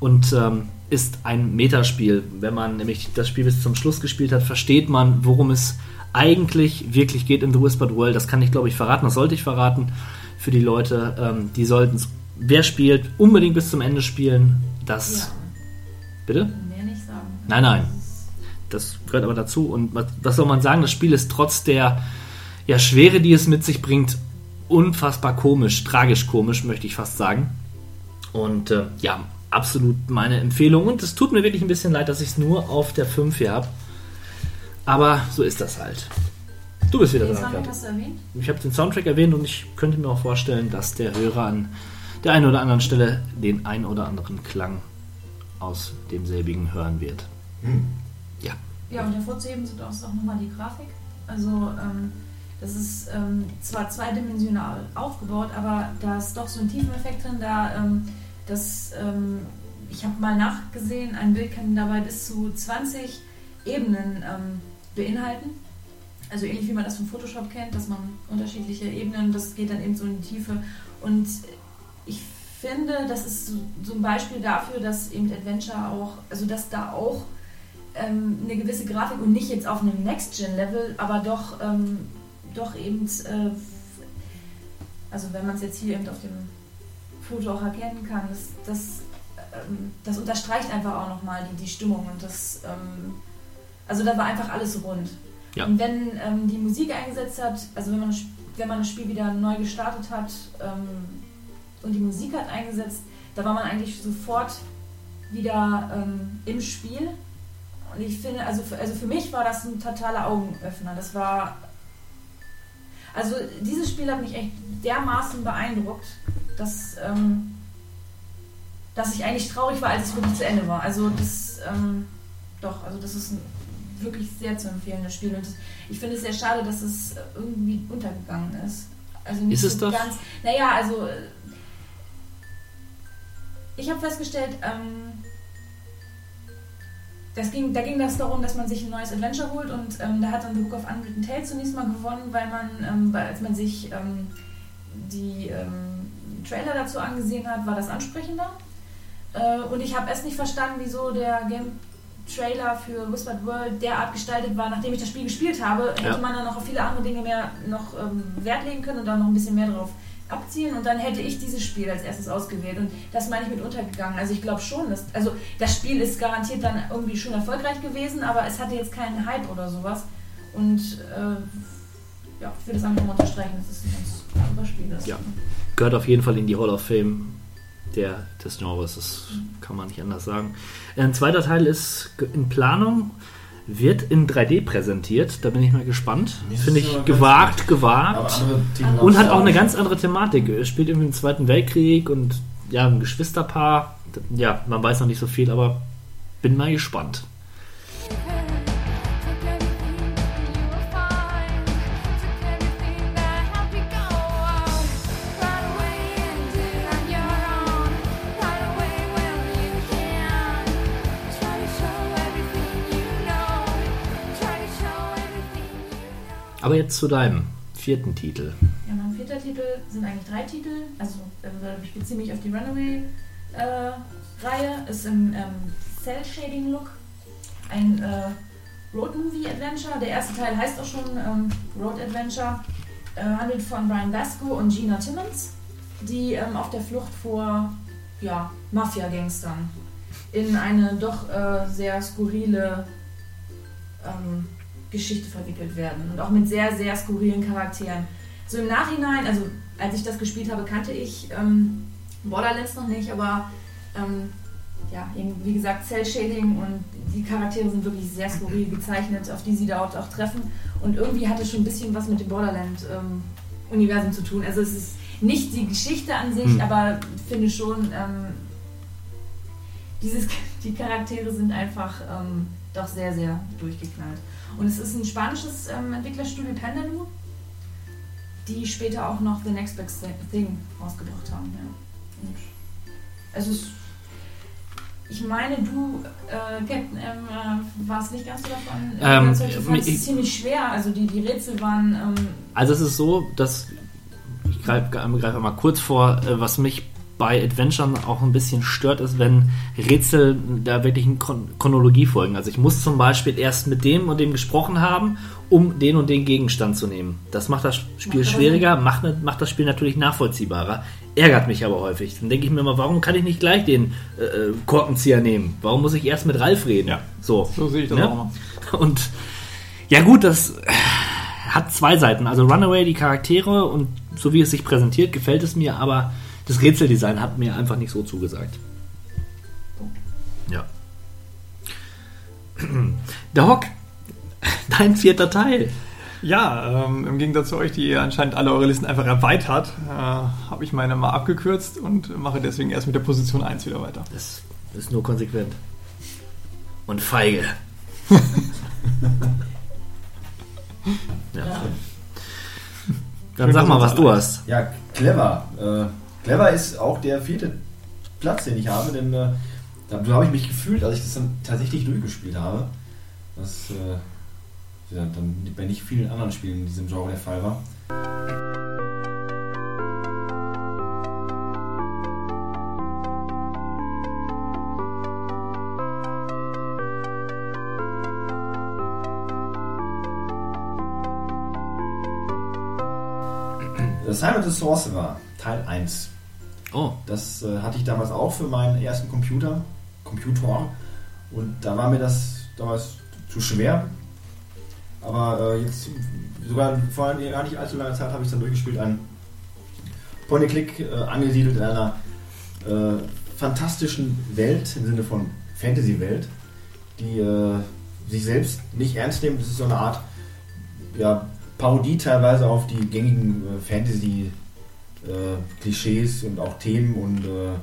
Und ähm, ist ein Metaspiel. Wenn man nämlich das Spiel bis zum Schluss gespielt hat, versteht man, worum es eigentlich wirklich geht in The Whispered World. Das kann ich, glaube ich, verraten. Das sollte ich verraten für die Leute. Ähm, die sollten es, wer spielt, unbedingt bis zum Ende spielen. Das. Ja, Bitte? mehr nicht sagen. Nein, nein. Das gehört aber dazu. Und was, soll man sagen? Das Spiel ist trotz der ja, Schwere, die es mit sich bringt, unfassbar komisch, tragisch komisch, möchte ich fast sagen. Und äh, ja, absolut meine Empfehlung. Und es tut mir wirklich ein bisschen leid, dass ich es nur auf der 5 hier habe. Aber so ist das halt. Du bist wieder Den dran, Soundtrack hast du erwähnt? Ich habe den Soundtrack erwähnt und ich könnte mir auch vorstellen, dass der Hörer an der einen oder anderen Stelle den ein oder anderen Klang aus demselbigen hören wird. Ja. Ja, und hervorzuheben sind auch nochmal die Grafik. Also, ähm, das ist ähm, zwar zweidimensional aufgebaut, aber da ist doch so ein Tiefeneffekt drin, da ähm, das, ähm, ich habe mal nachgesehen, ein Bild kann dabei bis zu 20 Ebenen ähm, beinhalten. Also ähnlich wie man das vom Photoshop kennt, dass man unterschiedliche Ebenen, das geht dann eben so in die Tiefe. Und ich finde, das ist so, so ein Beispiel dafür, dass eben Adventure auch, also dass da auch ähm, eine gewisse Grafik und nicht jetzt auf einem Next-Gen-Level, aber doch, ähm, doch eben, äh, also wenn man es jetzt hier eben auf dem Foto auch erkennen kann, das, das, ähm, das unterstreicht einfach auch nochmal die, die Stimmung und das, ähm, Also da war einfach alles rund. Ja. Und wenn ähm, die Musik eingesetzt hat, also wenn man, wenn man das Spiel wieder neu gestartet hat ähm, und die Musik hat eingesetzt, da war man eigentlich sofort wieder ähm, im Spiel. Und ich finde, also für, also für mich war das ein totaler Augenöffner. Das war. Also dieses Spiel hat mich echt dermaßen beeindruckt, dass, ähm, dass ich eigentlich traurig war, als es wirklich zu Ende war. Also das, ähm, doch, also das ist ein wirklich sehr zu empfehlendes Spiel. Und das, ich finde es sehr schade, dass es irgendwie untergegangen ist. Also nicht Ist es so das? ganz. Naja, also äh, ich habe festgestellt, ähm, das ging, da ging das darum, dass man sich ein neues Adventure holt und ähm, da hat dann The Book of Unwritten Tales zunächst mal gewonnen, weil man, ähm, weil, als man sich ähm, die ähm, Trailer dazu angesehen hat, war das ansprechender. Äh, und ich habe erst nicht verstanden, wieso der Game Trailer für Whispered World derart gestaltet war, nachdem ich das Spiel gespielt habe, hätte Ja. man dann noch auf viele andere Dinge mehr noch ähm, Wert legen können und dann noch ein bisschen mehr drauf abzielen und dann hätte ich dieses Spiel als erstes ausgewählt und das meine ich mit untergegangen. Also ich glaube schon, dass also das Spiel ist garantiert dann irgendwie schon erfolgreich gewesen, aber es hatte jetzt keinen Hype oder sowas und äh, ja, ich würde es einfach mal unterstreichen, dass es ein ganz super Spiel ist. Ja. Gehört auf jeden Fall in die Hall of Fame der, des Genres, das kann man nicht anders sagen. Ein zweiter Teil ist in Planung, wird in 3D präsentiert, da bin ich mal gespannt. Finde ich gewagt, gewagt. Und hat auch eine ganz andere Thematik. Es spielt irgendwie im Zweiten Weltkrieg und ja, ein Geschwisterpaar. Ja, man weiß noch nicht so viel, aber bin mal gespannt. Aber jetzt zu deinem vierten Titel. Ja, mein vierter Titel sind eigentlich drei Titel. Also äh, ich beziehe mich auf die Runaway-Reihe. ist im ähm, Cell-Shading-Look. Ein äh, Road-Movie-Adventure. Der erste Teil heißt auch schon ähm, Road Adventure. Äh, handelt von Brian Vasco und Gina Timmons, die ähm, auf der Flucht vor ja, Mafia-Gangstern in eine doch äh, sehr skurrile ähm, Geschichte verwickelt werden und auch mit sehr, sehr skurrilen Charakteren. So im Nachhinein, also als ich das gespielt habe, kannte ich ähm, Borderlands noch nicht, aber ähm, ja, eben, wie gesagt, Cell-Shading und die Charaktere sind wirklich sehr skurril gezeichnet, auf die sie dort auch treffen. Und irgendwie hat es schon ein bisschen was mit dem Borderland-Universum zu tun. Also es ist nicht die Geschichte an sich, Hm. aber ich finde schon, ähm, dieses, die Charaktere sind einfach ähm, doch sehr, sehr durchgeknallt. Und es ist ein spanisches ähm, Entwicklerstudio Pandaloo, die später auch noch The Next Best Thing rausgebracht haben. Ja. Also es, ich meine, du, äh, Captain M, äh, warst nicht ganz so davon Ähm, überzeugt. Ich- es ziemlich schwer. Also die, die Rätsel waren ähm, Also es ist so, dass ich greife greif einmal kurz vor, äh, was mich bei Adventuren auch ein bisschen stört, ist, wenn Rätsel da wirklich in Chron Chronologie folgen. Also ich muss zum Beispiel erst mit dem und dem gesprochen haben, um den und den Gegenstand zu nehmen. Das macht das Spiel Macht schwieriger, macht, ne- macht das Spiel natürlich nachvollziehbarer, ärgert mich aber häufig. Dann denke ich mir immer, warum kann ich nicht gleich den äh, äh, Korkenzieher nehmen? Warum muss ich erst mit Ralf reden? Ja. So, So sehe ich das Ne? auch immer. Und ja gut, das hat zwei Seiten. Also Runaway, die Charaktere und so wie es sich präsentiert, gefällt es mir, aber das Rätseldesign hat mir einfach nicht so zugesagt. Ja. Der Hock, dein vierter Teil. Ja, ähm, im Gegensatz zu euch, die ihr anscheinend alle eure Listen einfach erweitert, äh, habe ich meine mal abgekürzt und mache deswegen erst mit der Position 1 wieder weiter. Das ist nur konsequent. Und feige. ja. Dann Schön, sag mal, was du hast. Ja, clever. Äh, clever ist auch der vierte Platz, den ich habe, denn äh, da, habe ich mich gefühlt, als ich das dann tatsächlich durchgespielt habe. Was äh, ja, dann bei nicht vielen anderen Spielen in diesem Genre der Fall war. Simon the Sorcerer, Teil 1. Oh, Das äh, hatte ich damals auch für meinen ersten Computer, Computer. Und da war mir das damals zu schwer. Aber äh, jetzt, sogar vor gar nicht allzu langer Zeit habe ich dann durchgespielt, ein Point-and-Click äh, angesiedelt in einer äh, fantastischen Welt, im Sinne von Fantasy-Welt, die äh, sich selbst nicht ernst nehmen. Das ist so eine Art ja, Parodie teilweise auf die gängigen äh, Fantasy-Klischees und auch Themen. Und äh,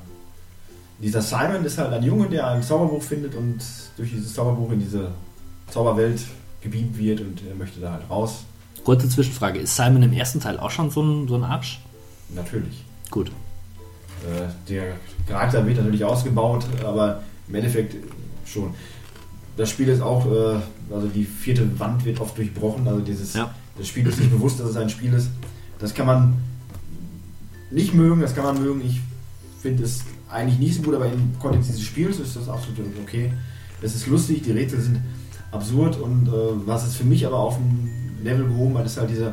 dieser Simon ist halt ein Junge, der ein Zauberbuch findet und durch dieses Zauberbuch in diese Zauberwelt gebeamt wird und er möchte da halt raus. Kurze Zwischenfrage: Ist Simon im ersten Teil auch schon so ein, so ein Arsch? Natürlich. Gut. Äh, der Charakter wird natürlich ausgebaut, aber im Endeffekt schon. Das Spiel ist auch, äh, also die vierte Wand wird oft durchbrochen, also dieses, Ja. das Spiel ist nicht bewusst, dass es ein Spiel ist. Das kann man nicht mögen, das kann man mögen. Ich finde es eigentlich nicht so gut, aber im Kontext dieses Spiels ist das absolut okay. Es ist lustig, die Rätsel sind absurd und äh, was es für mich aber auf ein Level gehoben hat, ist halt dieser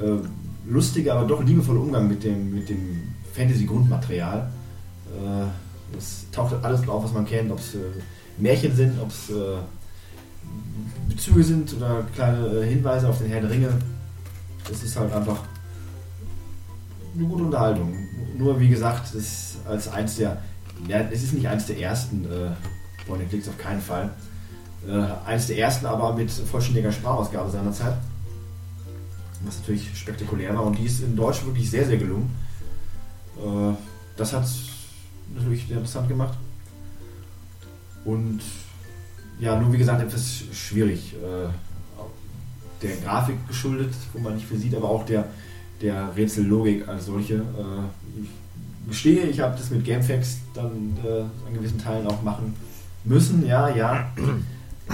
äh, lustige, aber doch liebevolle Umgang mit dem, mit dem Fantasy-Grundmaterial. Äh, es taucht alles auf, was man kennt, ob es äh, Märchen sind, ob es äh, Bezüge sind oder kleine äh, Hinweise auf den Herrn der Ringe. Es ist halt einfach eine gute Unterhaltung. Nur wie gesagt, es ist als eins der, ja, es ist nicht eins der ersten äh, Point Clicks auf keinen Fall. Äh, eins der ersten, aber mit vollständiger Sprachausgabe seinerzeit. Was natürlich spektakulär war und die ist in Deutsch wirklich sehr, sehr gelungen. Äh, das hat natürlich interessant gemacht. Und ja, nur wie gesagt, etwas schwierig. Äh, der Grafik geschuldet, wo man nicht viel sieht, aber auch der, der Rätsellogik als solche. Äh, ich gestehe, ich habe das mit Gamefax dann äh, an gewissen Teilen auch machen müssen, ja, ja. äh,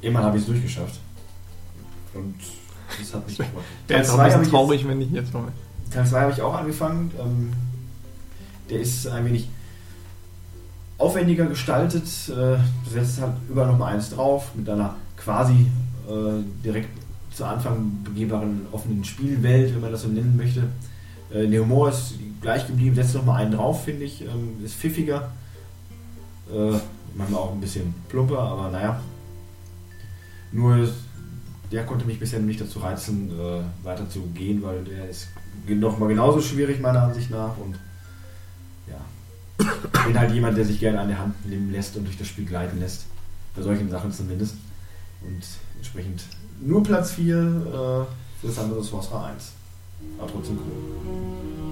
irgendwann habe ich es durchgeschafft. Und das hat mich jetzt auch zwei ein habe bisschen ich traurig, wenn ich jetzt noch. Teil 2 habe ich auch angefangen. Ähm, der ist ein wenig aufwendiger gestaltet. Äh, du setzt halt überall nochmal eins drauf mit einer quasi äh, direkt zu Anfang begehbaren offenen Spielwelt, wenn man das so nennen möchte. Äh, der Humor ist gleich geblieben, setzt nochmal einen drauf, finde ich. Ähm, ist pfiffiger. Äh, manchmal auch ein bisschen plumper, aber naja. Nur der konnte mich bisher nicht dazu reizen, äh, weiter zu gehen, weil der ist noch mal genauso schwierig meiner Ansicht nach und ja, bin halt jemand, der sich gerne an der Hand nehmen lässt und durch das Spiel gleiten lässt. Bei solchen Sachen zumindest. Und entsprechend nur Platz 4 äh, das andere Sorcerer 1. Aber trotzdem cool.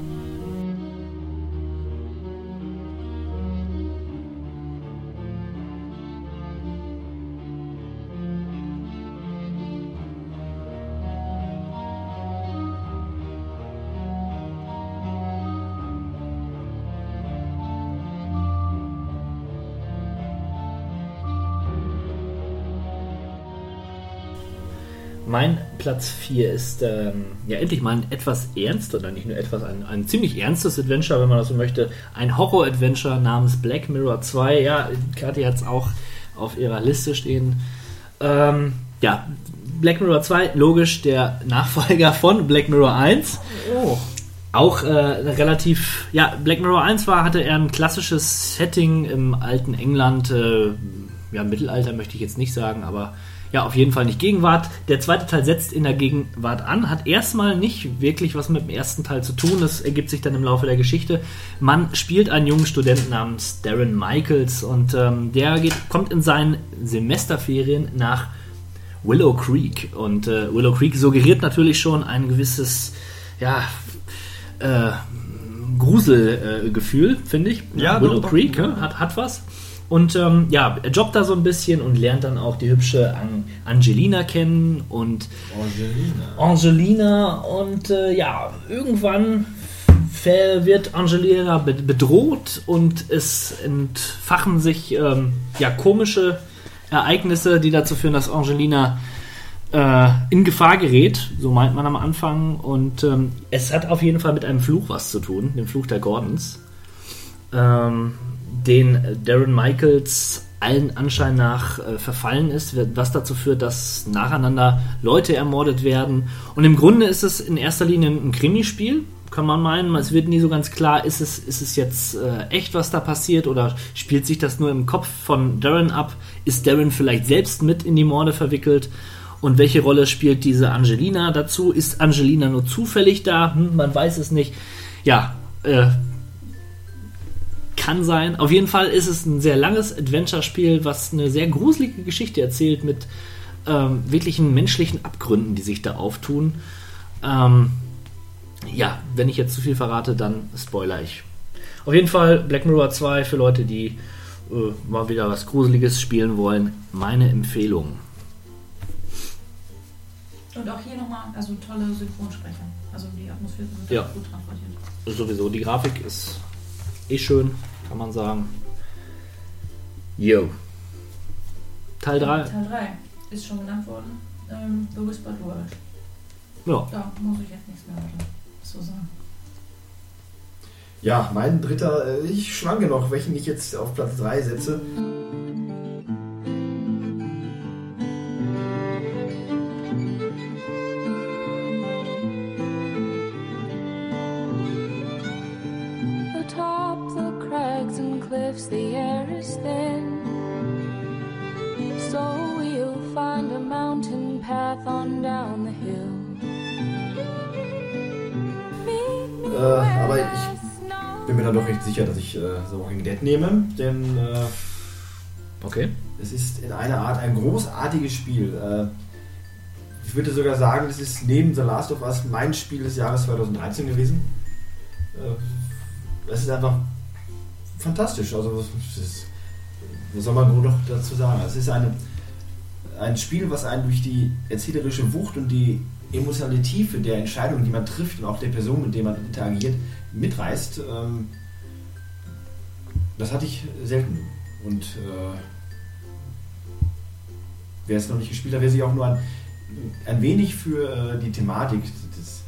Mein Platz 4 ist ähm, ja endlich mal ein etwas ernst oder nicht nur etwas, ein, ein ziemlich ernstes Adventure, wenn man das so möchte. Ein Horror-Adventure namens Black Mirror 2. Ja, Kathi hat es auch auf ihrer Liste stehen. Ähm, ja, Black Mirror 2, logisch der Nachfolger von Black Mirror 1. Oh. Auch äh, relativ, ja, Black Mirror 1 war, hatte er ein klassisches Setting im alten England, äh, ja, Mittelalter möchte ich jetzt nicht sagen, aber ja, auf jeden Fall nicht Gegenwart. Der zweite Teil setzt in der Gegenwart an, hat erstmal nicht wirklich was mit dem ersten Teil zu tun, das ergibt sich dann im Laufe der Geschichte. Man spielt einen jungen Studenten namens Darren Michaels und ähm, der geht, kommt in seinen Semesterferien nach Willow Creek und äh, Willow Creek suggeriert natürlich schon ein gewisses, ja, äh, Gruselgefühl, äh, finde ich. Ja, Willow doch, doch. Creek ja. hat, hat was. Und ähm, ja, er jobbt da so ein bisschen und lernt dann auch die hübsche An Angelina kennen und Angelina. Angelina und äh, ja, irgendwann wird Angelina be- bedroht und es entfachen sich ähm, ja komische Ereignisse, die dazu führen, dass Angelina äh, in Gefahr gerät, so meint man am Anfang. Und ähm, es hat auf jeden Fall mit einem Fluch was zu tun, dem Fluch der Gordons, ähm, den Darren Michaels allen Anschein nach äh, verfallen ist, was dazu führt, dass nacheinander Leute ermordet werden. Und im Grunde ist es in erster Linie ein Krimispiel, kann man meinen, es wird nie so ganz klar, ist es, ist es jetzt äh, echt, was da passiert oder spielt sich das nur im Kopf von Darren ab? Ist Darren vielleicht selbst mit in die Morde verwickelt? Und welche Rolle spielt diese Angelina dazu? Ist Angelina nur zufällig da? Hm, man weiß es nicht. Ja, äh, kann sein. Auf jeden Fall ist es ein sehr langes Adventure-Spiel, was eine sehr gruselige Geschichte erzählt mit ähm, wirklichen menschlichen Abgründen, die sich da auftun. Ähm, ja, wenn ich jetzt zu viel verrate, dann spoiler ich. Auf jeden Fall Black Mirror 2 für Leute, die äh, mal wieder was Gruseliges spielen wollen. Meine Empfehlung. Und auch hier nochmal, also tolle Synchronsprecher. Also die Atmosphäre wird Ja. gut transportiert. Sowieso, die Grafik ist eh schön, kann man sagen. Yo. Teil 3. Teil 3 ist schon genannt worden. Ähm, The Whispered World. Ja. Da muss ich jetzt nichts mehr dazu sagen. Ja, mein dritter, äh, ich schwanke noch, welchen ich jetzt auf Platz 3 setze. Atop cliffs, the air is thin. So we'll find a mountain path on down the hill. Äh, aber ich bin mir dann doch recht sicher, dass ich äh, The Walking Dead nehme, denn äh, Okay. es ist in einer Art ein großartiges Spiel. Äh, ich würde sogar sagen, es ist neben The Last of Us mein Spiel des Jahres 2013 gewesen. Äh, es ist einfach fantastisch. Also, was, was soll man noch dazu sagen? Es ist eine, ein Spiel, was einen durch die erzählerische Wucht und die emotionale Tiefe der Entscheidungen, die man trifft und auch der Person, mit der man interagiert, mitreißt. Ähm, das hatte ich selten. Und äh, wer es noch nicht gespielt hat, wer sich auch nur ein, ein wenig für äh, die Thematik des,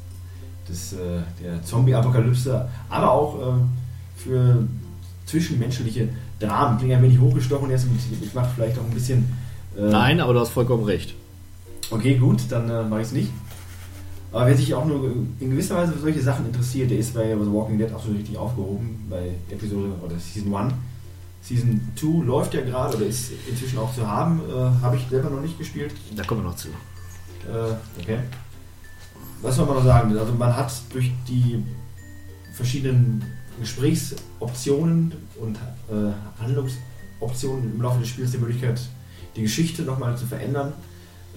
des, äh, der Zombie-Apokalypse, aber auch äh, für zwischenmenschliche Dramen, klingt ein wenig hochgestochen jetzt und ich mache vielleicht auch ein bisschen. äh, Nein, aber du hast vollkommen recht. Okay, gut, dann äh, mache ich es nicht. Aber wer sich auch nur in gewisser Weise für solche Sachen interessiert, der ist bei The Walking Dead auch so richtig aufgehoben, bei Episode oder Season 1. Season 2 läuft ja gerade oder ist inzwischen auch zu haben. Äh, Habe ich selber noch nicht gespielt. Da kommen wir noch zu. Äh, okay. Was soll man noch sagen? Also man hat durch die verschiedenen Gesprächsoptionen und äh, Handlungsoptionen im Laufe des Spiels die Möglichkeit, die Geschichte nochmal zu verändern.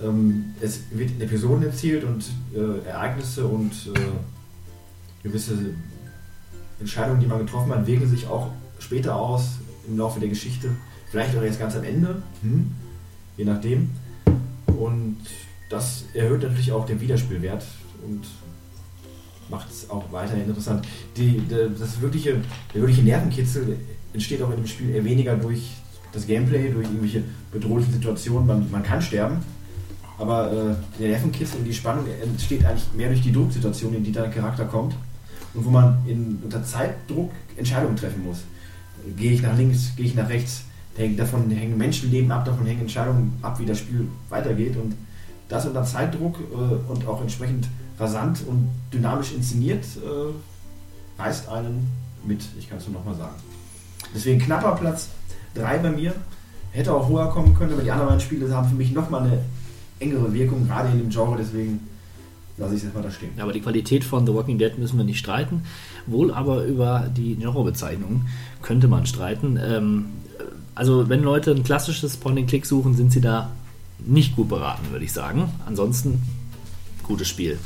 Ähm, es wird in Episoden erzählt und äh, Ereignisse und äh, gewisse Entscheidungen, die man getroffen hat, wirken sich auch später aus im Laufe der Geschichte. Vielleicht auch erst ganz am Ende, hm, je nachdem. Und das erhöht natürlich auch den Wiederspielwert und macht es auch weiterhin interessant. Die, der, das wirkliche, der wirkliche Nervenkitzel entsteht auch in dem Spiel eher weniger durch das Gameplay, durch irgendwelche bedrohlichen Situationen. Man, man kann sterben, aber äh, der Nervenkitzel und die Spannung entsteht eigentlich mehr durch die Drucksituation, in die dein Charakter kommt und wo man in, unter Zeitdruck Entscheidungen treffen muss. Gehe ich nach links, gehe ich nach rechts, davon hängen Menschenleben ab, davon hängen Entscheidungen ab, wie das Spiel weitergeht und das unter Zeitdruck äh, und auch entsprechend rasant und dynamisch inszeniert äh, reißt einen mit, ich kann es nur nochmal sagen. Deswegen knapper Platz 3 bei mir. Hätte auch höher kommen können, aber die anderen beiden Spiele haben für mich nochmal eine engere Wirkung, gerade in dem Genre, deswegen lasse ich es erstmal da stehen. Aber die Qualität von The Walking Dead müssen wir nicht streiten. Wohl aber über die Genrebezeichnung könnte man streiten. Ähm, also wenn Leute ein klassisches Point-and-Click suchen, sind sie da nicht gut beraten, würde ich sagen. Ansonsten gutes Spiel.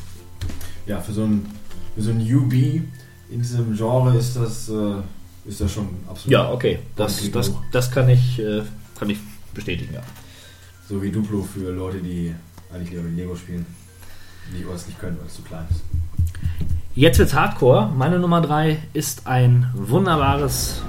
Ja, für so ein, für so ein UB in diesem Genre ist das, äh, ist das schon absolut. Ja, okay. Das, das, das kann, ich, äh, kann ich bestätigen, ja. So wie Duplo für Leute, die eigentlich lieber mit Lego spielen. Die es nicht können, weil es zu klein ist. Jetzt wird's Hardcore. Meine Nummer 3 ist ein wunderbares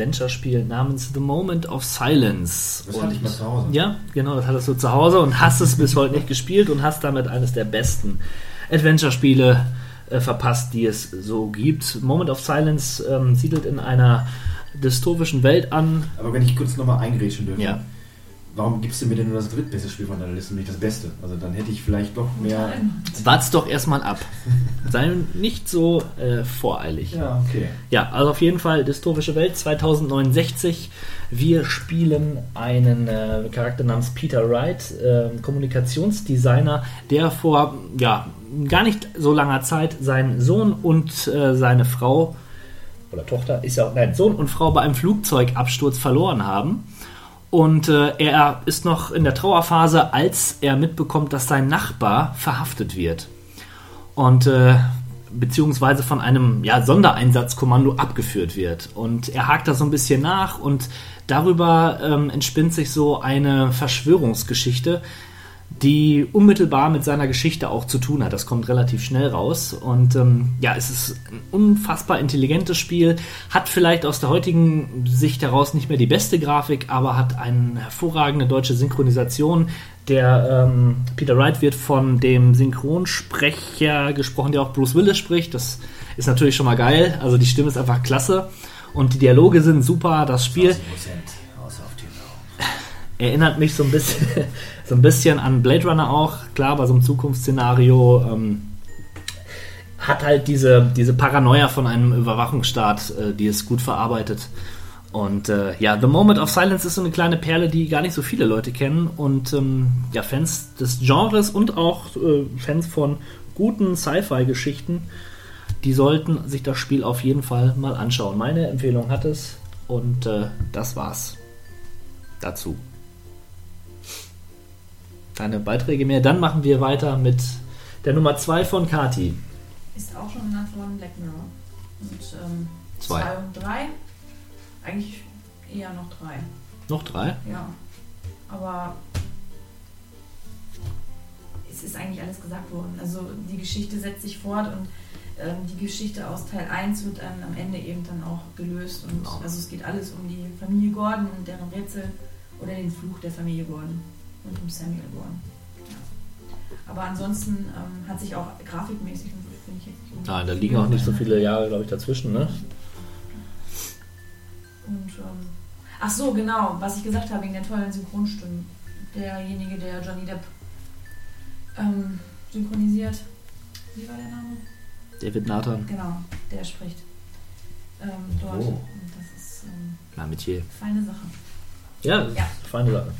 Adventure-Spiel namens The Moment of Silence. Das hatte ich mal zu Hause. Ja, genau, das hattest du zu Hause und hast es bis heute nicht gespielt und hast damit eines der besten Adventure-Spiele äh, verpasst, die es so gibt. Moment of Silence ähm, siedelt in einer dystopischen Welt an. Aber wenn ich kurz nochmal eingrätschen dürfte. Ja. Warum gibst du mir denn nur das drittbeste Spiel von deiner Liste und nicht das Beste? Also dann hätte ich vielleicht doch mehr. Wart's doch erstmal ab. Sei nicht so äh, voreilig. Ja, okay. Ja, also auf jeden Fall dystopische Welt 2069. Wir spielen einen äh, Charakter namens Peter Wright, äh, Kommunikationsdesigner, der vor ja, gar nicht so langer Zeit seinen Sohn und äh, seine Frau oder Tochter ist ja nein, Sohn und Frau bei einem Flugzeugabsturz verloren haben. Und äh, er ist noch in der Trauerphase, als er mitbekommt, dass sein Nachbar verhaftet wird. Und äh, beziehungsweise von einem ja, Sondereinsatzkommando abgeführt wird. Und er hakt da so ein bisschen nach und darüber ähm, entspinnt sich so eine Verschwörungsgeschichte, die unmittelbar mit seiner Geschichte auch zu tun hat. Das kommt relativ schnell raus. Und ähm, ja, es ist ein unfassbar intelligentes Spiel, hat vielleicht aus der heutigen Sicht heraus nicht mehr die beste Grafik, aber hat eine hervorragende deutsche Synchronisation. Der ähm, Peter Wright wird von dem Synchronsprecher gesprochen, der auch Bruce Willis spricht. Das ist natürlich schon mal geil. Also die Stimme ist einfach klasse. Und die Dialoge sind super. Das Spiel erinnert mich so ein bisschen, so ein bisschen an Blade Runner auch, klar, bei so einem Zukunftsszenario. Ähm, hat halt diese, diese Paranoia von einem Überwachungsstaat, äh, die es gut verarbeitet. Und äh, ja, The Moment of Silence ist so eine kleine Perle, die gar nicht so viele Leute kennen. Und ähm, ja, Fans des Genres und auch äh, Fans von guten Sci-Fi-Geschichten, die sollten sich das Spiel auf jeden Fall mal anschauen. Meine Empfehlung hat es und äh, das war's dazu keine Beiträge mehr. Dann machen wir weiter mit der Nummer 2 von Kati. Ist auch schon genannt worden, Black Mirror. Und ähm, Zwei. zwei und drei. Eigentlich eher noch drei. Noch drei? Ja. Aber es ist eigentlich alles gesagt worden. Also die Geschichte setzt sich fort und ähm, die Geschichte aus Teil 1 wird dann am Ende eben dann auch gelöst. Und also es geht alles um die Familie Gordon und deren Rätsel oder den Fluch der Familie Gordon und um Samuel. Ja. Aber ansonsten ähm, hat sich auch grafikmäßig finde ich jetzt nicht Nein, da liegen auch nicht so viele Jahre, glaube ich, dazwischen, ne? Und, ähm, ach so, genau, was ich gesagt habe wegen der tollen Synchronstimmen. Derjenige, der Johnny Depp ähm, synchronisiert. Wie war der Name? David Nathan. Genau, der spricht ähm, dort. Oh. Und das ist ähm, Metier. feine Sache. Ja, Ja. feine Sache.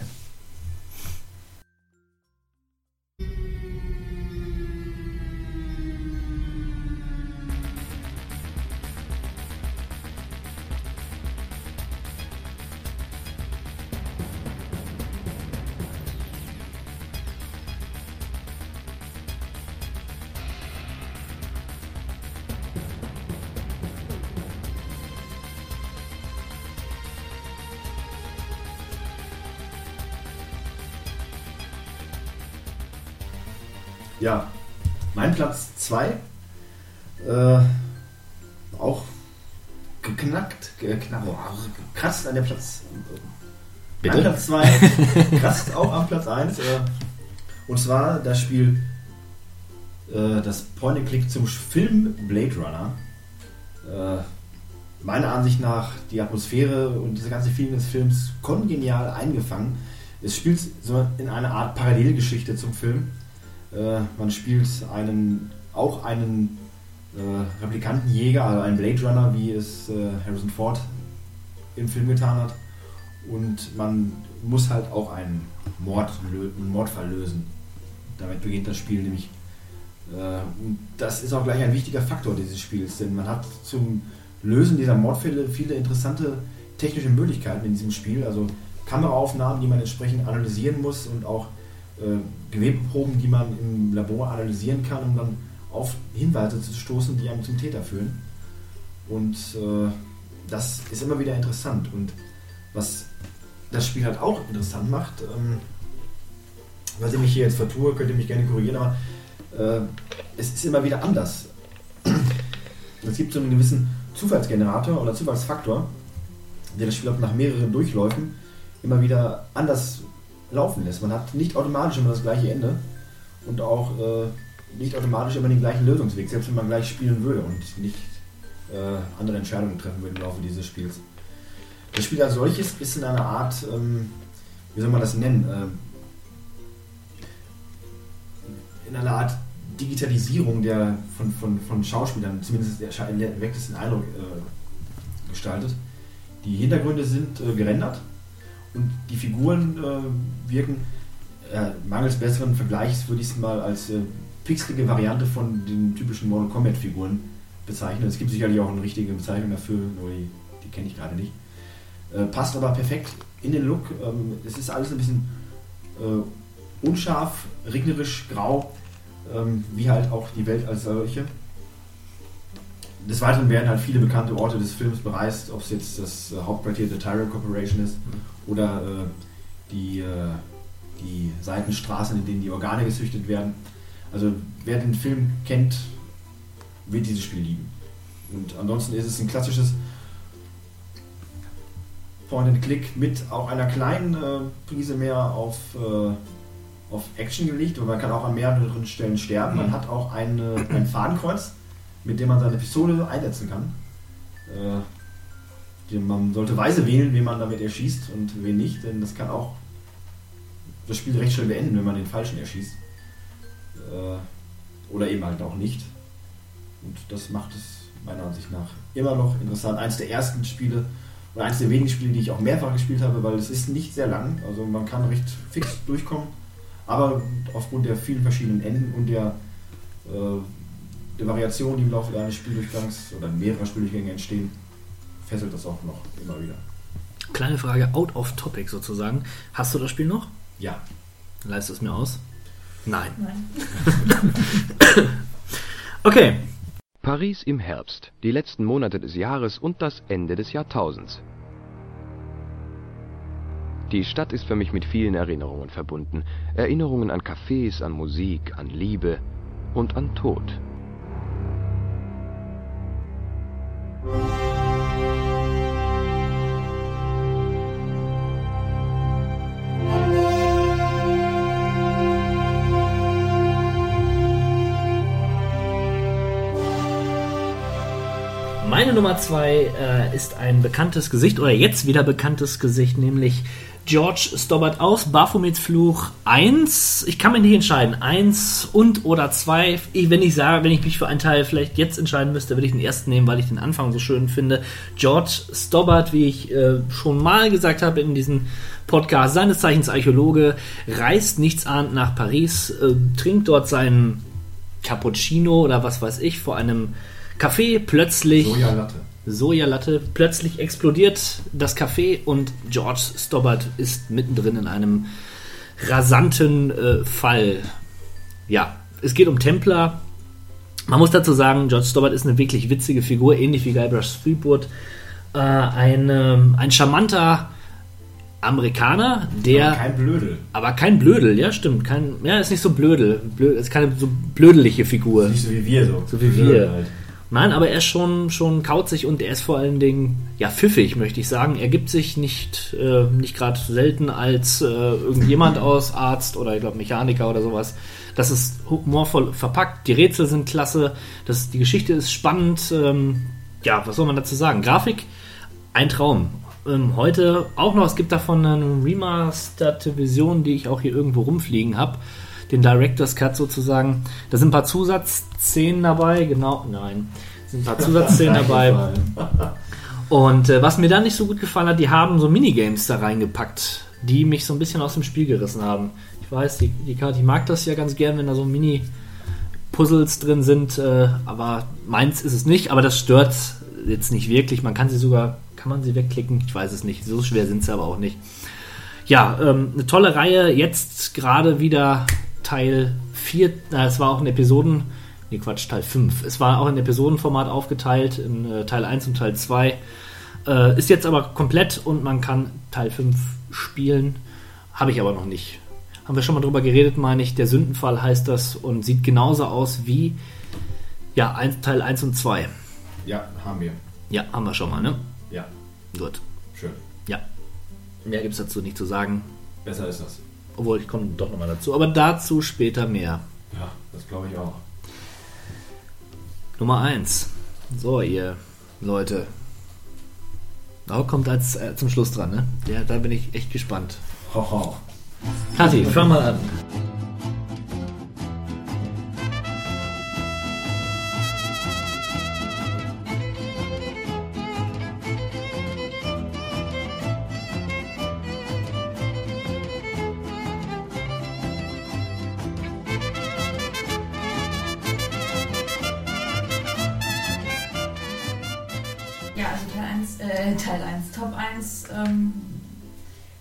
Ja, mein Platz 2. Äh, auch geknackt, geknackt, oh, kratzt an der Platz. Bitte? Mein Platz 2 kratzt auch am Platz 1. Äh, und zwar das Spiel, äh, das Point-and-Click zum Film Blade Runner. Äh, meiner Ansicht nach die Atmosphäre und diese ganze Feeling des Films kongenial eingefangen. Es spielt so in einer Art Parallelgeschichte zum Film. Äh, man spielt einen, auch einen äh, Replikantenjäger, also einen Blade Runner, wie es äh, Harrison Ford im Film getan hat. Und man muss halt auch einen, Mord, einen Mordfall lösen. Damit beginnt das Spiel nämlich. Äh, und das ist auch gleich ein wichtiger Faktor dieses Spiels, denn man hat zum Lösen dieser Mordfälle viele interessante technische Möglichkeiten in diesem Spiel. Also Kameraaufnahmen, die man entsprechend analysieren muss und auch äh, Gewebeproben, die man im Labor analysieren kann, um dann auf Hinweise zu stoßen, die einem zum Täter führen. Und äh, das ist immer wieder interessant. Und was das Spiel halt auch interessant macht, ähm, was ich mich hier jetzt vertue, könnt ihr mich gerne korrigieren, aber äh, es ist immer wieder anders. Es gibt so einen gewissen Zufallsgenerator oder Zufallsfaktor, der das Spiel auch nach mehreren Durchläufen immer wieder anders laufen lässt. Man hat nicht automatisch immer das gleiche Ende und auch äh, nicht automatisch immer den gleichen Lösungsweg, selbst wenn man gleich spielen würde und nicht äh, andere Entscheidungen treffen würde im Laufe dieses Spiels. Das Spiel als solches ist in einer Art, ähm, wie soll man das nennen, ähm, in einer Art Digitalisierung der, von, von, von Schauspielern, zumindest der erwecktesten Eindruck äh, gestaltet. Die Hintergründe sind äh, gerendert und die Figuren äh, wirken, äh, mangels besseren Vergleichs würde ich es mal als äh, pixelige Variante von den typischen Mortal Kombat Figuren bezeichnen. Es gibt sicherlich auch eine richtige Bezeichnung dafür, nur die, die kenne ich gerade nicht. Äh, passt aber perfekt in den Look. Ähm, es ist alles ein bisschen äh, unscharf, regnerisch, grau, ähm, wie halt auch die Welt als solche. Des Weiteren werden halt viele bekannte Orte des Films bereist, ob es jetzt das äh, Hauptquartier der Tyro Corporation ist oder äh, die, äh, die Seitenstraßen, in denen die Organe gezüchtet werden. Also wer den Film kennt, wird dieses Spiel lieben. Und ansonsten ist es ein klassisches Point-and-Click mit auch einer kleinen äh, Prise mehr auf, äh, auf Action gelegt und man kann auch an mehreren Stellen sterben. Man hat auch eine, ein Fadenkreuz, mit dem man seine Pistole einsetzen kann. Man sollte weise wählen, wen man damit erschießt und wen nicht, denn das kann auch das Spiel recht schnell beenden, wenn man den Falschen erschießt. Äh, oder eben halt auch nicht. Und das macht es meiner Ansicht nach immer noch interessant. Eins der ersten Spiele oder eins der wenigen Spiele, die ich auch mehrfach gespielt habe, weil es ist nicht sehr lang. Also man kann recht fix durchkommen. Aber aufgrund der vielen verschiedenen Enden und der, äh, der Variation, die im Laufe eines Spieldurchgangs oder mehrerer Spieldurchgänge entstehen, fesselt das auch noch immer wieder. Kleine Frage, out of topic sozusagen. Hast du das Spiel noch? Ja. Leist es mir aus? Nein. Nein. Okay. Paris im Herbst, die letzten Monate des Jahres und das Ende des Jahrtausends. Die Stadt ist für mich mit vielen Erinnerungen verbunden. Erinnerungen an Cafés, an Musik, an Liebe und an Tod. Meine Nummer zwei äh, ist ein bekanntes Gesicht oder jetzt wieder bekanntes Gesicht, nämlich George Stobbart aus Baphomets Fluch 1. Ich kann mich nicht entscheiden. 1 und oder 2. wenn ich sage, wenn ich mich für einen Teil vielleicht jetzt entscheiden müsste, würde ich den ersten nehmen, weil ich den Anfang so schön finde. George Stobbart, wie ich äh, schon mal gesagt habe in diesem Podcast, seines Zeichens Archäologe, reist nichtsahnd nach Paris, äh, trinkt dort seinen Cappuccino oder was weiß ich vor einem Café. Plötzlich Sojalatte. Sojalatte. Plötzlich explodiert das Café und George Stobbart ist mittendrin in einem rasanten äh, Fall. Ja, es geht um Templer. Man muss dazu sagen, George Stobbart ist eine wirklich witzige Figur, ähnlich wie Guybrush Threepwood. Äh, ein, ähm, ein charmanter Amerikaner, der. Aber kein Blödel. Aber kein Blödel, ja, stimmt. Kein, ja, ist nicht so blödel. Blöd, ist keine so blödelige Figur. Nicht so wie wir so. So wie Blödel wir. halt. Nein, aber er ist schon, schon kauzig und er ist vor allen Dingen, ja, pfiffig, möchte ich sagen. Er gibt sich nicht, äh, nicht gerade selten als äh, irgendjemand aus, Arzt oder ich glaube Mechaniker oder sowas. Das ist humorvoll verpackt, die Rätsel sind klasse, das, die Geschichte ist spannend. Ähm, ja, was soll man dazu sagen? Grafik, ein Traum. Ähm, heute auch noch, es gibt davon eine remasterte Version, die ich auch hier irgendwo rumfliegen habe den Director's Cut sozusagen. Da sind ein paar Zusatzszenen dabei, genau, nein, sind ein paar Zusatzszenen dabei. Und äh, was mir da nicht so gut gefallen hat, die haben so Minigames da reingepackt, die mich so ein bisschen aus dem Spiel gerissen haben. Ich weiß, die, die Karte, die mag das ja ganz gern, wenn da so Mini-Puzzles drin sind, äh, aber meins ist es nicht, aber das stört jetzt nicht wirklich. Man kann sie sogar, kann man sie wegklicken? Ich weiß es nicht. So schwer sind sie aber auch nicht. Ja, ähm, eine tolle Reihe. Jetzt gerade wieder Teil 4, na, es war auch in Episoden, nee Quatsch, Teil 5. Es war auch in Episodenformat aufgeteilt, in äh, Teil 1 und Teil 2. Äh, ist jetzt aber komplett und man kann Teil 5 spielen. Habe ich aber noch nicht. Haben wir schon mal drüber geredet, meine ich. Der Sündenfall heißt das und sieht genauso aus wie ja, ein, Teil 1 und 2. Ja, haben wir. Ja, haben wir schon mal, ne? Ja. Gut. Schön. Ja. Mehr gibt es dazu nicht zu sagen. Besser ist das. Obwohl, ich komme doch nochmal dazu. Aber dazu später mehr. Ja, das glaube ich auch. Nummer 1. So, ihr Leute. Da kommt als äh, zum Schluss dran, ne? Ja, da bin ich echt gespannt. Hoho. Kathi, fang mal an.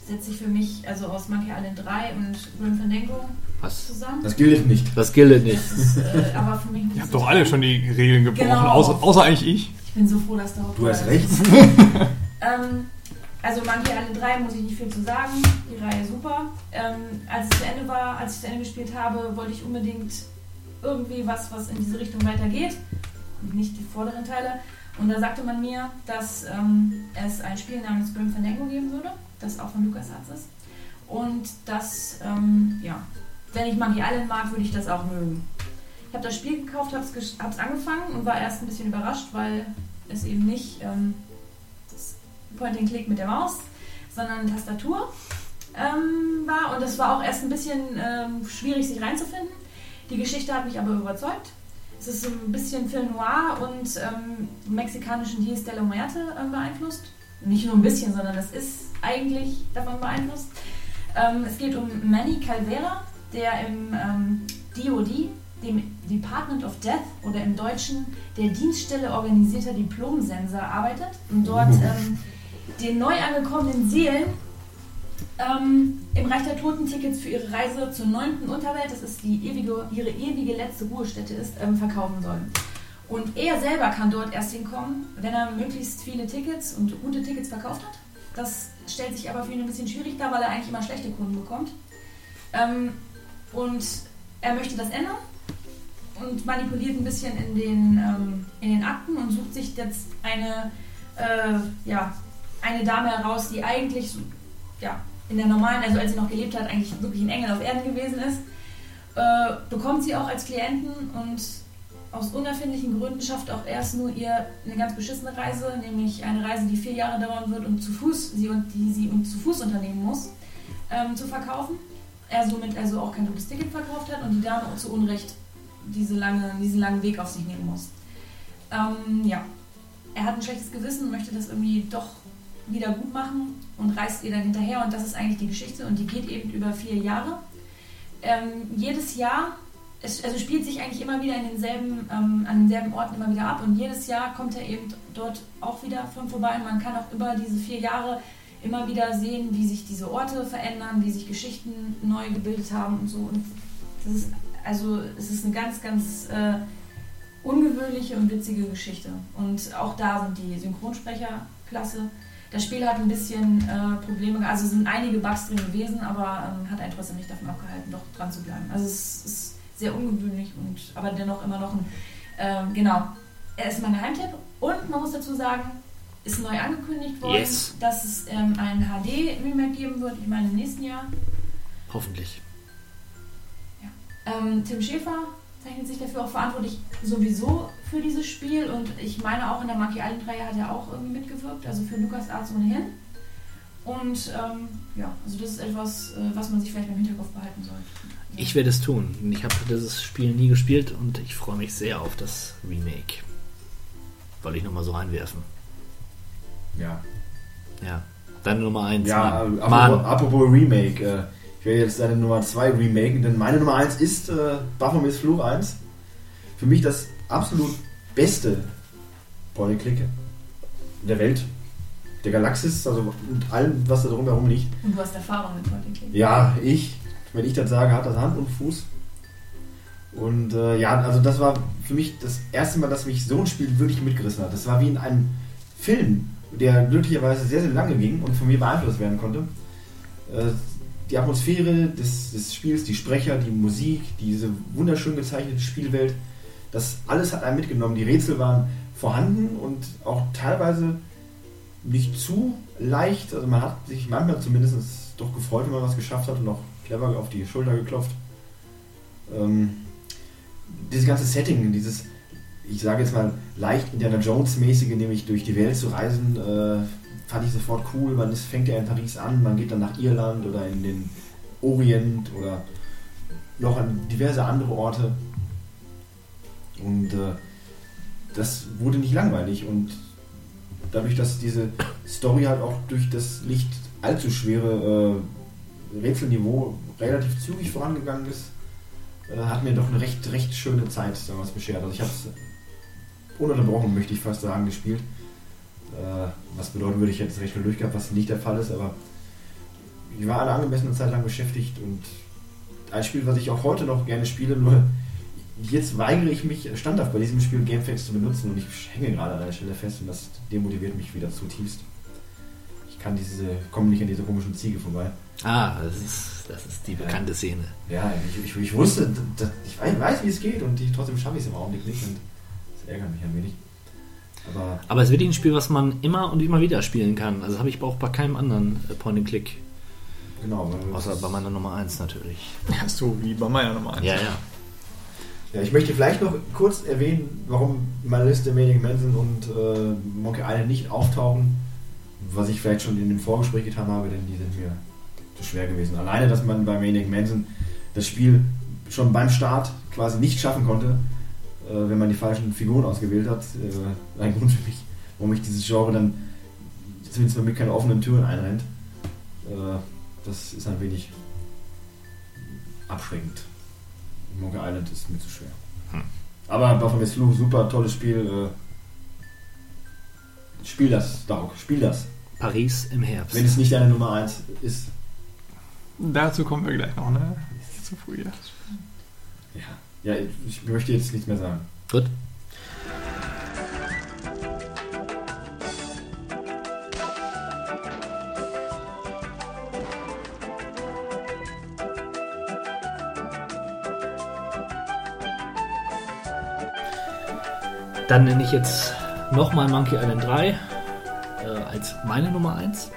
Setze ich für mich also aus Monkey Island 3 und Grim Fandango Was? zusammen. Das gilt nicht. Das gilt nicht. Das ist äh, aber für mich nicht Ihr habt doch alle schon die Regeln gebrochen, Genau. außer, außer eigentlich ich. Ich bin so froh, dass der Du hast recht. ähm, also Monkey Island 3 muss ich nicht viel zu sagen. Die Reihe super. Ähm, als es zu Ende war, als ich zu Ende gespielt habe, wollte ich unbedingt irgendwie was, was in diese Richtung weitergeht. Und nicht die vorderen Teile. Und da sagte man mir, dass ähm, es ein Spiel namens Grim Fandango geben würde, das auch von LucasArts ist. Und dass, ähm, ja, wenn ich Monkey Island mag, würde ich das auch mögen. Ich habe das Spiel gekauft, habe es angefangen und war erst ein bisschen überrascht, weil es eben nicht ähm, das Point-and-Click mit der Maus, sondern Tastatur ähm, war. Und es war auch erst ein bisschen ähm, schwierig, sich reinzufinden. Die Geschichte hat mich aber überzeugt. Es ist so ein bisschen Film Noir und ähm, mexikanischen Dias de la Muerte ähm, beeinflusst. Nicht nur ein bisschen, sondern es ist eigentlich davon beeinflusst. Ähm, es geht um Manny Calvera, der im ähm, DOD, dem Department of Death oder im Deutschen der Dienststelle organisierter Diplomsensor arbeitet und dort ähm, den neu angekommenen Seelen ähm, im Reich der Toten Tickets für ihre Reise zur neunten Unterwelt, das ist die ewige, ihre ewige letzte Ruhestätte ist, ähm, verkaufen sollen. Und er selber kann dort erst hinkommen, wenn er möglichst viele Tickets und gute Tickets verkauft hat. Das stellt sich aber für ihn ein bisschen schwierig dar, weil er eigentlich immer schlechte Kunden bekommt. Ähm, und er möchte das ändern und manipuliert ein bisschen in den, ähm, in den Akten und sucht sich jetzt eine, äh, ja, eine Dame heraus, die eigentlich ja, in der normalen, also als sie noch gelebt hat, eigentlich wirklich ein Engel auf Erden gewesen ist. Äh, bekommt sie auch als Klienten und aus unerfindlichen Gründen schafft auch erst nur ihr eine ganz beschissene Reise, nämlich eine Reise, die vier Jahre dauern wird und zu Fuß, sie und die sie und zu Fuß unternehmen muss, ähm, zu verkaufen. Er somit also auch kein gutes Ticket verkauft hat und die Dame zu Unrecht diese lange, diesen langen Weg auf sich nehmen muss. Ähm, ja, er hat ein schlechtes Gewissen und möchte das irgendwie doch wieder gut machen und reist ihr dann hinterher und das ist eigentlich die Geschichte und die geht eben über vier Jahre. Ähm, jedes Jahr, es also spielt sich eigentlich immer wieder in denselben, ähm, an denselben Orten immer wieder ab und jedes Jahr kommt er eben dort auch wieder von vorbei und man kann auch über diese vier Jahre immer wieder sehen, wie sich diese Orte verändern, wie sich Geschichten neu gebildet haben und so und das ist also es ist eine ganz, ganz äh, ungewöhnliche und witzige Geschichte. Und auch da sind die Synchronsprecher klasse. Das Spiel hat ein bisschen äh, Probleme, also sind einige Bugs drin gewesen, aber ähm, hat einen trotzdem nicht davon abgehalten, doch dran zu bleiben. Also es ist sehr ungewöhnlich und aber dennoch immer noch ein, ähm, genau, er ist mein Geheimtipp. Und man muss dazu sagen, ist neu angekündigt worden, Yes. dass es ähm, ein HD-Remake geben wird, ich meine im nächsten Jahr. Hoffentlich. Ähm, Tim Schäfer zeichnet sich dafür auch verantwortlich sowieso für dieses Spiel und ich meine auch in der Monkey Island Reihe hat er auch irgendwie mitgewirkt, also für LucasArts ohnehin. Und ähm, ja, also das ist etwas, äh, was man sich vielleicht im Hinterkopf behalten sollte. Ich werde es tun. Ich habe dieses Spiel nie gespielt und ich freue mich sehr auf das Remake. Wollte ich nochmal so reinwerfen. Ja. Ja. Deine Nummer 1. Ja, Mann. apropos, apropos Remake. Äh, ich werde jetzt deine Nummer 2 remaken, denn meine Nummer 1 ist äh, Baphomets Fluch 1. Für mich das absolut beste Point-and-Click der Welt, der Galaxis, also mit allem, was da drumherum liegt. Und du hast Erfahrung mit Point. Ja, ich, wenn ich das sage, hat das Hand und Fuß. Und äh, ja, also das war für mich das erste Mal, dass mich so ein Spiel wirklich mitgerissen hat. Das war wie in einem Film, der glücklicherweise sehr, sehr lange ging und von mir beeinflusst werden konnte. Äh, die Atmosphäre des, des Spiels, die Sprecher, die Musik, diese wunderschön gezeichnete Spielwelt, das alles hat einen mitgenommen. Die Rätsel waren vorhanden und auch teilweise nicht zu leicht. Also man hat sich manchmal zumindest doch gefreut, wenn man was geschafft hat und auch clever auf die Schulter geklopft. Ähm, dieses ganze Setting, dieses, ich sage jetzt mal, leicht Indiana Jones-mäßige, nämlich durch die Welt zu reisen, äh, fand ich sofort cool. Man ist, fängt ja in Paris an, man geht dann nach Irland oder in den Orient oder noch an diverse andere Orte. Und äh, das wurde nicht langweilig und dadurch, dass diese Story halt auch durch das nicht allzu schwere äh, Rätselniveau relativ zügig vorangegangen ist, äh, hat mir doch eine recht, recht schöne Zeit damals beschert. Also ich habe es ununterbrochen, möchte ich fast sagen, gespielt. Äh, was bedeuten würde, ich hätte es recht schnell durchgehabt, was nicht der Fall ist, aber ich war eine angemessene Zeit lang beschäftigt und ein Spiel, was ich auch heute noch gerne spiele, nur jetzt weigere ich mich standhaft bei diesem Spiel Gamefax zu benutzen und ich hänge gerade an der Stelle fest und das demotiviert mich wieder zutiefst. Ich kann diese, komme nicht an diese komischen Ziege vorbei. Ah, das ist, das ist die bekannte Szene. Ja, ich, ich, ich wusste, dass, ich weiß, weiß, wie es geht und ich, trotzdem schaffe ich es im Augenblick nicht und das ärgert mich ein wenig. Aber, Aber es ist wirklich ein Spiel, was man immer und immer wieder spielen kann. Also habe ich auch bei keinem anderen äh, Point-and-Click. Genau. Außer bei meiner Nummer 1 natürlich. Ja, so wie bei meiner Nummer 1. Ja, ja. Ja, ich möchte vielleicht noch kurz erwähnen, warum in meiner Liste Maniac Manson und äh, Monkey Island nicht auftauchen, was ich vielleicht schon in dem Vorgespräch getan habe, denn die sind mir zu schwer gewesen. Alleine, dass man bei Maniac Manson das Spiel schon beim Start quasi nicht schaffen konnte, äh, wenn man die falschen Figuren ausgewählt hat, äh, ein Grund für mich, warum ich dieses Genre dann zumindest bei mir keine offenen Türen einrennt. Äh, das ist ein wenig abschreckend. Monkey Island ist mir zu schwer. Hm. Aber Baphomets Fluch, super tolles Spiel. Äh, spiel das, Dauk, spiel das. Paris im Herbst. Wenn es nicht deine Nummer 1 ist. Dazu kommen wir gleich noch, ne? Ist zu früh. Ja. ja, ich möchte jetzt nichts mehr sagen. Gut. Dann nenne ich jetzt nochmal Monkey Island 3 äh, als meine Nummer 1.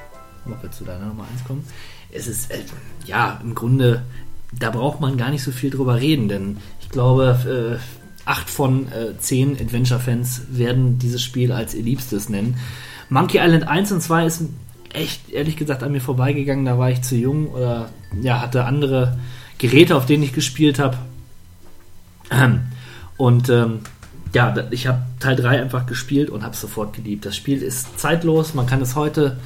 Mal wir zu deiner Nummer 1 kommen. Es ist, äh, ja, im Grunde, da braucht man gar nicht so viel drüber reden, denn ich glaube, äh, acht von äh, zehn Adventure-Fans werden dieses Spiel als ihr Liebstes nennen. Monkey Island 1 und 2 ist echt, ehrlich gesagt, an mir vorbeigegangen. Da war ich zu jung oder ja, hatte andere Geräte, auf denen ich gespielt habe. Und ähm, ja, ich habe Teil 3 einfach gespielt und habe es sofort geliebt. Das Spiel ist zeitlos, man kann es heute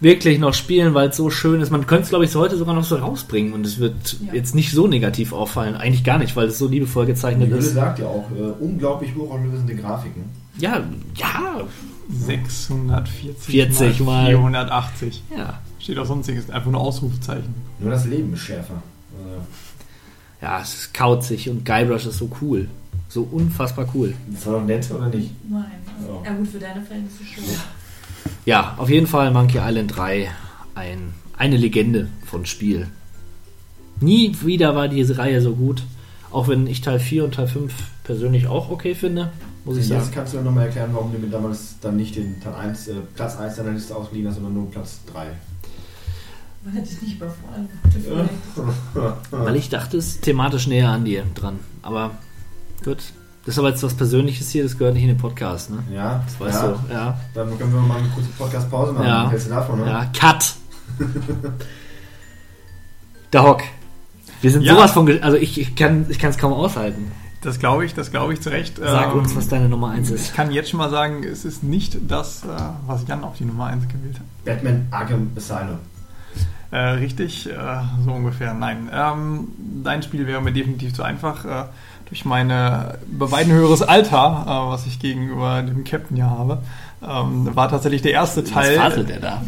wirklich noch spielen, weil es so schön ist. Man könnte es, glaube ich, heute sogar noch so rausbringen und es wird ja. jetzt nicht so negativ auffallen. Eigentlich gar nicht, weil es so liebevoll gezeichnet Die ist. sagt ja auch, äh, unglaublich hochauflösende Grafiken. Ja, ja. 640 40 mal 480. Ja. Steht auch sonst nichts, einfach nur Ausrufezeichen. Nur das Leben ist schärfer. Also ja, es ist kauzig und Guybrush ist so cool. So unfassbar cool. Das war doch nett, oder nicht? Nein. Also, ja. gut, für deine Verhältnisse schon. Ja. ja, auf jeden Fall Monkey Island 3 ein, eine Legende von Spiel. Nie wieder war diese Reihe so gut. Auch wenn ich Teil 4 und Teil 5 persönlich auch okay finde, muss ich Jetzt sagen. kannst du nochmal erklären, warum du mir damals dann nicht den Teil 1, äh, Platz 1 deiner Liste ausgeliehen hast, sondern nur Platz 3. Man hätte dich nicht überfallen. Weil ich dachte, es ist thematisch näher an dir dran. Aber Gut. Das ist aber jetzt was Persönliches hier, das gehört nicht in den Podcast, ne? Ja. Das weißt ja. du, ja. Dann können wir mal eine kurze Podcast-Pause machen. Ja. Hältst du davon, ne? Ja, Cut! Der Hock. Wir sind Ja. sowas von. Also ich, ich kann es ich kaum aushalten. Das glaube ich, das glaube ich zu Recht. Sag Ähm, uns, was deine Nummer 1 Ich ist. kann jetzt schon mal sagen, es ist nicht das, äh, was Jan auf die Nummer 1 gewählt hat. Batman Arkham Asylum. Äh, richtig, äh, so ungefähr. Nein, ähm, dein Spiel wäre mir definitiv zu einfach. Äh, durch meine bei weitem höheres Alter, äh, was ich gegenüber dem Captain ja habe, ähm, war tatsächlich der erste Was Teil. faselt der da?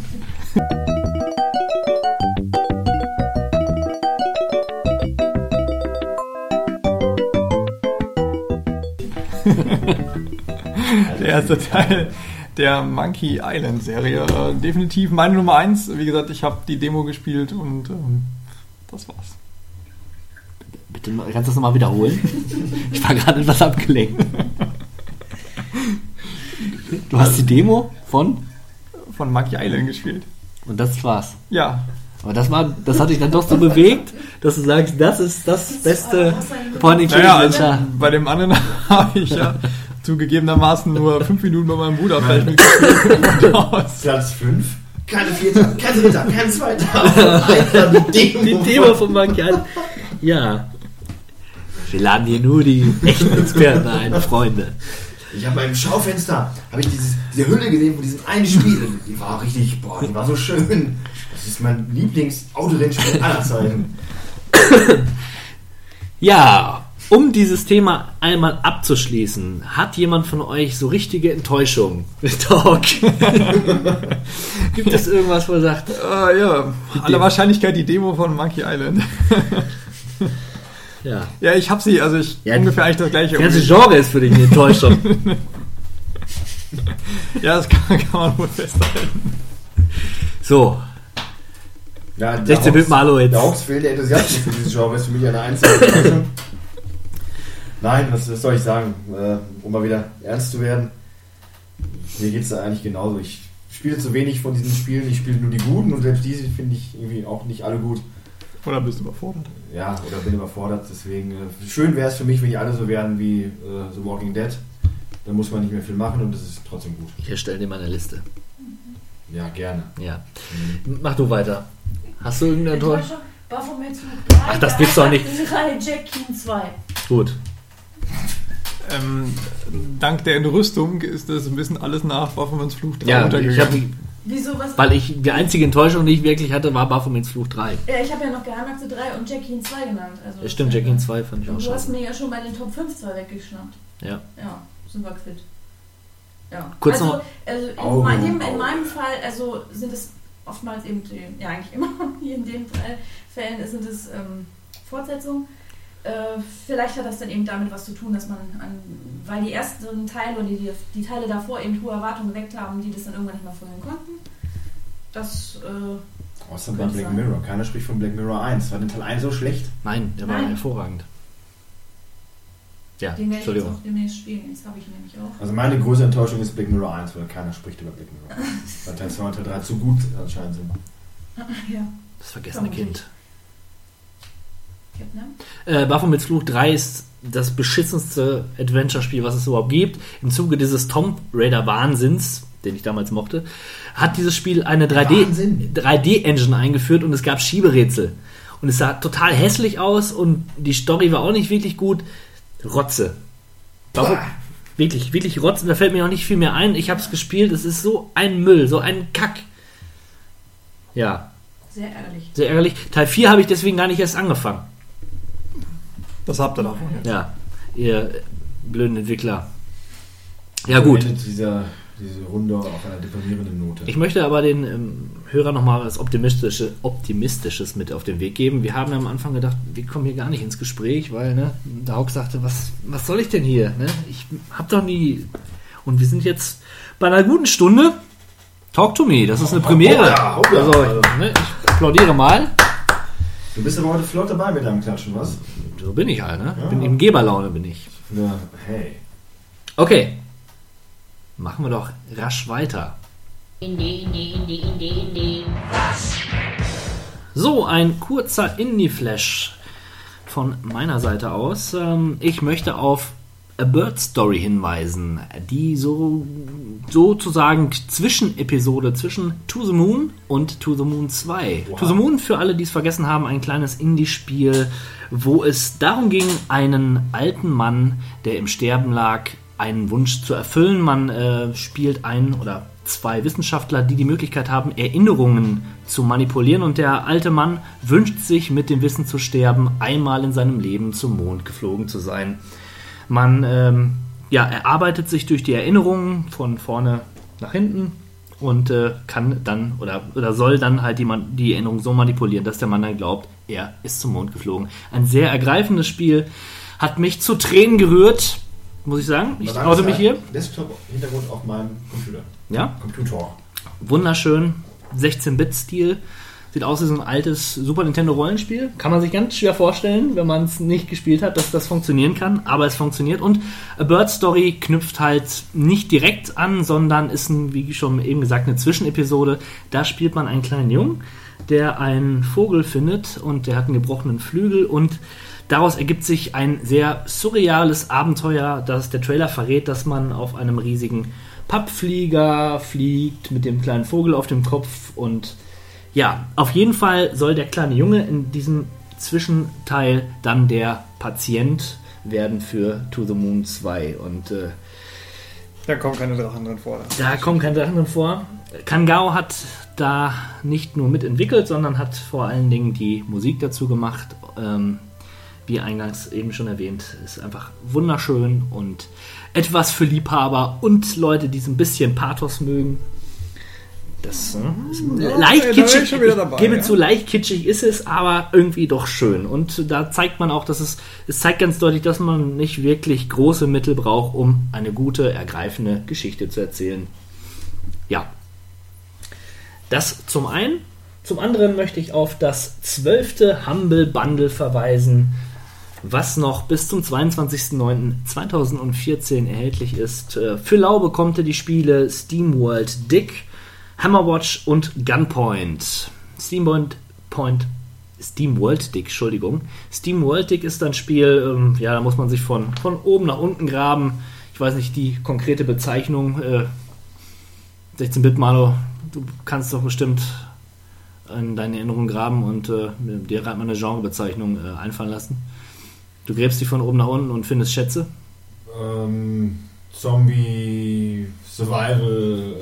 der erste Teil der Monkey Island Serie. Äh, definitiv meine Nummer 1. Wie gesagt, ich habe die Demo gespielt und ähm, das war's. Bitte, kannst du das nochmal wiederholen? ich war gerade etwas abgelenkt. Du hast die Demo von? von Monkey Island gespielt. Und das war's. Ja. Aber das war, das hat dich dann doch so bewegt, dass du sagst, das ist das beste Point Naja, also bei dem anderen habe ich ja zugegebenermaßen nur fünf Minuten bei meinem Bruder vielleicht mitgespielt. Platz 5. Keine Vierter, kein Dritter, kein Zweiter. Einfach die Demo. Die Demo von Monkey Island. Ja. Wir laden hier nur die echten Experten ein, Freunde. Ich habe beim Schaufenster habe ich dieses, diese Hülle gesehen von diesem einen Spiel. Die war richtig, boah, die war so schön. Das ist mein Lieblings-Autorennspiel aller Zeiten. Ja, um dieses Thema einmal abzuschließen, hat jemand von euch so richtige Enttäuschung mit Talk? Gibt es irgendwas, wo er sagt, Ah, ja, aller Wahrscheinlichkeit die Demo von Monkey Island. ja. Ja, ich habe sie, also ich Ja, ungefähr eigentlich das gleiche. Das ganze Genre ist für dich eine Enttäuschung. ja, das kann, kann man wohl festhalten. So, Ja, der 16 Bit Malo jetzt. Der hauptfehlende Enthusiasmus für dieses Genre ist für mich eine einzige Enttäuschung. Nein, was, was soll ich sagen? Äh, um mal wieder ernst zu werden. Mir geht es da eigentlich genauso. Ich spiele zu wenig von diesen Spielen. Ich spiele nur die guten und selbst diese finde ich irgendwie auch nicht alle gut. Oder bist du überfordert? Ja, oder bin überfordert. Deswegen äh, schön wäre es für mich, wenn die alle so wären wie äh, The Walking Dead. Dann muss man nicht mehr viel machen und das ist trotzdem gut. ich erstelle dir mal eine Liste. Ja, gerne. Ja. Mach du weiter. Hast du irgendeine Enttäuschung? Enttäuschung. Baphomet Zug 3. Ach, das gibt's doch nicht. 3, Jack King 2. Gut. Ähm, dank der Entrüstung ist das ein bisschen alles nach Waffenmanns Fluch 3 Ja, ich untergegangen. habe Wieso was? weil ich die einzige Enttäuschung, die ich wirklich hatte, war Baphomets Fluch 3. Ja, ich habe ja noch Geheimakte 3 und Jack King 2 genannt. Also Ja, stimmt, Jackie 2 fand ich auch Und du hast mir ja schon bei den Top 5 2 weggeschnappt. Ja. Ja, sind wir quitt. Ja. Kurz also, noch- also in, Au, meinem, au. in meinem Fall, also sind es oftmals eben, die, ja eigentlich immer, hier in den drei Fällen sind es ähm, Fortsetzungen. Äh, vielleicht hat das dann eben damit was zu tun, dass man an, weil die ersten Teile und die, die, Teile davor eben hohe Erwartungen geweckt haben, die das dann irgendwann nicht mehr vorhin konnten. Das, äh, Außer bei Black sein. Mirror. Keiner spricht von Black Mirror 1. War den Teil 1 so schlecht? Nein, der war Nein. hervorragend. Ja, den werde ich auch demnächst spielen. Jetzt habe ich ihn nämlich auch. Also meine größte Enttäuschung ist Black Mirror 1, weil keiner spricht über Black Mirror. weil Teil 2 und Teil 3 zu gut anscheinend sind. ja, Das vergessene Vermutlich. Kind. Captain. Äh, Baphomets Fluch 3 ist das beschissenste Adventure-Spiel, was es überhaupt gibt. Im Zuge dieses Tomb Raider Wahnsinns, den ich damals mochte, hat dieses Spiel eine 3D, Wahnsinn. 3D-Engine eingeführt und es gab Schieberätsel. Und es sah total hässlich aus und die Story war auch nicht wirklich gut. Rotze. Bapho- Wirklich, wirklich Rotze. Da fällt mir auch nicht viel mehr ein. Ich habe es gespielt. Es ist so ein Müll, so ein Kack. Ja, Sehr ärgerlich. sehr ärgerlich. Teil 4 habe ich deswegen gar nicht erst angefangen. Das habt ihr davon. Ja, ihr blöden Entwickler. Ja gut. Dieser, diese Runde auf einer deprimierenden Note. Ich möchte aber den ähm, Hörern nochmal was Optimistische, Optimistisches mit auf den Weg geben. Wir haben am Anfang gedacht, wir kommen hier gar nicht ins Gespräch, weil ne, der Hauck sagte, was, was soll ich denn hier? Ne? Ich hab doch nie... Und wir sind jetzt bei einer guten Stunde. Talk to me, das ist eine Premiere. Hoppla, hoppla. Also, ne, ich applaudiere mal. du bist aber heute flott dabei mit deinem Klatschen, was? So bin ich halt, ne? Ja. Bin in Geberlaune bin ich. Na, hey. Okay. Machen wir doch rasch weiter. Indie, Indie, Indie, Indie, Indie. So, ein kurzer Indie-Flash von meiner Seite aus. Ähm, Ich möchte auf A Bird Story hinweisen, die so sozusagen Zwischenepisode zwischen To the Moon und To the Moon 2. To the Moon, für alle, die es vergessen haben, ein kleines Indie-Spiel, wo es darum ging, einen alten Mann, der im Sterben lag, einen Wunsch zu erfüllen. Man äh, spielt einen oder zwei Wissenschaftler, die die Möglichkeit haben, Erinnerungen zu manipulieren. Und der alte Mann wünscht sich, mit dem Wissen zu sterben, einmal in seinem Leben zum Mond geflogen zu sein. Man ähm, ja, erarbeitet sich durch die Erinnerungen von vorne nach hinten und äh, kann dann oder, oder soll dann halt die, Man- die Erinnerung so manipulieren, dass der Mann dann glaubt, er ist zum Mond geflogen. Ein sehr ergreifendes Spiel, hat mich zu Tränen gerührt, muss ich sagen. Ich traute mich hier. Desktop-Hintergrund auf meinem Computer. Ja, Computer. wunderschön, 16-Bit-Stil, Sieht aus wie so ein altes Super Nintendo Rollenspiel. Kann man sich ganz schwer vorstellen, wenn man es nicht gespielt hat, dass das funktionieren kann. Aber es funktioniert. Und A Bird Story knüpft halt nicht direkt an, sondern ist, ein, wie schon eben gesagt, eine Zwischenepisode. Da spielt man einen kleinen Jungen, der einen Vogel findet und der hat einen gebrochenen Flügel und Daraus ergibt sich ein sehr surreales Abenteuer, das der Trailer verrät, dass man auf einem riesigen Pappflieger fliegt mit dem kleinen Vogel auf dem Kopf und ja, auf jeden Fall soll der kleine Junge in diesem Zwischenteil dann der Patient werden für To the Moon 2 und äh, da kommen keine Drachen drin vor. Da kommen keine Drachen drin vor. Kangao hat da nicht nur mitentwickelt, sondern hat vor allen Dingen die Musik dazu gemacht. Ähm, wie eingangs eben schon erwähnt, ist einfach wunderschön und etwas für Liebhaber und Leute, die so ein bisschen Pathos mögen. Das ist Ja, leicht da kitschig. wieder dabei, ich gebe ja. zu, leicht kitschig ist es, aber irgendwie doch schön. Und da zeigt man auch, dass es, es zeigt ganz deutlich, dass man nicht wirklich große Mittel braucht, um eine gute, ergreifende Geschichte zu erzählen. Ja. Das zum einen. Zum anderen möchte ich auf das zwölfte Humble Bundle verweisen, was noch bis zum 22.09.2014 erhältlich ist. Äh, Für lau bekommt ihr die Spiele SteamWorld Dick, Hammerwatch und Gunpoint. SteamWorld Point, SteamWorld Dick, Entschuldigung. SteamWorld Dick ist ein Spiel, ähm, ja, da muss man sich von, von oben nach unten graben. Ich weiß nicht die konkrete Bezeichnung. Äh, 16-Bit-Malo, du kannst doch bestimmt in deine Erinnerung graben und äh, dir gerade mal eine Genrebezeichnung äh, einfallen lassen. Du gräbst dich von oben nach unten und findest Schätze. Ähm, Zombie, Survival,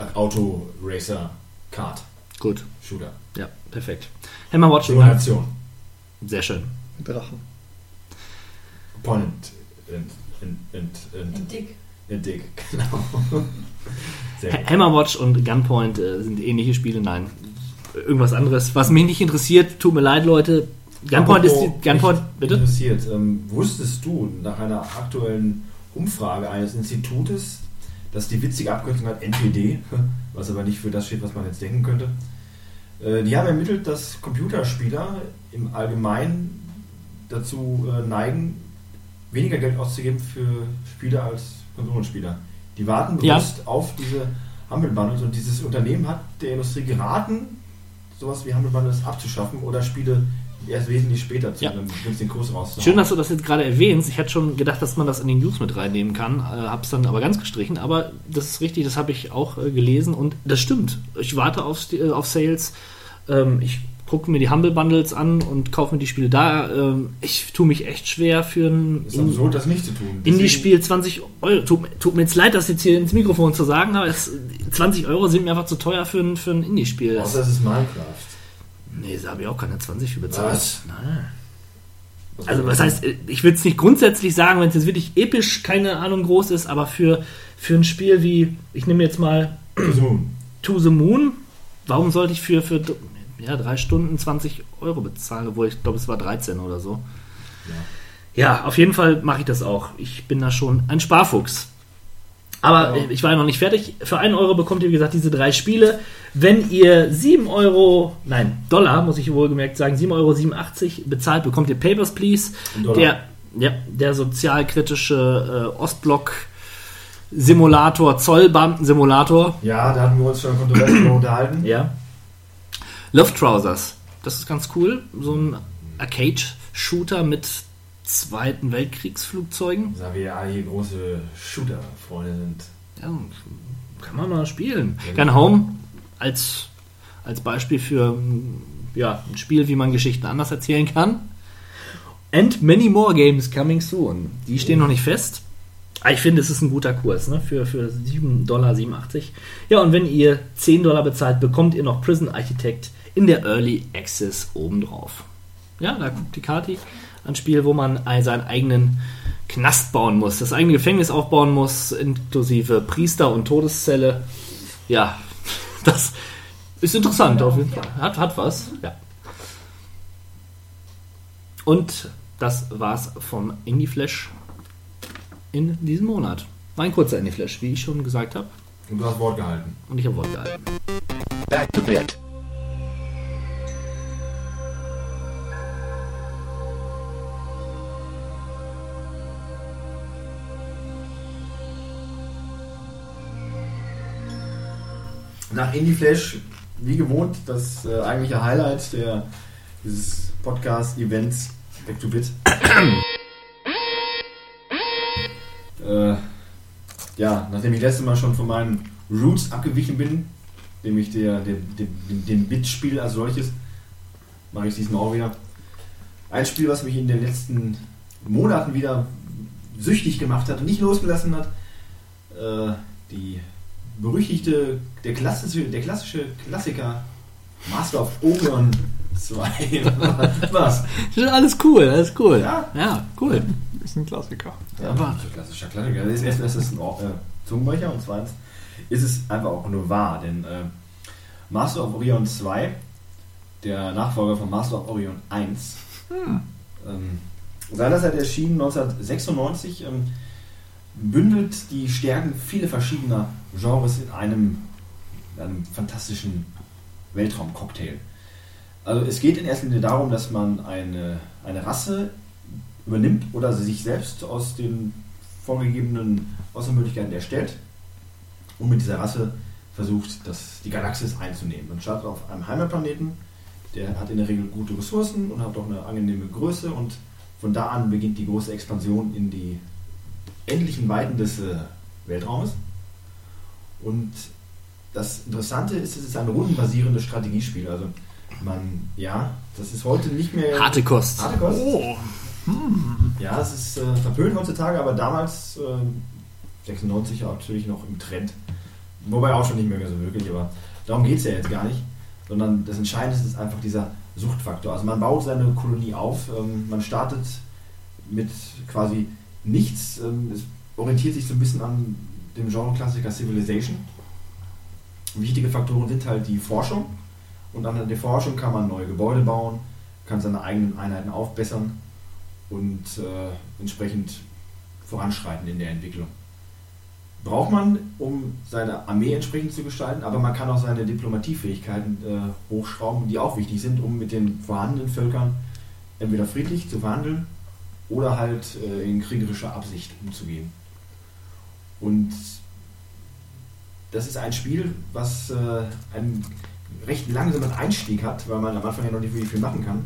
äh, Auto, Racer, Kart. Gut. Shooter. Ja, perfekt. Hammerwatch und Simulation. Sehr schön. Drachen. Point and, and, and, and, In Dick. and Dick, genau. Hammerwatch und Gunpoint äh, sind ähnliche Spiele. Nein, irgendwas anderes. Was mich nicht interessiert, tut mir leid, Leute. Gunpoint ist die, Gunpoint, nicht bitte? Interessiert. Ähm, wusstest du nach einer aktuellen Umfrage eines Institutes, dass die witzige Abkürzung hat NPD, was aber nicht für das steht, was man jetzt denken könnte? Äh, die haben ermittelt, dass Computerspieler im Allgemeinen dazu äh, neigen, weniger Geld auszugeben für Spiele als Konsolenspieler. Die warten Ja. bewusst auf diese Humble Bundles und dieses Unternehmen hat der Industrie geraten, sowas wie Humble Bundles abzuschaffen oder Spiele erst wesentlich später zu Ja. einem günstigen Kurs rauszuhauen. Schön, dass du das jetzt gerade erwähnst. Ich hatte schon gedacht, dass man das in den News mit reinnehmen kann, äh, hab's dann aber ganz gestrichen. Aber das ist richtig, das habe ich auch äh, gelesen und das stimmt. Ich warte auf, äh, auf Sales. Ähm, ich gucke mir die Humble Bundles an und kaufe mir die Spiele da. Ähm, ich tue mich echt schwer für ein ist absurd, das nicht zu tun. Indie-Spiel 20 Euro. Tut, tut mir jetzt leid, das jetzt hier ins Mikrofon zu sagen, aber es, 20 Euro sind mir einfach zu teuer für ein, für ein Indie-Spiel. Außer es ist Minecraft. Nee, da habe ich auch keine 20 für bezahlt. Was? Nein. Also was heißt, ich würde es nicht grundsätzlich sagen, wenn es jetzt wirklich episch, keine Ahnung, groß ist, aber für, für ein Spiel wie, ich nehme jetzt mal To the Moon. Warum sollte ich für, für ja, drei Stunden 20 Euro bezahlen, obwohl ich glaube, es war 13 oder so. Ja, auf jeden Fall mache ich das auch. Ich bin da schon ein Sparfuchs. Aber Ja. ich war ja noch nicht fertig. Für 1 Euro bekommt ihr, wie gesagt, diese drei Spiele. Wenn ihr 7 Euro, nein, Dollar, muss ich wohlgemerkt sagen, 7,87 Euro bezahlt, bekommt ihr Papers, Please. Der, ja, der sozialkritische äh, Ostblock-Simulator, Zollbeamten-Simulator. Ja, da hatten wir uns schon kontrovers unterhalten. Ja. Love Trousers. Das ist ganz cool. So ein Arcade-Shooter mit Zweiten Weltkriegsflugzeugen. Da wir ja alle hier große Shooter-Freunde sind. Ja, kann man mal spielen. Gun Home als, als Beispiel für ja, ein Spiel, wie man Geschichten anders erzählen kann. And many more games coming soon. Die stehen noch nicht fest. Aber ich finde, es ist ein guter Kurs ne? für, für 7,87 Dollar. Ja, und wenn ihr 10 Dollar bezahlt, bekommt ihr noch Prison Architect in der Early Access obendrauf. Ja, da guckt die Kati ein Spiel, wo man ein- seinen eigenen Knast bauen muss, das eigene Gefängnis aufbauen muss, inklusive Priester und Todeszelle. Ja, das ist interessant auf jeden Fall. Hat, hat was, ja. Und das war's vom Indie Flash in diesem Monat. War ein kurzer Indie Flash, wie ich schon gesagt habe. Und du hast Wort gehalten. Und ich habe Wort gehalten. Back to bit. Nach Indie Flash, wie gewohnt, das äh, eigentliche Highlight der, dieses Podcast-Events Back to Bit. äh, ja, nachdem ich letztes Mal schon von meinen Roots abgewichen bin, nämlich der, der, der, dem Bit-Spiel als solches, mache ich diesmal auch wieder. Ein Spiel, was mich in den letzten Monaten wieder süchtig gemacht hat und nicht losgelassen hat. Äh, die berüchtigte, der klassische, der klassische Klassiker Master of Orion 2. Was? Alles cool, alles cool. Ja, Ja, cool. Ist ein Klassiker. Ja, aber klassischer Klassiker. Das ist erstens ist es ein äh, Zungenbrecher und zweitens ist es einfach auch nur wahr, denn äh, Master of Orion 2, der Nachfolger von Master of Orion 1, Hm. ähm, seinerzeit erschienen 1996, ähm, bündelt die Stärken vieler verschiedener Genres in einem, in einem fantastischen Weltraumcocktail. Also es geht in erster Linie darum, dass man eine, eine Rasse übernimmt oder sich selbst aus den vorgegebenen Außermöglichkeiten erstellt und mit dieser Rasse versucht, das, die Galaxis einzunehmen. Man startet auf einem Heimatplaneten, der hat in der Regel gute Ressourcen und hat auch eine angenehme Größe und von da an beginnt die große Expansion in die endlichen Weiten des äh, Weltraumes. Und das Interessante ist, es ist ein rundenbasierendes Strategiespiel. Also man, ja, das ist heute nicht mehr... Harte Kost. Harte Kost. Oh. Ja, es ist äh, verpönt heutzutage, aber damals, äh, 96 war natürlich noch im Trend. Wobei auch schon nicht mehr so wirklich, aber darum geht es ja jetzt gar nicht. Sondern das Entscheidende ist einfach dieser Suchtfaktor. Also man baut seine Kolonie auf, ähm, man startet mit quasi nichts. Ähm, es orientiert sich so ein bisschen an dem Genre-Klassiker Civilization. Wichtige Faktoren sind halt die Forschung. Und an der Forschung kann man neue Gebäude bauen, kann seine eigenen Einheiten aufbessern und äh, entsprechend voranschreiten in der Entwicklung. Braucht man, um seine Armee entsprechend zu gestalten, aber man kann auch seine Diplomatiefähigkeiten äh, hochschrauben, die auch wichtig sind, um mit den vorhandenen Völkern entweder friedlich zu verhandeln oder halt äh, in kriegerischer Absicht umzugehen. Und das ist ein Spiel, was äh, einen recht langsamen Einstieg hat, weil man am Anfang ja noch nicht wirklich viel machen kann.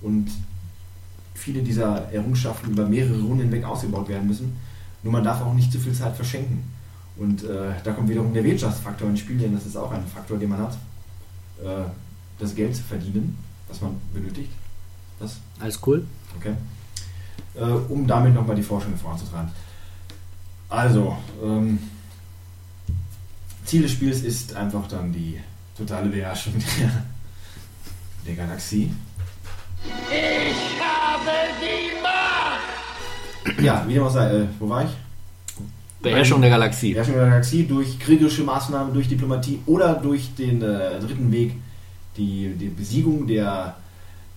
Und viele dieser Errungenschaften über mehrere Runden hinweg ausgebaut werden müssen. Nur man darf auch nicht zu viel Zeit verschenken. Und äh, da kommt wiederum der Wirtschaftsfaktor ins Spiel, denn das ist auch ein Faktor, den man hat, äh, das Geld zu verdienen, was man benötigt. Das? Alles cool. Okay. Äh, um damit nochmal die Forschung voranzutreiben. Also, ähm, Ziel des Spiels ist einfach dann die totale Beherrschung der, der Galaxie. Ich habe die Macht! Ja, wie dem auch sei, äh, wo war ich? Beherrschung der Galaxie. Beherrschung der Galaxie durch kriegerische Maßnahmen, durch Diplomatie oder durch den äh, dritten Weg, die, die Besiegung der,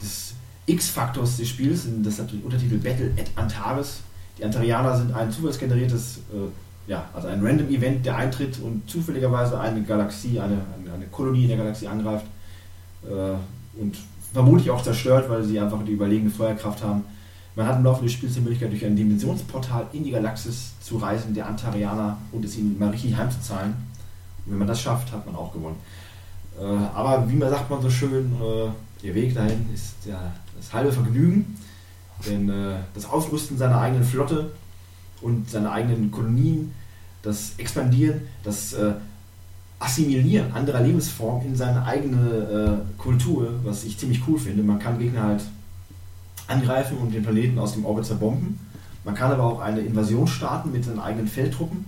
des X-Faktors des Spiels. Das hat den Untertitel Battle at Antares. Die Antarianer sind ein zufallsgeneriertes, äh, ja, also ein Random Event, der eintritt und zufälligerweise eine Galaxie, eine, eine, Kolonie in der Galaxie angreift äh, und vermutlich auch zerstört, weil sie einfach die überlegene Feuerkraft haben. Man hat im Laufe des Spiels die Möglichkeit, durch ein Dimensionsportal in die Galaxis zu reisen, der Antarianer, und es ihnen mal richtig heimzuzahlen. Und wenn man das schafft, hat man auch gewonnen. Äh, aber wie man sagt man so schön, äh, der Weg dahin ist ja das halbe Vergnügen. Denn äh, das Aufrüsten seiner eigenen Flotte und seiner eigenen Kolonien, das Expandieren, das äh, Assimilieren anderer Lebensformen in seine eigene äh, Kultur, was ich ziemlich cool finde. Man kann Gegner halt angreifen und den Planeten aus dem Orbit zerbomben. Man kann aber auch eine Invasion starten mit seinen eigenen Feldtruppen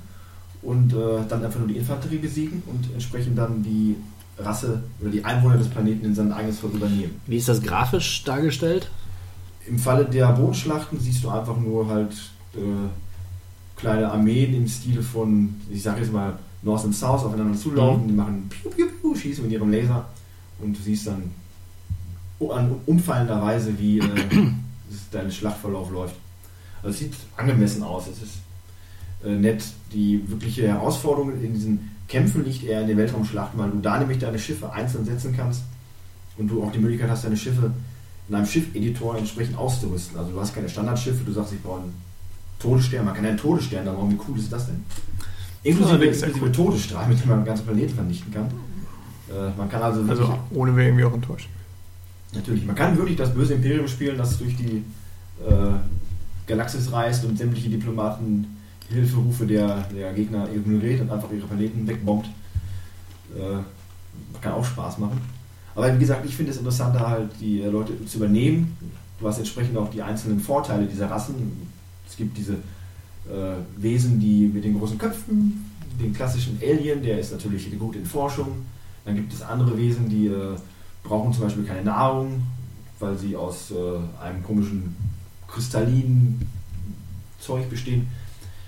und äh, dann einfach nur die Infanterie besiegen und entsprechend dann die Rasse oder die Einwohner des Planeten in sein eigenes Volk übernehmen. Wie ist das grafisch dargestellt? Im Falle der Bodenschlachten siehst du einfach nur halt äh, kleine Armeen im Stile von, ich sage jetzt mal, North und South aufeinander zulaufen. Mhm. Die machen piu, piu, piu, schießen mit ihrem Laser und du siehst dann an umfallender Weise, wie äh, dein Schlachtverlauf läuft. Also es sieht angemessen aus. Es ist äh, nett. Die wirkliche Herausforderung in diesen Kämpfen liegt eher in den Weltraumschlachten, weil du da nämlich deine Schiffe einzeln setzen kannst und du auch die Möglichkeit hast, deine Schiffe in einem Schiffeditor entsprechend auszurüsten. Also du hast keine Standardschiffe, du sagst, ich brauche einen Todesstern. Man kann ja einen Todesstern da bauen. Wie cool ist das denn? Inklusive, inklusive Todesstrahl, mit dem man ganze Planeten vernichten kann. Äh, man kann also Also ohne wir irgendwie auch enttäuschen. natürlich, man kann wirklich das böse Imperium spielen, das durch die äh, Galaxis reist und sämtliche Diplomaten Hilferufe der, der Gegner ignoriert und einfach ihre Planeten wegbombt. Äh, kann auch Spaß machen. Aber wie gesagt, ich finde es interessanter, halt die Leute zu übernehmen. Du hast entsprechend auch die einzelnen Vorteile dieser Rassen. Es gibt diese äh, Wesen, die mit den großen Köpfen, den klassischen Alien, der ist natürlich gut in Forschung. Dann gibt es andere Wesen, die äh, brauchen zum Beispiel keine Nahrung, weil sie aus äh, einem komischen kristallinen Zeug bestehen.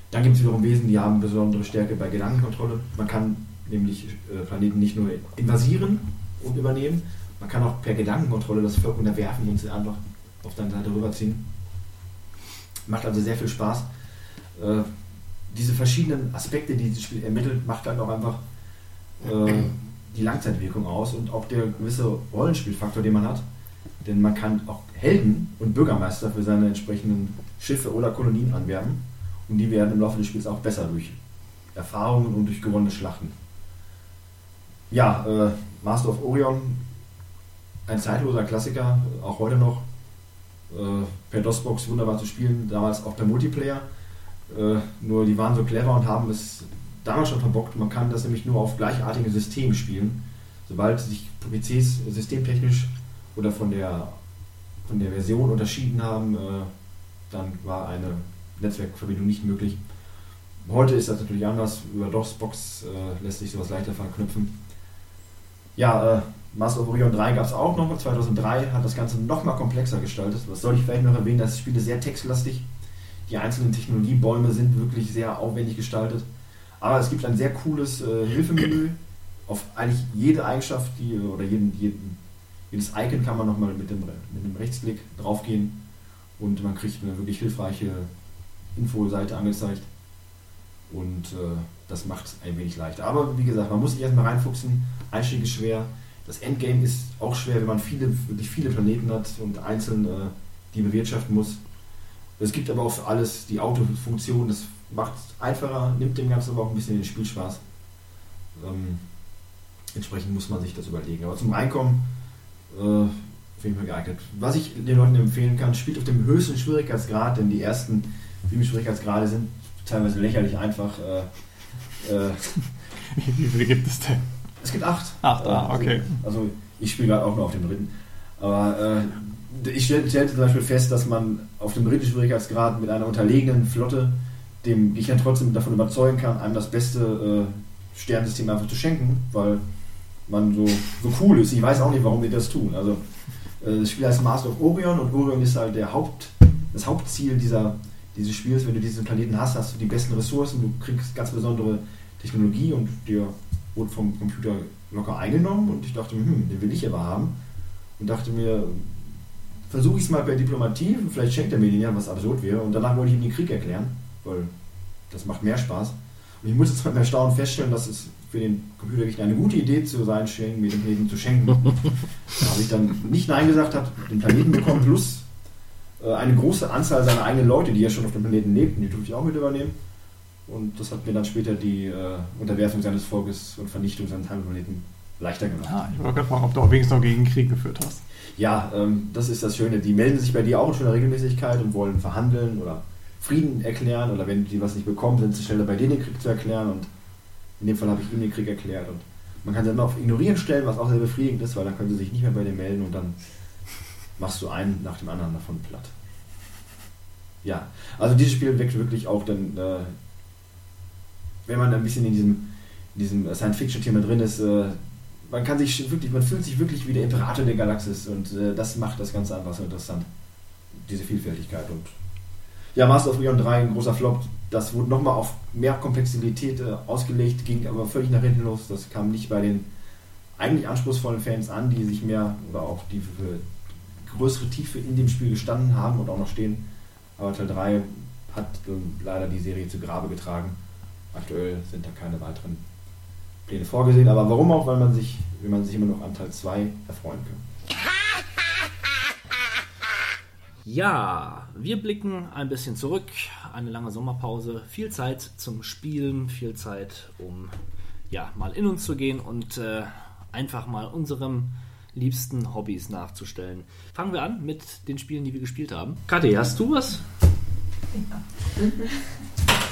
Dann gibt es wiederum Wesen, die haben besondere Stärke bei Gedankenkontrolle. Man kann nämlich äh, Planeten nicht nur invasieren und übernehmen, man kann auch per Gedankenkontrolle das Volk unterwerfen und sie einfach auf deine Seite rüberziehen. Macht also sehr viel Spaß. Äh, diese verschiedenen Aspekte, die dieses Spiel ermittelt, macht dann auch einfach äh, die Langzeitwirkung aus und auch der gewisse Rollenspielfaktor, den man hat. Denn man kann auch Helden und Bürgermeister für seine entsprechenden Schiffe oder Kolonien anwerben. Und die werden im Laufe des Spiels auch besser durch Erfahrungen und durch gewonnene Schlachten. Ja, äh, Master of Orion, ein zeitloser Klassiker, auch heute noch. Äh, per DOSBox wunderbar zu spielen, damals auch per Multiplayer. Äh, nur die waren so clever und haben es damals schon verbockt. Man kann das nämlich nur auf gleichartigen Systemen spielen. Sobald sich PCs systemtechnisch oder von der, von der Version unterschieden haben, äh, dann war eine Netzwerkverbindung nicht möglich. Heute ist das natürlich anders. Über DOSBox lässt sich sowas leichter verknüpfen. Ja, Master of Orion 3 gab es auch noch. 2003 hat das Ganze noch mal komplexer gestaltet. Was soll ich vielleicht noch erwähnen? Das Spiel ist sehr textlastig. Die einzelnen Technologiebäume sind wirklich sehr aufwendig gestaltet. Aber es gibt ein sehr cooles äh, Hilfemenü. Auf eigentlich jede Eigenschaft die, oder jeden, jeden, jedes Icon kann man nochmal mit dem, mit dem Rechtsklick draufgehen und man kriegt eine wirklich hilfreiche Infoseite angezeigt. Und äh, das macht es ein wenig leichter. Aber wie gesagt, man muss sich erstmal reinfuchsen. Einstieg ist schwer. Das Endgame ist auch schwer, wenn man viele, wirklich viele Planeten hat und einzeln äh, die bewirtschaften muss. Es gibt aber auch für alles die Autofunktion, das macht es einfacher, nimmt dem Ganzen aber auch ein bisschen den Spielspaß. Ähm, entsprechend muss man sich das überlegen. Aber zum Reinkommen äh, auf jeden Fall geeignet. Was ich den Leuten empfehlen kann, spielt auf dem höchsten Schwierigkeitsgrad, denn die ersten sieben Schwierigkeitsgrade sind teilweise lächerlich einfach. Äh, äh, Wie viele gibt es denn? Es gibt acht. Acht, ah, also, okay. Also ich spiele gerade auch nur auf dem dritten. Aber äh, ich stell- stellte zum Beispiel fest, dass man auf dem dritten Schwierigkeitsgrad mit einer unterlegenen Flotte dem Gegner trotzdem davon überzeugen kann, einem das beste äh, Sternensystem einfach zu schenken, weil man so, so cool ist. Ich weiß auch nicht, warum die das tun. Also äh, das Spiel heißt Master of Orion und Orion ist halt der Haupt, das Hauptziel dieser, dieses Spiels. Wenn du diesen Planeten hast, hast du die besten Ressourcen, du kriegst ganz besondere Technologie und dir wurde vom Computer locker eingenommen und ich dachte, hm, den will ich aber haben. Und dachte mir, versuche ich es mal per Diplomatie, vielleicht schenkt er mir den ja, was absurd wäre. Und danach wollte ich ihm den Krieg erklären, weil das macht mehr Spaß. Und ich muss jetzt mit Erstaunen feststellen, dass es für den Computergegner eine gute Idee zu sein schien, mir den Planeten zu schenken. da habe ich dann nicht Nein gesagt, habe den Planeten bekommen, plus äh, eine große Anzahl seiner eigenen Leute, die ja schon auf dem Planeten lebten, die durfte ich auch mit übernehmen. Und das hat mir dann später die äh, Unterwerfung seines Volkes und Vernichtung seines Heimatplaneten leichter gemacht. Ah, ich wollte gerade fragen, ob du auch wenigstens noch gegen Krieg geführt hast. Ja, ähm, das ist das Schöne. Die melden sich bei dir auch in schöner Regelmäßigkeit und wollen verhandeln oder Frieden erklären. Oder wenn die was nicht bekommen, sind sie schneller bei denen den Krieg zu erklären. Und in dem Fall habe ich ihm den Krieg erklärt. Und man kann sie dann auf Ignorieren stellen, was auch sehr befriedigend ist, weil dann können sie sich nicht mehr bei dir melden und dann machst du einen nach dem anderen davon platt. Ja, also dieses Spiel weckt wirklich auch dann, äh, wenn man ein bisschen in diesem, in diesem Science-Fiction-Thema drin ist, äh, man kann sich wirklich, man fühlt sich wirklich wie der Imperator der Galaxis und äh, das macht das Ganze einfach so interessant. Diese Vielfältigkeit und ja, Master of Orion 3, ein großer Flop, das wurde nochmal auf mehr Komplexität äh, ausgelegt, ging aber völlig nach hinten los. Das kam nicht bei den eigentlich anspruchsvollen Fans an, die sich mehr oder auch die für größere Tiefe in dem Spiel gestanden haben und auch noch stehen. Aber Teil 3 hat ähm, leider die Serie zu Grabe getragen. Aktuell sind da keine weiteren Pläne vorgesehen, aber warum auch, weil man sich, wenn man sich immer noch an Teil 2 erfreuen kann. Ja, wir blicken ein bisschen zurück. Eine lange Sommerpause, viel Zeit zum Spielen, viel Zeit, um ja mal in uns zu gehen und äh, einfach mal unserem liebsten Hobbys nachzustellen. Fangen wir an mit den Spielen, die wir gespielt haben. Kathi, hast du was?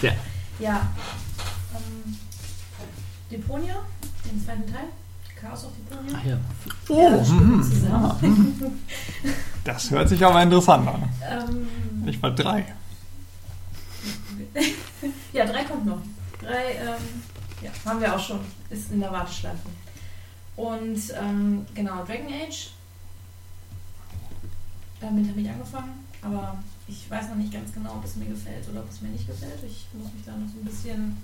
Ja. Ja. Deponia, den zweiten Teil. Chaos of Deponia. Ach ja. Oh, das spielt mhm. zusammen. Das hört sich aber interessant an. ähm, Ich war drei. ja, drei kommt noch. Drei, ähm, ja, haben wir auch schon. Ist in der Warteschleife. Und ähm, genau, Dragon Age. Damit habe ich angefangen, aber ich weiß noch nicht ganz genau, ob es mir gefällt oder ob es mir nicht gefällt. Ich muss mich da noch so ein bisschen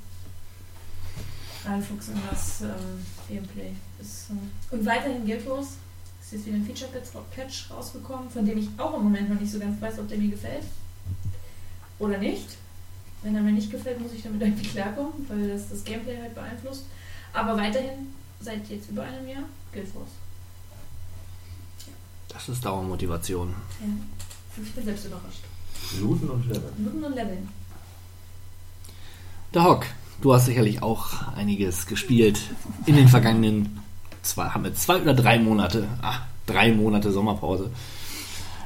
reinfuchsen, in das ähm, Gameplay ist. ähm, Und weiterhin Guild Wars. Es ist jetzt wieder ein Feature-Patch rausgekommen, von dem ich auch im Moment noch nicht so ganz weiß, ob der mir gefällt oder nicht. Wenn er mir nicht gefällt, muss ich damit irgendwie klarkommen, weil das das Gameplay halt beeinflusst. Aber weiterhin, seit jetzt über einem Jahr, Guild Wars. Das ist Dauermotivation. Ja. Ich bin selbst überrascht. Looten und Leveln. Looten und Leveln. Der Hock, du hast sicherlich auch einiges gespielt in den vergangenen zwei, haben wir zwei oder drei Monate. Ah, drei Monate Sommerpause.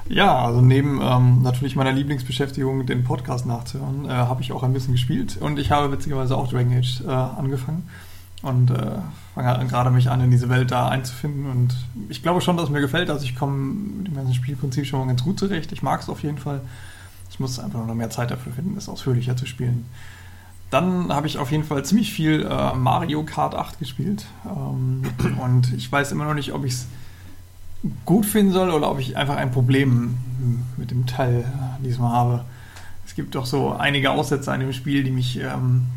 Ja, also neben ähm, natürlich meiner Lieblingsbeschäftigung, den Podcast nachzuhören, äh, habe ich auch ein bisschen gespielt und ich habe witzigerweise auch Dragon Age äh, angefangen und äh, fange halt gerade mich an, in diese Welt da einzufinden und ich glaube schon, dass es mir gefällt. Also ich komme mit dem ganzen Spielprinzip schon mal ganz gut zurecht. Ich mag es auf jeden Fall. Ich muss einfach noch mehr Zeit dafür finden, es ausführlicher zu spielen. Dann habe ich auf jeden Fall ziemlich viel äh, Mario Kart 8 gespielt ähm, und ich weiß immer noch nicht, ob ich es gut finden soll oder ob ich einfach ein Problem mit dem Teil diesmal habe. Es gibt doch so einige Aussätze an dem Spiel, die mich ähm,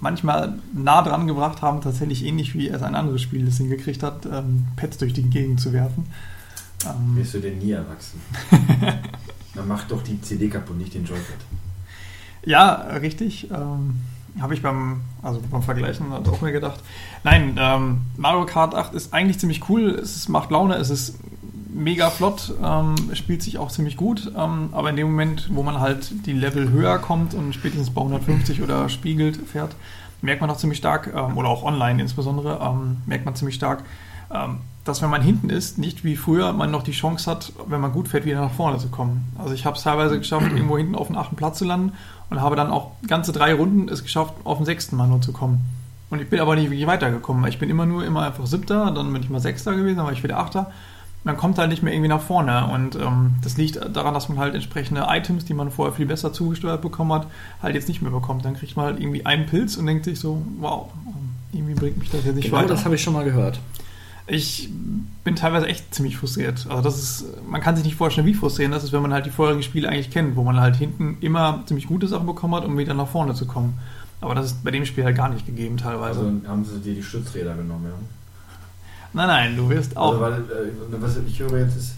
manchmal nah dran gebracht haben, tatsächlich ähnlich wie es ein anderes Spiel das hingekriegt hat, ähm, Pets durch die Gegend zu werfen. Ähm, Wirst du denn nie erwachsen? Dann mach doch die CD kaputt, nicht den Joypad. Ja, richtig. Ähm, habe ich beim, also beim Vergleichen halt auch mir gedacht. Nein, ähm, Mario Kart 8 ist eigentlich ziemlich cool. Es macht Laune, es ist mega flott, ähm, spielt sich auch ziemlich gut. Ähm, aber in dem Moment, wo man halt die Level höher kommt und spätestens bei 150 oder spiegelt fährt, merkt man auch ziemlich stark, ähm, oder auch online insbesondere, ähm, merkt man ziemlich stark, ähm, dass wenn man hinten ist, nicht wie früher man noch die Chance hat, wenn man gut fährt, wieder nach vorne zu kommen. Also ich habe es teilweise geschafft, irgendwo hinten auf den achten Platz zu landen und habe dann auch ganze drei Runden es geschafft, auf den sechsten Mal nur zu kommen. Und ich bin aber nicht wirklich weitergekommen. Ich bin immer nur immer einfach siebter, dann bin ich mal sechster gewesen, dann war ich wieder achter. Man kommt halt nicht mehr irgendwie nach vorne. Und ähm, das liegt daran, dass man halt entsprechende Items, die man vorher viel besser zugesteuert bekommen hat, halt jetzt nicht mehr bekommt. Dann kriegt man halt irgendwie einen Pilz und denkt sich so, wow, irgendwie bringt mich das jetzt nicht Genau weiter. das habe ich schon mal gehört. Ich bin teilweise echt ziemlich frustriert. Also das ist, man kann sich nicht vorstellen, wie frustrierend das ist, wenn man halt die vorherigen Spiele eigentlich kennt, wo man halt hinten immer ziemlich gute Sachen bekommen hat, um wieder nach vorne zu kommen. Aber das ist bei dem Spiel halt gar nicht gegeben teilweise. Also haben sie dir die Stützräder genommen, ja. nein, nein, du wirst auch. Also, weil, äh, was ich höre jetzt ist.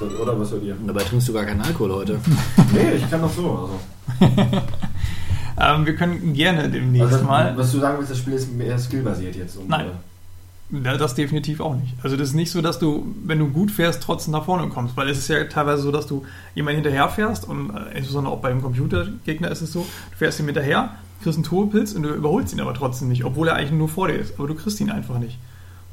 Oder was hört ihr? Dabei trinkst du gar keinen Alkohol heute. Nee, ich kann doch so. Also. ähm, wir können gerne demnächst Also, mal. was du sagen willst, das Spiel ist mehr skillbasiert jetzt. Und, Nein. äh, Ja, das definitiv auch nicht. Also das ist nicht so, dass du, wenn du gut fährst, trotzdem nach vorne kommst, weil es ist ja teilweise so, dass du jemand hinterher fährst und äh, insbesondere auch beim Computergegner ist es so, du fährst ihm hinterher, kriegst einen Turbopilz und du überholst ihn aber trotzdem nicht, obwohl er eigentlich nur vor dir ist, aber du kriegst ihn einfach nicht.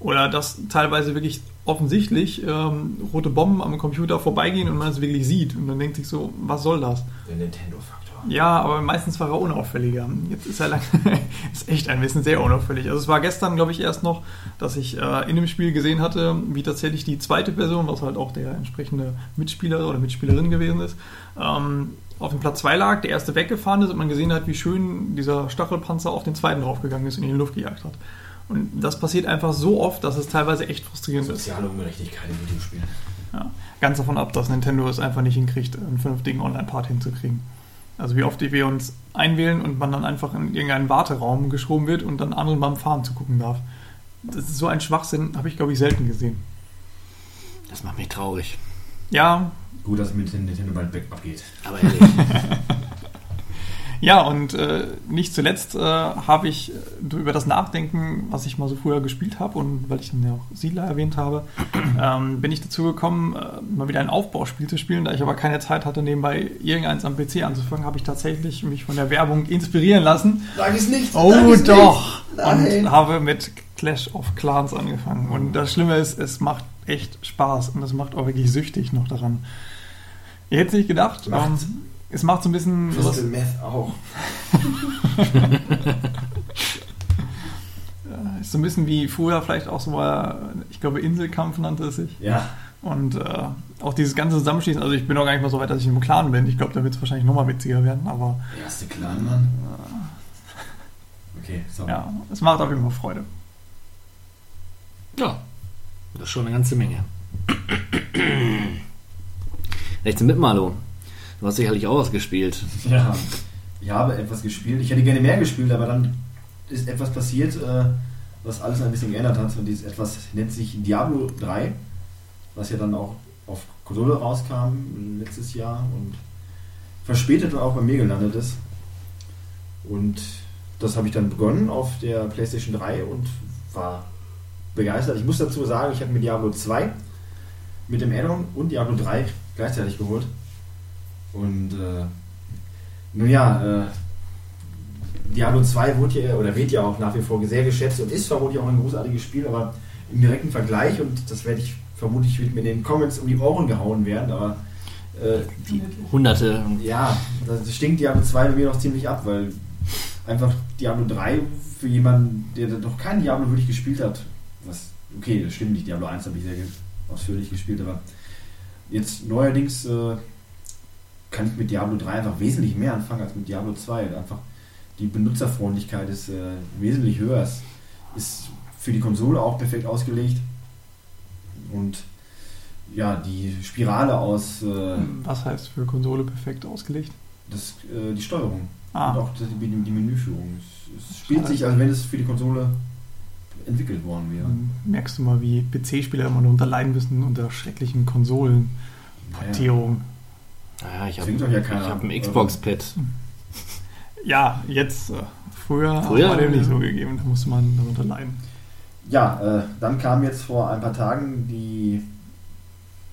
Oder dass teilweise wirklich offensichtlich ähm, rote Bomben am Computer vorbeigehen und man es wirklich sieht und dann denkt sich so, was soll das? Der Nintendo-Faktor. Ja, aber meistens war er unauffälliger. Jetzt ist er lang, ist echt ein bisschen sehr unauffällig. Also es war gestern, glaube ich, erst noch, dass ich äh, in dem Spiel gesehen hatte, wie tatsächlich die zweite Person, was halt auch der entsprechende Mitspieler oder Mitspielerin gewesen ist, ähm, auf dem Platz 2 lag, der erste weggefahren ist und man gesehen hat, wie schön dieser Stachelpanzer auf den zweiten draufgegangen ist und ihn in die Luft gejagt hat. Und das passiert einfach so oft, dass es teilweise echt frustrierend ist. Soziale Ungerechtigkeit in Videospielen. Ja, ganz davon ab, dass Nintendo es einfach nicht hinkriegt, einen vernünftigen Online-Part hinzukriegen. Also wie oft wir uns einwählen und man dann einfach in irgendeinen Warteraum geschoben wird und dann anderen beim Fahren zugucken darf. Das ist so ein Schwachsinn, habe ich glaube ich selten gesehen. Das macht mich traurig. Ja, Gut, dass mit Nintendo bald weg abgeht. Aber ehrlich. Ja, und äh, nicht zuletzt äh, habe ich äh, über das Nachdenken, was ich mal so früher gespielt habe und weil ich dann ja auch Siedler erwähnt habe, ähm, bin ich dazu gekommen, äh, mal wieder ein Aufbauspiel zu spielen. Da ich aber keine Zeit hatte, nebenbei irgendeins am PC anzufangen, habe ich tatsächlich mich von der Werbung inspirieren lassen. Sag es nicht! Oh sag es doch! Nicht. Und habe mit Clash of Clans angefangen. Und das Schlimme ist, es macht echt Spaß und es macht auch wirklich süchtig noch daran. Ihr hättet nicht gedacht, Macht. ähm, es macht so ein bisschen Crystal Meth auch. äh, ist so ein bisschen wie früher vielleicht auch so mal, ich glaube Inselkampf nannte es sich. Ja. Und äh, auch dieses ganze Zusammenschießen, also ich bin noch gar nicht mal so weit, dass ich im Clan bin. Ich glaube, da wird es wahrscheinlich nochmal witziger werden, aber Der erste Clan, Mann. Okay, sorry. ja, es macht auf jeden Fall Freude. Ja, das ist schon eine ganze Menge. Rechts mit Malo. Du hast sicherlich auch was gespielt. Ja, ich habe etwas gespielt. Ich hätte gerne mehr gespielt, aber dann ist etwas passiert, äh, was alles ein bisschen geändert hat. Und dieses etwas nennt sich Diablo 3, was ja dann auch auf Konsole rauskam letztes Jahr und verspätet auch bei mir gelandet ist. Und das habe ich dann begonnen auf der PlayStation 3 und war begeistert. Ich muss dazu sagen, ich habe mir Diablo 2 mit dem Addon und Diablo 3 gleichzeitig geholt. Und äh, nun ja, äh, Diablo 2 wurde ja, oder wird ja auch nach wie vor sehr geschätzt und ist vermutlich auch ein großartiges Spiel, aber im direkten Vergleich, und das werde ich vermutlich wird mir in den Comments um die Ohren gehauen werden, aber äh, die, Hunderte. ja, das stinkt Diablo 2 bei mir noch ziemlich ab, weil einfach Diablo 3 für jemanden, der noch kein Diablo wirklich gespielt hat, was, okay, das stimmt nicht, Diablo 1 habe ich sehr ausführlich gespielt, aber jetzt neuerdings äh, kann ich mit Diablo 3 einfach wesentlich mehr anfangen als mit Diablo 2. Einfach die Benutzerfreundlichkeit ist äh, wesentlich höher. Es ist für die Konsole auch perfekt ausgelegt. Und ja, die Spirale aus äh, Was heißt für Konsole perfekt ausgelegt? das, äh, die Steuerung Ah. und auch die, die Menüführung. Es, es spielt sich, als wenn es für die Konsole entwickelt worden wäre. Merkst du mal, wie PC-Spieler immer darunter leiden müssen unter schrecklichen Konsolenportierungen. Naja, ich habe ja keiner. ich hab ein Xbox-Pad. Ja, jetzt, äh, früher, Früher, war dem nicht so gegeben, da musste man darunter leiden. Ja, äh, dann kam jetzt vor ein paar Tagen die,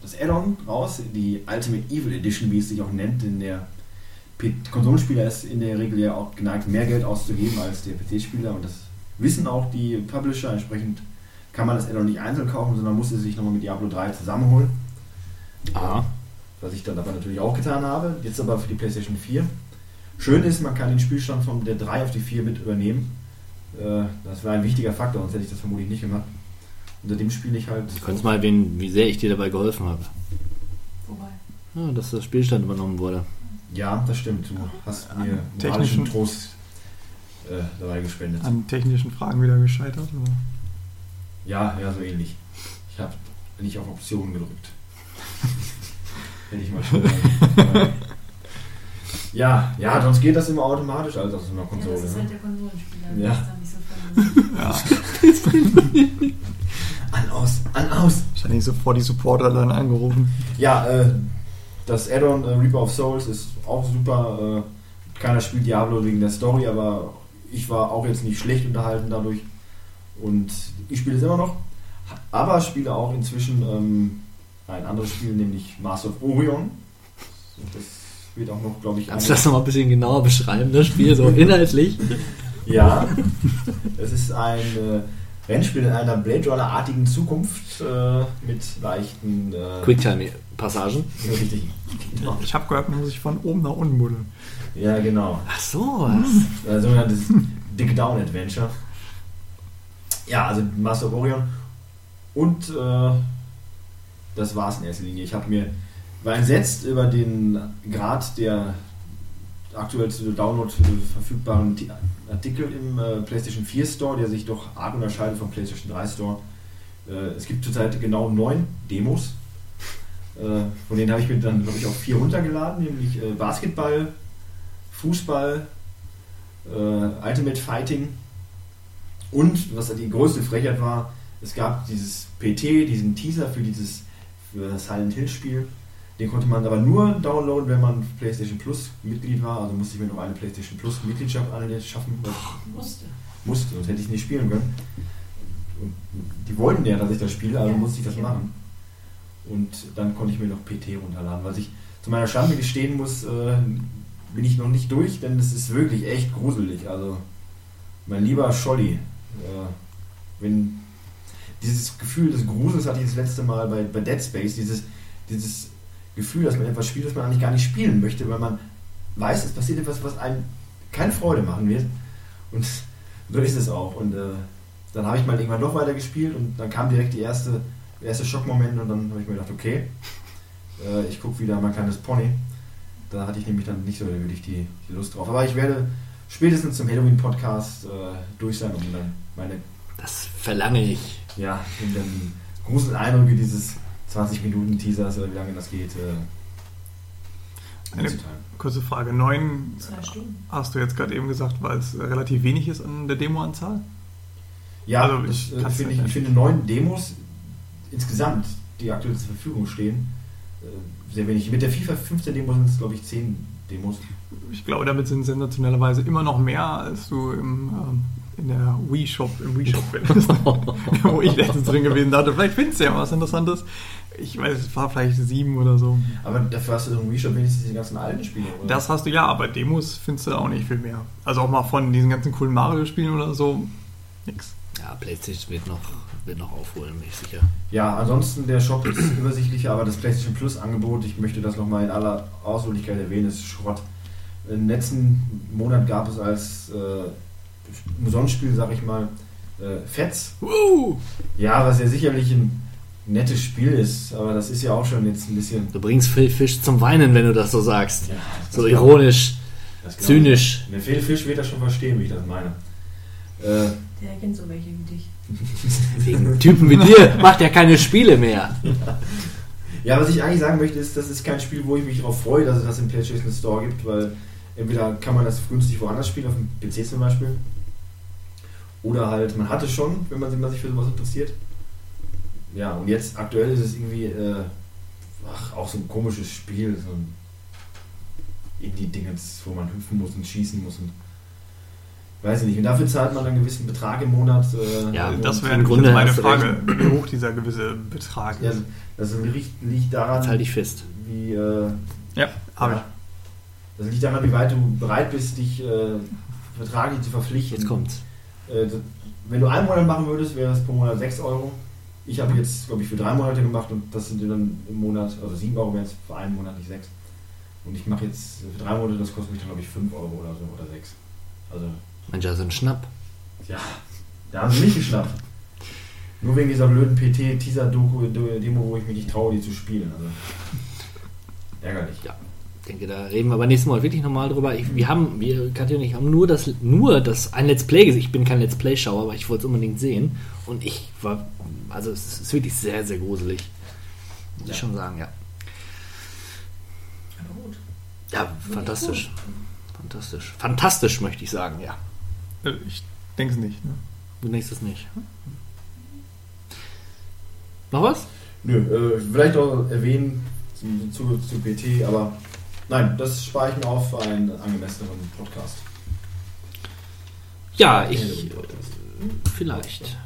das Add-on raus, die Ultimate Evil Edition, wie es sich auch nennt, in der P- Konsolenspieler ist in der Regel ja auch geneigt, mehr Geld auszugeben als der PC-Spieler und das wissen auch die Publisher. Entsprechend kann man das Add-on nicht einzeln kaufen, sondern muss es sich nochmal mit Diablo 3 zusammenholen. Aha. Was ich dann aber natürlich auch getan habe. Jetzt aber für die PlayStation 4. Schön ist, man kann den Spielstand von der 3 auf die 4 mit übernehmen. Äh, Das war ein wichtiger Faktor, sonst hätte ich das vermutlich nicht gemacht. Unter dem spiele ich halt. Du kannst mal erwähnen, wie sehr ich dir dabei geholfen habe. Wobei. Ja, dass das Spielstand übernommen wurde. Ja, das stimmt. Du hast mir technischen- Trost äh, dabei gespendet. An technischen Fragen wieder gescheitert. Oder? Ja, ja, so ähnlich. Ich habe nicht auf Optionen gedrückt. Hätte ich mal schon. sagen. ja, ja, sonst geht das immer automatisch, also auf so einer Ja, Konsole. das ist ne? halt der Konsolenspieler. Ja. Der ist dann nicht so voll. An, aus, an, aus. Wahrscheinlich sofort die Supporter dann angerufen. Ja, äh, das Add-on äh, Reaper of Souls ist auch super. Äh, keiner spielt Diablo wegen der Story, aber ich war auch jetzt nicht schlecht unterhalten dadurch. Und ich spiele es immer noch. Aber spiele auch inzwischen ähm, ein anderes Spiel, nämlich Master of Orion. Das wird auch noch, glaube ich, Kannst du das nochmal ein bisschen genauer beschreiben, das Spiel, so inhaltlich? Ja, es ist ein äh, Rennspiel in einer Blade Runner-artigen Zukunft äh, mit leichten. Äh, Quicktime-Passagen. Richtig. Genau. Ich habe gehört, man muss sich von oben nach unten buddeln. Ja, genau. Ach so, was? Äh, sogenanntes Dig Down Adventure. Ja, also Master of Orion. Und das war's in erster Linie. Ich habe mir war entsetzt über den Grad der aktuell zu Download verfügbaren Ti- Artikel im äh, PlayStation 4 Store, der sich doch arg unterscheidet vom PlayStation 3 Store. Äh, es gibt zurzeit genau neun Demos. Äh, von denen habe ich mir dann, glaube ich, auch vier runtergeladen, nämlich äh, Basketball, Fußball, äh, Ultimate Fighting und, was die größte Frechheit war, es gab dieses PT, diesen Teaser für dieses für das Silent Hill Spiel, Den konnte man aber nur downloaden, wenn man PlayStation Plus Mitglied war. Also musste ich mir noch eine PlayStation Plus Mitgliedschaft schaffen. Musste. Musste, sonst hätte ich nicht spielen können. Und die wollten ja, dass ich das spiele, also Ja, musste ich das machen. Und dann konnte ich mir noch PT runterladen, was ich zu meiner Schande gestehen muss, äh, bin ich noch nicht durch, denn es ist wirklich echt gruselig. Also, mein lieber Scholli, äh, wenn dieses Gefühl des Grusels hatte ich das letzte Mal bei, bei Dead Space, dieses, dieses Gefühl, dass man etwas spielt, das man eigentlich gar nicht spielen möchte, weil man weiß, es passiert etwas, was einem keine Freude machen wird. Und so ist es auch. Und äh, dann habe ich mal irgendwann noch weiter gespielt und dann kam direkt die erste, der erste Schockmoment und dann habe ich mir gedacht, okay, äh, ich gucke wieder mein kleines Pony. Da hatte ich nämlich dann nicht so wirklich die, die Lust drauf. Aber ich werde spätestens zum Halloween-Podcast äh, durch sein, um dann meine Das verlange ich. Ja, dann die großen Eindrücke dieses 20 Minuten Teasers oder wie lange das geht, äh, Eine kurze Frage. Neun hast du jetzt gerade eben gesagt, weil es äh, relativ wenig ist an der Demoanzahl? Ja, Also, das, ich äh, kann's finde nicht ich, ich finde neun Demos insgesamt, die aktuell zur Verfügung stehen, äh, sehr wenig. Mit der FIFA 15 Demo sind es, glaube ich, 10 Demos. Ich glaube, damit sind sensationellerweise immer noch mehr, als du im, ähm, in der Wii-Shop, im Wii-Shop findest. wo ich letztens drin gewesen dachte, vielleicht findest du ja was Interessantes. Ich weiß, es war vielleicht sieben oder so. Aber dafür hast du so ein Wii-Shop wenigstens die ganzen alten Spiele, oder? Das hast du ja, aber Demos findest du auch nicht viel mehr. Also auch mal von diesen ganzen coolen Mario-Spielen oder so, nix. Ja, PlayStation wird noch, wird noch aufholen, bin ich sicher. Ja, ansonsten der Shop ist übersichtlicher, aber das PlayStation Plus Angebot, ich möchte das nochmal in aller Ausführlichkeit erwähnen, ist Schrott. Im letzten Monat gab es als äh, Umsonstspiel, sag ich mal, äh, Fetz. Ja, was ja sicherlich ein nettes Spiel ist, aber das ist ja auch schon jetzt ein bisschen. Du bringst Phil Fisch zum Weinen, wenn du das so sagst. Ja, so ironisch, zynisch. Der Phil Fisch wird das schon verstehen, wie ich das meine. Äh, Der kennt so welche wie dich. Wegen Typen wie dir macht er keine Spiele mehr. Ja, was ich eigentlich sagen möchte, ist, das ist kein Spiel, wo ich mich darauf freue, dass es das im PlayStation Store gibt, weil entweder kann man das günstig woanders spielen, auf dem PC zum Beispiel, oder halt, man hatte schon, wenn man, wenn man sich für sowas interessiert. Ja, und jetzt aktuell ist es irgendwie äh, ach, auch so ein komisches Spiel, so ein Indie-Dingens, wo man hüpfen muss und schießen muss und weiß ich nicht. Und dafür zahlt man einen gewissen Betrag im Monat. Äh, Ja, Das wäre im Grunde meine Frage, wie hoch dieser gewisse Betrag Ja, ist. das liegt, liegt daran, halte ich fest. wie äh, Ja, habe Ja. Das liegt daran, wie weit du bereit bist, dich äh, vertraglich zu verpflichten. Jetzt kommt's. Äh, das- wenn du einen Monat machen würdest, wäre es pro Monat 6 Euro. Ich habe jetzt, glaube ich, für drei Monate gemacht und das sind dann im Monat, also 7 Euro wären es für einen Monat, nicht 6. Und ich mache jetzt für drei Monate, das kostet mich dann, glaube ich, 5 Euro oder so oder 6. Also, Mensch, also ein Schnapp. ja, da haben sie mich geschnappt. Nur wegen dieser blöden PT-Teaser-Doku-Demo, wo ich mich nicht traue, die zu spielen. Also, ärgerlich. Ja. Ich denke, da reden wir aber nächstes Mal wirklich nochmal drüber. Ich, wir haben, wir, Katja und ich haben nur das, nur das, ein Let's Play gesehen. Ich bin kein Let's Play-Schauer, aber ich wollte es unbedingt sehen. Und ich war, also es ist wirklich sehr, sehr gruselig. Muss Ja. ich schon sagen, ja. Aber gut. Ja, fantastisch. Fantastisch. Fantastisch, möchte ich sagen, ja. Äh, Ich denke es nicht. Ne? Du denkst es nicht. Noch was? Nö, äh, vielleicht auch erwähnen zu, zu, zu PT, aber nein, das spare ich mir auf für einen angemessenen Podcast. Ja, ich, Podcast. vielleicht.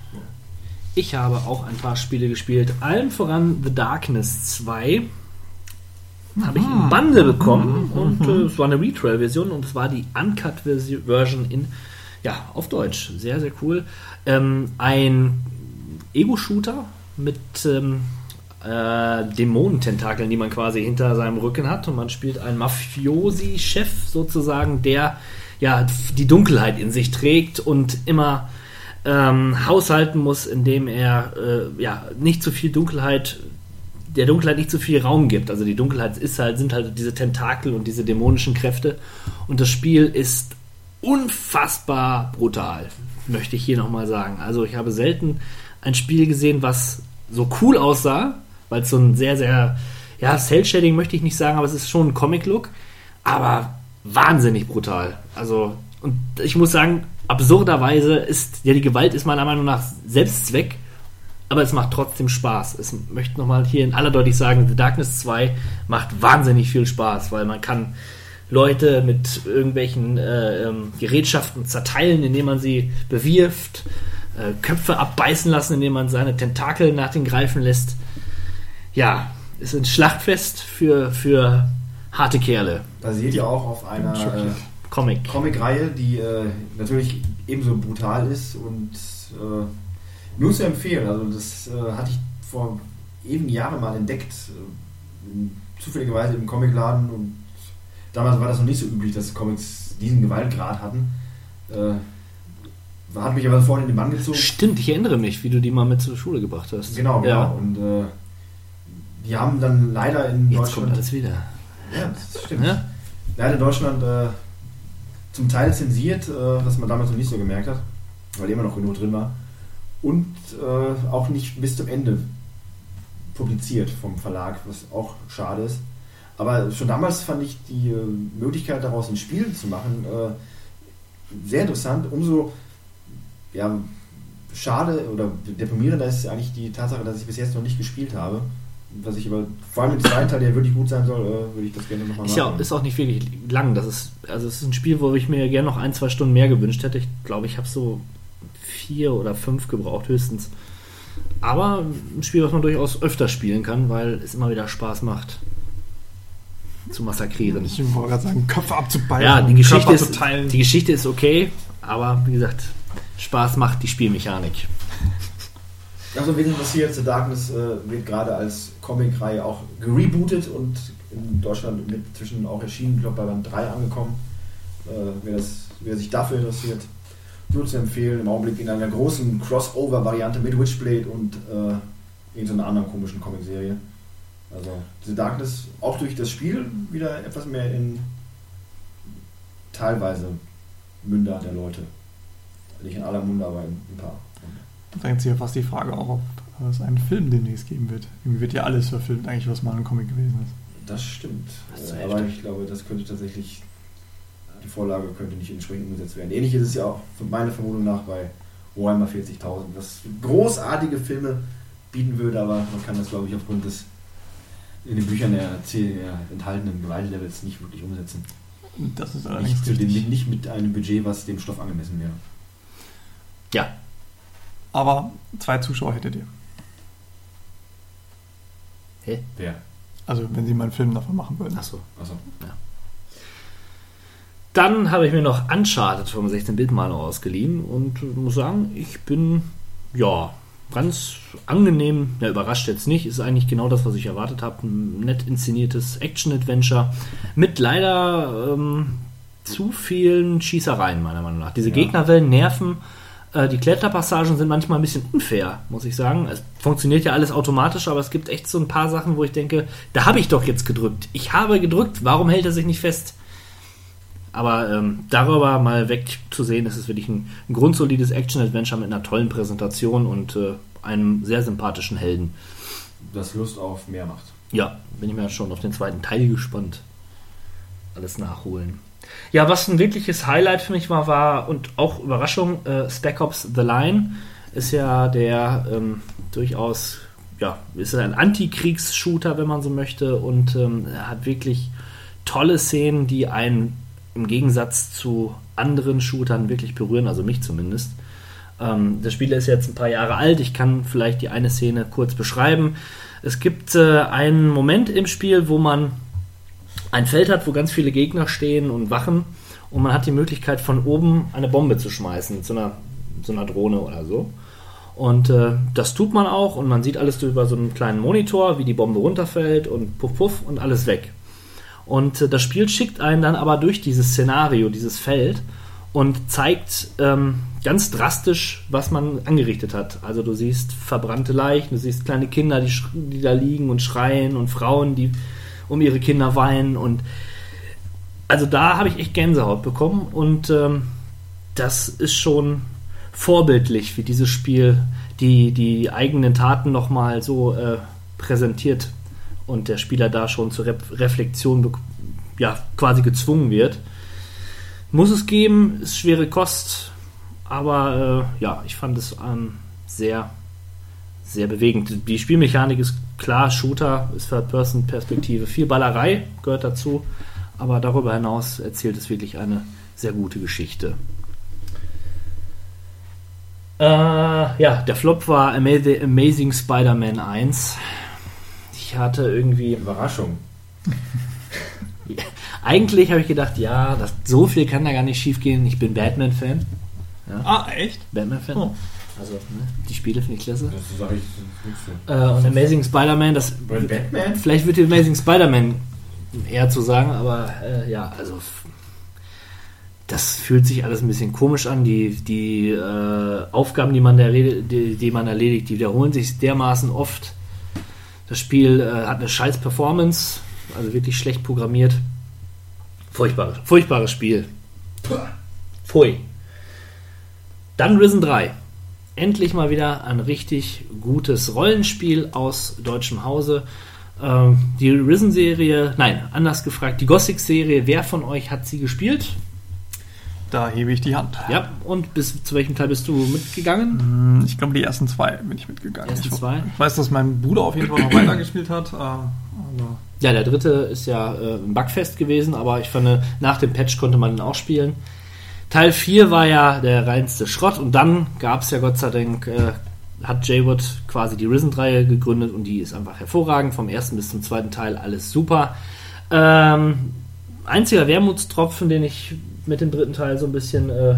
Ich habe auch ein paar Spiele gespielt. Allen voran The Darkness 2. Habe ich im Bundle bekommen und äh, es war eine Retrail-Version und es war die Uncut-Version in, ja, auf Deutsch. Sehr, sehr cool. Ähm, ein Ego-Shooter mit ähm, äh, Dämonententakeln, die man quasi hinter seinem Rücken hat und man spielt einen Mafiosi-Chef sozusagen, der ja die Dunkelheit in sich trägt und immer ähm, haushalten muss, indem er äh, ja nicht zu viel Dunkelheit der Dunkelheit nicht zu viel Raum gibt. Also die Dunkelheit ist halt, sind halt diese Tentakel und diese dämonischen Kräfte. Und das Spiel ist unfassbar brutal, möchte ich hier nochmal sagen. Also ich habe selten ein Spiel gesehen, was so cool aussah, weil es so ein sehr, sehr, ja, Cell-Shading möchte ich nicht sagen, aber es ist schon ein Comic-Look, aber wahnsinnig brutal. Also, und ich muss sagen, absurderweise ist, ja, die Gewalt ist meiner Meinung nach Selbstzweck aber es macht trotzdem Spaß. Es möchte nochmal hier in aller Deutlich sagen, The Darkness 2 macht wahnsinnig viel Spaß, weil man kann Leute mit irgendwelchen äh, ähm, Gerätschaften zerteilen, indem man sie bewirft, äh, Köpfe abbeißen lassen, indem man seine Tentakel nach den greifen lässt. Ja, ist ein Schlachtfest für, für harte Kerle. Basiert ja auch auf einer äh, Comic. Comic-Reihe, die äh, natürlich ebenso brutal ist und äh, nur zu empfehlen. Also das äh, hatte ich vor ewigen Jahren mal entdeckt, äh, zufälligerweise im Comicladen und damals war das noch nicht so üblich, dass Comics diesen Gewaltgrad hatten. Äh, hat mich aber sofort in den Bann gezogen. Stimmt, ich erinnere mich, wie du die mal mit zur Schule gebracht hast. Genau, genau. Ja. Und äh, die haben dann leider in Jetzt Deutschland. kommt alles wieder. Ja, das stimmt. Ja? Leider in Deutschland äh, zum Teil zensiert, äh, was man damals noch nicht so gemerkt hat, weil immer noch genug drin war. Und äh, auch nicht bis zum Ende publiziert vom Verlag, was auch schade ist. Aber schon damals fand ich die äh, Möglichkeit, daraus ein Spiel zu machen, äh, sehr interessant. Umso ja, schade oder deprimierender ist eigentlich die Tatsache, dass ich bis jetzt noch nicht gespielt habe. Was ich aber, vor allem im zweiten Teil, der wirklich gut sein soll, äh, würde ich das gerne nochmal Ist ja machen. ist auch nicht wirklich lang. Das ist, also es ist ein Spiel, wo ich mir gerne noch ein, zwei Stunden mehr gewünscht hätte. Ich glaube, ich habe so vier oder fünf gebraucht, höchstens. Aber ein Spiel, was man durchaus öfter spielen kann, weil es immer wieder Spaß macht zu massakrieren. Ich wollte gerade sagen, Köpfe abzubeißen, Ja, die Geschichte, Körper zu ist, teilen. die Geschichte ist okay, aber wie gesagt, Spaß macht die Spielmechanik. Also, wen interessiert, The Darkness äh, wird gerade als Comic-Reihe auch gerebootet und in Deutschland mit zwischen auch erschienen, ich glaube bei Band 3 angekommen. Äh, wer, das, wer sich dafür interessiert, nur zu empfehlen. Im Augenblick in einer großen Crossover-Variante mit Witchblade und äh, irgendeiner anderen komischen Comic-Serie. Also, The Darkness auch durch das Spiel wieder etwas mehr in teilweise Münder der Leute. Nicht in aller Munde, aber in ein paar. Drängt sich ja fast die Frage auch, ob es einen Film demnächst geben wird. Irgendwie wird ja alles verfilmt, eigentlich, was mal ein Comic gewesen ist. Das stimmt. Das ist Äh, aber ich glaube, das könnte tatsächlich, die Vorlage könnte nicht entsprechend umgesetzt werden. Ähnlich ist es ja auch von meiner Vermutung nach bei Warhammer 40.000, was großartige Filme bieten würde, aber man kann das, glaube ich, aufgrund des in den Büchern der, der enthaltenen Gewaltlevels nicht wirklich umsetzen. Das ist allerdings Nicht, nicht mit einem Budget, was dem Stoff angemessen wäre. Ja, Aber zwei Zuschauer hättet ihr. Hä? Wer? Also, wenn sie mal einen Film davon machen würden. achso. Achso. Dann habe ich mir noch Uncharted vom 16-Bit-Maler ausgeliehen und muss sagen, ich bin ja ganz angenehm, ja, überrascht jetzt nicht, ist eigentlich genau das, was ich erwartet habe. Ein nett inszeniertes Action-Adventure mit leider ähm, zu vielen Schießereien, meiner Meinung nach. Diese Ja. Gegnerwellen nerven. Äh, Die Kletterpassagen sind manchmal ein bisschen unfair, muss ich sagen. Es funktioniert ja alles automatisch, aber es gibt echt so ein paar Sachen, wo ich denke, da habe ich doch jetzt gedrückt. Ich habe gedrückt, warum hält er sich nicht fest? Aber ähm, darüber mal wegzusehen, ist es wirklich ein, ein grundsolides Action-Adventure mit einer tollen Präsentation und äh, einem sehr sympathischen Helden. Das Lust auf mehr macht. Ja, bin ich mir schon auf den zweiten Teil gespannt. Alles nachholen. Ja, was ein wirkliches Highlight für mich war, war und auch Überraschung, äh, Spec Ops The Line ist ja der ähm, durchaus, ja, ist ein Antikriegs-Shooter, wenn man so möchte, und ähm, hat wirklich tolle Szenen, die einen im Gegensatz zu anderen Shootern wirklich berühren, also mich zumindest. Ähm, das Spiel ist jetzt ein paar Jahre alt. Ich kann vielleicht die eine Szene kurz beschreiben. Es gibt äh, einen Moment im Spiel, wo man ein Feld hat, wo ganz viele Gegner stehen und wachen und man hat die Möglichkeit von oben eine Bombe zu schmeißen mit so einer, so einer Drohne oder so. Und äh, das tut man auch und man sieht alles über so einen kleinen Monitor, wie die Bombe runterfällt und puff puff und alles weg. Und äh, das Spiel schickt einen dann aber durch dieses Szenario, dieses Feld und zeigt ähm, ganz drastisch, was man angerichtet hat. Also du siehst verbrannte Leichen, du siehst kleine Kinder, die, die da liegen und schreien und Frauen, die um ihre Kinder weinen und also da habe ich echt Gänsehaut bekommen und ähm, das ist schon vorbildlich, wie dieses Spiel die, die eigenen Taten nochmal so äh, präsentiert und der Spieler da schon zur Re Reflexion ja, quasi gezwungen wird. Muss es geben, ist schwere Kost, aber äh, ja, ich fand es ein sehr, sehr bewegend. Die Spielmechanik ist klar, Shooter ist Third-Person-Perspektive, viel Ballerei gehört dazu, aber darüber hinaus erzählt es wirklich eine sehr gute Geschichte. Äh, ja, der Flop war Amazing, Amazing Spider-Man 1. Ich hatte irgendwie. Überraschung. Eigentlich habe ich gedacht, ja, das, so viel kann da gar nicht schief gehen. Ich bin Batman-Fan. Ja, Ah, echt? Batman-Fan. Oh. Also, ne, die Spiele finde ich klasse. Das sage ich. Äh, und Amazing Spider-Man, das. Bei Batman? Vielleicht wird die Amazing Spider-Man eher zu sagen, aber äh, ja, also. Das fühlt sich alles ein bisschen komisch an. Die, die äh, Aufgaben, die man, erledi- die, die man erledigt, die wiederholen sich dermaßen oft. Das Spiel äh, hat eine scheiß Performance, also wirklich schlecht programmiert. Furchtbares, furchtbares Spiel. Pfui. Dann Risen 3. Endlich mal wieder ein richtig gutes Rollenspiel aus deutschem Hause. Ähm, die Risen-Serie, nein, anders gefragt, die Gothic-Serie, wer von euch hat sie gespielt? Da hebe ich die Hand. Ja, und bis zu welchem Teil bist du mitgegangen? Hm, Ich glaube, die ersten zwei bin ich mitgegangen. Ersten ich, zwei? ich weiß, dass mein Bruder auf jeden Fall noch weitergespielt hat. Äh, Ja, der dritte ist ja äh, ein Bugfest gewesen, aber ich fand, nach dem Patch konnte man ihn auch spielen. Teil 4 war ja der reinste Schrott und dann gab es ja Gott sei Dank, äh, hat J-Wood quasi die Risen-Reihe gegründet und die ist einfach hervorragend. Vom ersten bis zum zweiten Teil alles super. Ähm, einziger Wermutstropfen, den ich mit dem dritten Teil so ein bisschen äh,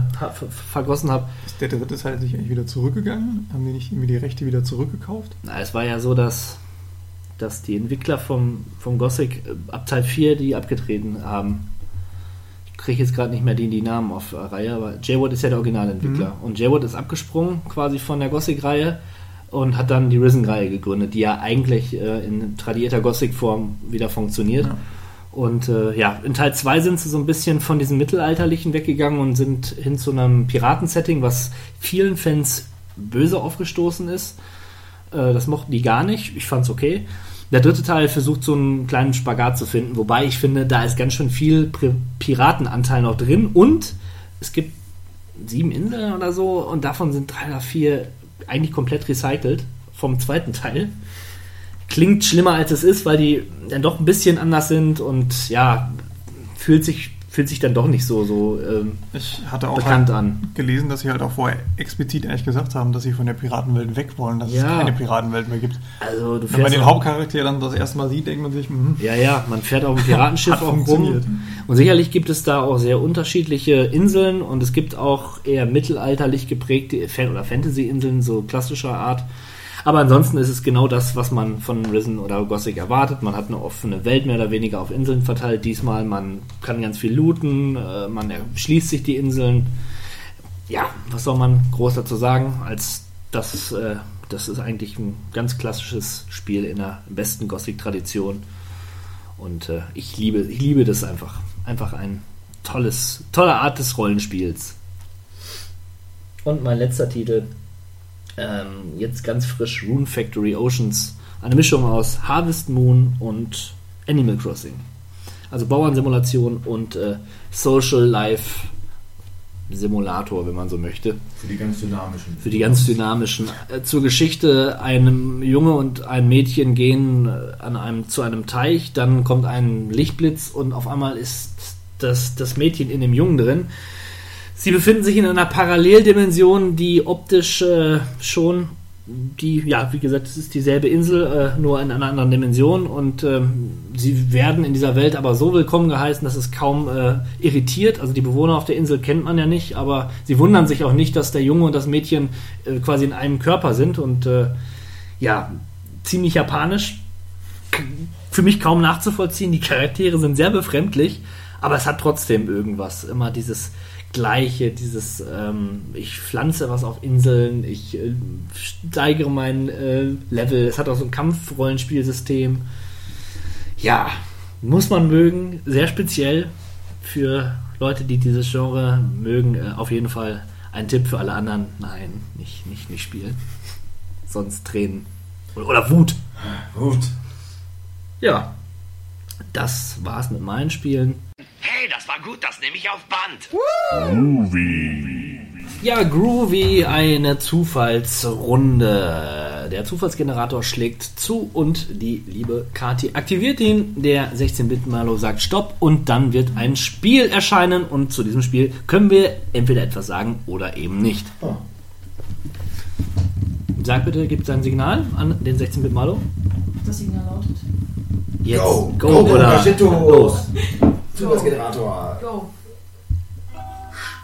vergossen habe, ist der dritte Teil sich eigentlich wieder zurückgegangen? Haben die nicht irgendwie die Rechte wieder zurückgekauft? Na, es war ja so, dass, dass die Entwickler vom, vom Gothic äh, ab Teil 4 die abgetreten haben. Ich kriege jetzt gerade nicht mehr die, die Namen auf äh, Reihe, aber J-Wood ist ja der Originalentwickler. Und J-Wood ist abgesprungen quasi von der Gothic-Reihe und hat dann die Risen-Reihe gegründet, die ja eigentlich äh, in tradierter Gothic-Form wieder funktioniert. Ja. Und äh, ja, in Teil 2 sind sie so ein bisschen von diesem Mittelalterlichen weggegangen und sind hin zu einem Piratensetting, was vielen Fans böse aufgestoßen ist. Äh, das mochten die gar nicht. Ich fand's okay. Der dritte Teil versucht so einen kleinen Spagat zu finden, wobei ich finde, da ist ganz schön viel Piratenanteil noch drin und es gibt sieben Inseln oder so und davon sind drei oder vier eigentlich komplett recycelt vom zweiten Teil. Klingt schlimmer als es ist, weil die dann doch ein bisschen anders sind und ja, fühlt sich, fühlt sich dann doch nicht so, so ähm, Ich hatte auch bekannt halt an. gelesen, dass sie halt auch vorher explizit eigentlich gesagt haben, dass sie von der Piratenwelt weg wollen, dass Ja. es keine Piratenwelt mehr gibt. Also, du Wenn man den Hauptcharakter dann das erste Mal sieht, denkt man sich, mhm. Ja, ja, man fährt auf dem Piratenschiff auch rum. Und sicherlich gibt es da auch sehr unterschiedliche Inseln und es gibt auch eher mittelalterlich geprägte oder Fantasy-Inseln, so klassischer Art. Aber ansonsten ist es genau das, was man von Risen oder Gothic erwartet. Man hat eine offene Welt mehr oder weniger auf Inseln verteilt. Diesmal, man kann ganz viel looten, äh, man schließt sich die Inseln. Ja, was soll man groß dazu sagen, als das, äh, das ist eigentlich ein ganz klassisches Spiel in der besten Gothic-Tradition. Und äh, ich liebe, ich liebe das einfach. Einfach ein tolles, tolle Art des Rollenspiels. Und mein letzter Titel, ähm, jetzt ganz frisch, Rune Factory Oceans. Eine Mischung aus Harvest Moon und Animal Crossing. Also Bauernsimulation und äh, Social Life Simulator, wenn man so möchte. Für die ganz dynamischen. Für die ganz dynamischen. Äh, Zur Geschichte, einem Junge und ein Mädchen gehen äh, an einem, zu einem Teich, dann kommt ein Lichtblitz und auf einmal ist das, das Mädchen in dem Jungen drin. Sie befinden sich in einer Paralleldimension, die optisch äh, schon die, ja, wie gesagt, es ist dieselbe Insel, äh, nur in einer anderen Dimension und ähm, sie werden in dieser Welt aber so willkommen geheißen, dass es kaum äh, irritiert. Also die Bewohner auf der Insel kennt man ja nicht, aber sie wundern sich auch nicht, dass der Junge und das Mädchen äh, quasi in einem Körper sind und äh, ja, ziemlich japanisch. Für mich kaum nachzuvollziehen. Die Charaktere sind sehr befremdlich, aber es hat trotzdem irgendwas. Immer dieses Gleiche, dieses, ähm, ich pflanze was auf Inseln, ich äh, steigere mein äh, Level. Es hat auch so ein Kampfrollenspielsystem. Ja, muss man mögen. Sehr speziell für Leute, die dieses Genre mögen. Äh, auf jeden Fall ein Tipp für alle anderen. Nein, nicht, nicht, nicht spielen. Sonst Tränen. Oder, oder Wut. Wut. Ja, das war's mit meinen Spielen. Hey, das war gut, das nehme ich auf Band. Ja, Groovy, eine Zufallsrunde. der Zufallsgenerator schlägt zu und die liebe Kati aktiviert ihn. Der 16-Bit-Malo sagt Stopp und dann wird ein Spiel erscheinen und zu diesem Spiel können wir entweder etwas sagen oder eben nicht. Oh. Sag bitte, gibt ein Signal an den 16-Bit-Malo. Das Signal lautet. Jetzt Go, go, go, oder Gachetto. los. Zufallsgenerator. Go.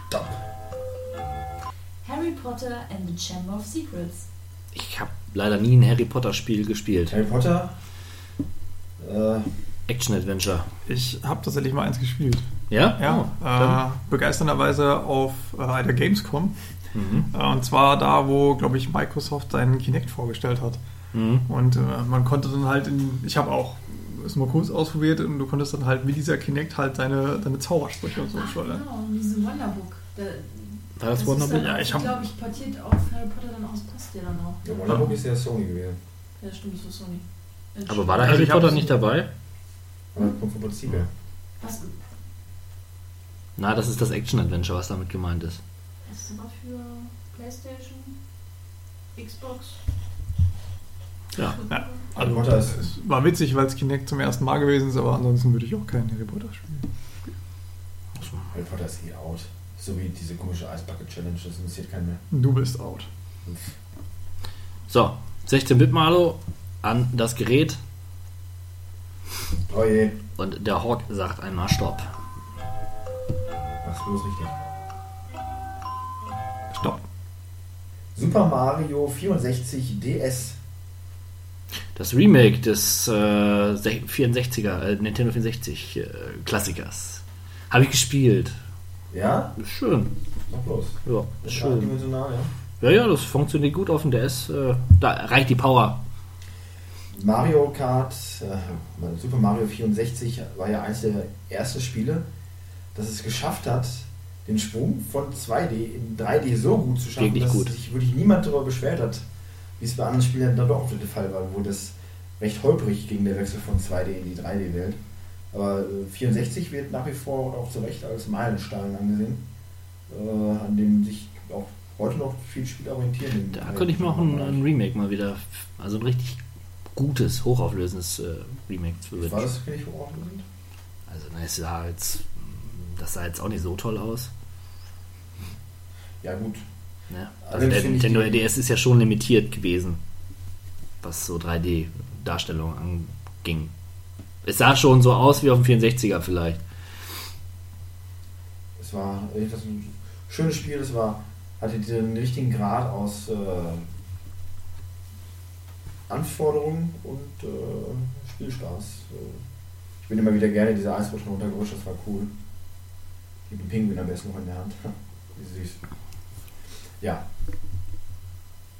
Stopp. Harry Potter and the Chamber of Secrets. Ich habe leider nie ein Harry Potter Spiel gespielt. Harry Potter. Äh, Action Adventure. Ich habe tatsächlich mal eins gespielt. Ja? Ja, Oh, äh, begeisternderweise auf äh, der Gamescom. Mhm. Äh, und zwar da, wo, glaube ich, Microsoft seinen Kinect vorgestellt hat. Mhm. Und äh, man konnte dann halt in, ich habe auch es mal kurz ausprobiert und du konntest dann halt mit dieser Kinect halt deine, deine Zaubersprüche und so steuern. Genau, in diesem Wonderbook. Da, War das Wonderbook? Ist dann Ja, ich hab- glaube ich, portiert auf Harry Potter dann aus, passt ja dann auch. der Wonderbook ist ja Sony gewesen. Ja, stimmt, das war Sony. Äh, Aber war da Harry Potter nicht dabei? Aber das kommt vom Prinzip her. Was? Na, das ist das Action Adventure, was damit gemeint ist. Das ist aber für Playstation, Xbox. Ja. Ja, also Potter ist- es war witzig, weil es Kinect zum ersten Mal gewesen ist, aber ansonsten würde ich auch keinen Harry Potter spielen. Harry Potter ist eh out. So wie diese komische Ice Bucket Challenge, das interessiert keinen mehr. Du bist out. So, 16-Bit-Malo an das Gerät Oh je, und der Hawk sagt einmal Stopp. mach's bloß richtig. Stopp. Super Mario 64 DS. Das Remake des äh, 64er, äh, Nintendo 64 äh, Klassikers. Habe ich gespielt. Ja? Ist schön. Mach bloß. Ja, ist schön. ja. Ja, ja, das funktioniert gut auf dem DS. Äh, da reicht die Power. Mario Kart, äh, Super Mario 64 war ja eines der ersten Spiele, das es geschafft hat, den Sprung von 2D in 3D so gut zu schaffen, dass gut. sich wirklich niemand darüber beschwert hat, wie es bei anderen Spielen dann doch der Fall war, wo das recht holprig ging, der Wechsel von 2D in die 3D-Welt. Aber äh, 64 wird nach wie vor und auch zu Recht als Meilenstein angesehen, äh, an dem sich auch heute noch viele Spiele orientieren. Da könnte ich mir auch ein, ein Remake mal wieder, also ein richtig gutes, hochauflösendes äh, Remake zu War wünschen. das wirklich hochauflösend? Also, na, es sah jetzt, das sah jetzt auch nicht so toll aus. Ja gut, Ne? Also Also der Nintendo die- DS ist ja schon limitiert gewesen, was so 3D-Darstellung anging. Es sah schon so aus wie auf dem 64er vielleicht. Es war das ein schönes Spiel, es war, hatte den richtigen Grad aus äh, Anforderungen und äh, Spielspaß. Ich bin immer wieder gerne diese Eisrutschen runtergerutscht, das war cool. Dem Pinguin am besten noch in der Hand. Wie süß. Ja,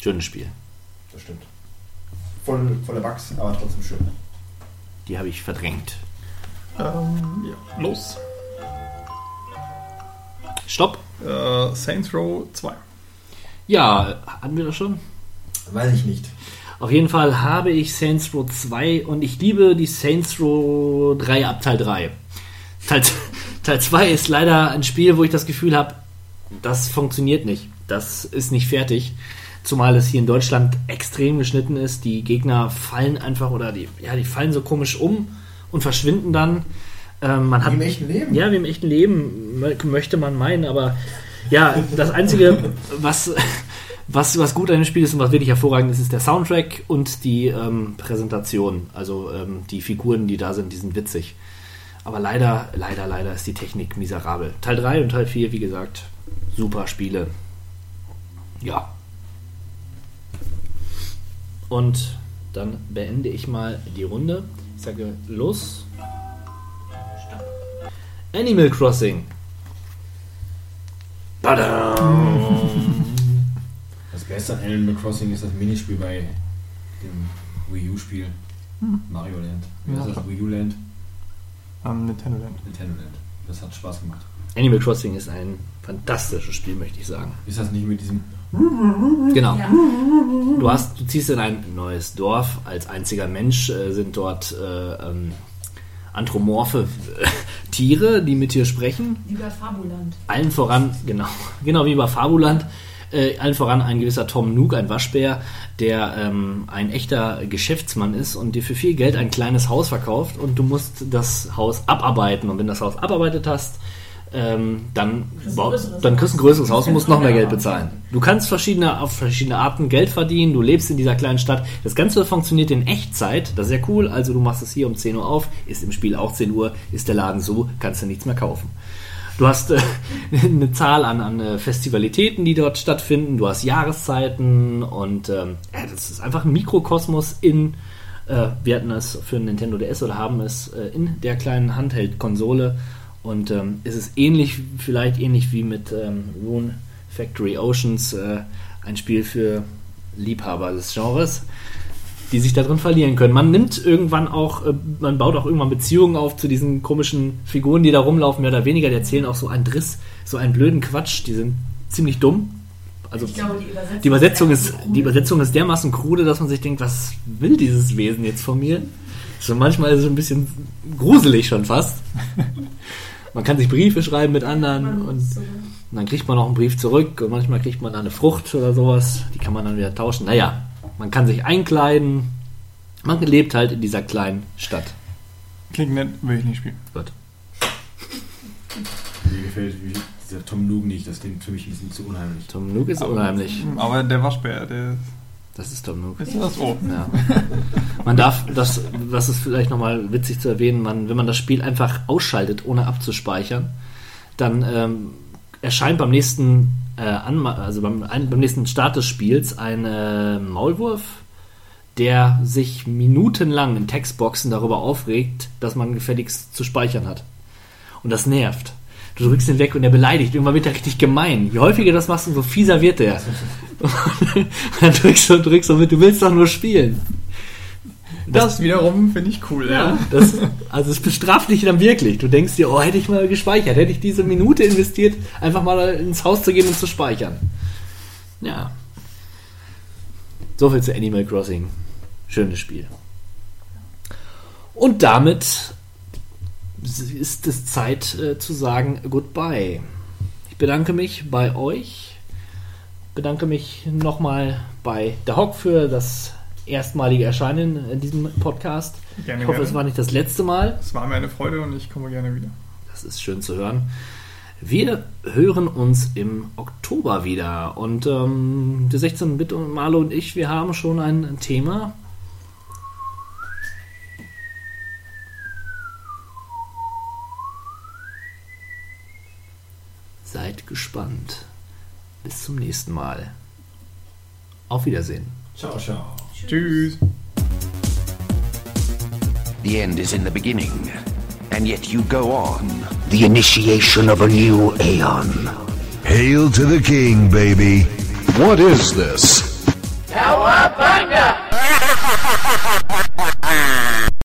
Schönes Spiel. das stimmt. Voll, voller Bugs, aber trotzdem schön. Die habe ich verdrängt. Ähm, ja, los. Stopp. Äh, Saints Row 2. Ja, hatten wir das schon? Weiß ich nicht. Auf jeden Fall habe ich Saints Row 2 und ich liebe die Saints Row 3 ab Teil 3. Teil, Teil 2 ist leider ein Spiel, wo ich das Gefühl habe, das funktioniert nicht. Das ist nicht fertig. Zumal es hier in Deutschland extrem geschnitten ist. Die Gegner fallen einfach oder die, ja, die fallen so komisch um und verschwinden dann. Ähm, man hat, Wie im echten Leben? Ja, wie im echten Leben mö- möchte man meinen, aber ja, das Einzige, was, was, was gut an dem Spiel ist und was wirklich hervorragend ist, ist der Soundtrack und die ähm, Präsentation. Also ähm, die Figuren, die da sind, die sind witzig. Aber leider, leider, leider ist die Technik miserabel. Teil 3 und Teil 4, wie gesagt, super Spiele. Ja. Und dann beende ich mal die Runde. Ich sage los. Animal Crossing. Das Beste an Animal Crossing ist das Minispiel bei dem Wii U-Spiel. Hm. Mario Land. Wie Ja. heißt das? Wii U Land? Ähm, Nintendo Land. Nintendo Land. Das hat Spaß gemacht. Animal Crossing ist ein fantastisches Spiel, möchte ich sagen. Ist das nicht mit diesem. Genau. Ja. Du hast, du ziehst in ein neues Dorf. Als einziger Mensch äh, sind dort äh, ähm, anthropomorphe äh, Tiere, die mit dir sprechen. Wie bei Fabuland. Allen voran, genau, genau wie bei Fabuland. Äh, allen voran ein gewisser Tom Nook, ein Waschbär, der ähm, ein echter Geschäftsmann ist und dir für viel Geld ein kleines Haus verkauft und du musst das Haus abarbeiten. Und wenn du das Haus abarbeitet hast, ähm, dann, bau, dann kriegst du ein größeres Haus und musst noch mehr Geld bezahlen. Du kannst verschiedene, auf verschiedene Arten Geld verdienen, du lebst in dieser kleinen Stadt. Das Ganze funktioniert in Echtzeit, das ist sehr cool. Also du machst es hier um 10 Uhr auf, ist im Spiel auch 10 Uhr, ist der Laden so, kannst du nichts mehr kaufen. Du hast äh, eine Zahl an, an äh, Festivalitäten, die dort stattfinden. Du hast Jahreszeiten und ähm, ja, das ist einfach ein Mikrokosmos in. Äh, wir hatten es für Nintendo DS oder haben es äh, in der kleinen Handheld-Konsole. Und ähm, es ist ähnlich, vielleicht ähnlich wie mit ähm, Rune Factory Oceans, äh, ein Spiel für Liebhaber des Genres die sich darin verlieren können. Man nimmt irgendwann auch, äh, man baut auch irgendwann Beziehungen auf zu diesen komischen Figuren, die da rumlaufen, mehr oder weniger. Die erzählen auch so einen Driss, so einen blöden Quatsch. Die sind ziemlich dumm. Also glaube, die, Übersetzung die, Übersetzung ist, die Übersetzung ist dermaßen krude, dass man sich denkt, was will dieses Wesen jetzt von mir? So manchmal ist es ein bisschen gruselig schon fast. man kann sich Briefe schreiben mit anderen und, und dann kriegt man noch einen Brief zurück und manchmal kriegt man eine Frucht oder sowas. Die kann man dann wieder tauschen. Naja, man kann sich einkleiden. Man lebt halt in dieser kleinen Stadt. Klingt nett, will ich nicht spielen. Gut. Mir gefällt dieser Tom Nook nicht, das klingt für mich ein bisschen zu unheimlich. Tom Nook ist aber, unheimlich. Aber der Waschbär, der. Das ist Tom Nook. Ist das so? Ja. Man darf, das, das ist vielleicht nochmal witzig zu erwähnen, man, wenn man das Spiel einfach ausschaltet, ohne abzuspeichern, dann ähm, erscheint beim nächsten äh, also beim, ein, beim nächsten Start des Spiels ein äh, Maulwurf, der sich minutenlang in Textboxen darüber aufregt, dass man gefälligst zu speichern hat. Und das nervt. Du drückst ihn weg und er beleidigt. Irgendwann wird er richtig gemein. Je häufiger das machst, umso fieser wird er. dann drückst du und drückst und mit, du willst doch nur spielen. Das, das wiederum finde ich cool, ja. ja. Das, also es bestraft dich dann wirklich. Du denkst dir, oh, hätte ich mal gespeichert, hätte ich diese Minute investiert, einfach mal ins Haus zu gehen und zu speichern. Ja. So viel zu Animal Crossing. Schönes Spiel. Und damit ist es Zeit äh, zu sagen Goodbye. Ich bedanke mich bei euch. Bedanke mich nochmal bei der Hock für das erstmalige Erscheinen in diesem Podcast. Gerne, ich hoffe, gerne. es war nicht das letzte Mal. Es war mir eine Freude und ich komme gerne wieder. Das ist schön zu hören. Wir hören uns im Oktober wieder und ähm, die 16-Bit und Marlo und ich, wir haben schon ein Thema. Seid gespannt. Bis zum nächsten Mal. Auf Wiedersehen. Ciao, ciao. Tschüss. The end is in the beginning, and yet you go on. The initiation of a new aeon. Hail to the king, baby. What is this? Cowabunga!